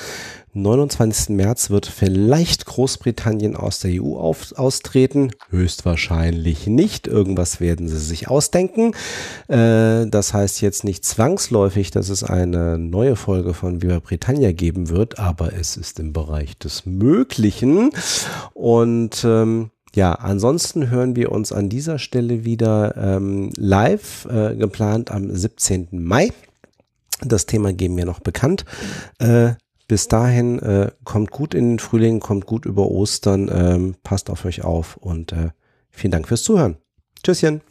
29. März wird vielleicht Großbritannien aus der EU auf, austreten. Höchstwahrscheinlich nicht. Irgendwas werden sie sich ausdenken. Äh, das heißt jetzt nicht zwangsläufig, dass es eine neue Folge von Viva Britannia geben wird, aber es ist im Bereich des Möglichen. Und ähm, ja, ansonsten hören wir uns an dieser Stelle wieder ähm, live, äh, geplant am 17. Mai. Das Thema geben wir noch bekannt. Äh, bis dahin äh, kommt gut in den Frühling, kommt gut über Ostern, ähm, passt auf euch auf und äh, vielen Dank fürs Zuhören. Tschüsschen.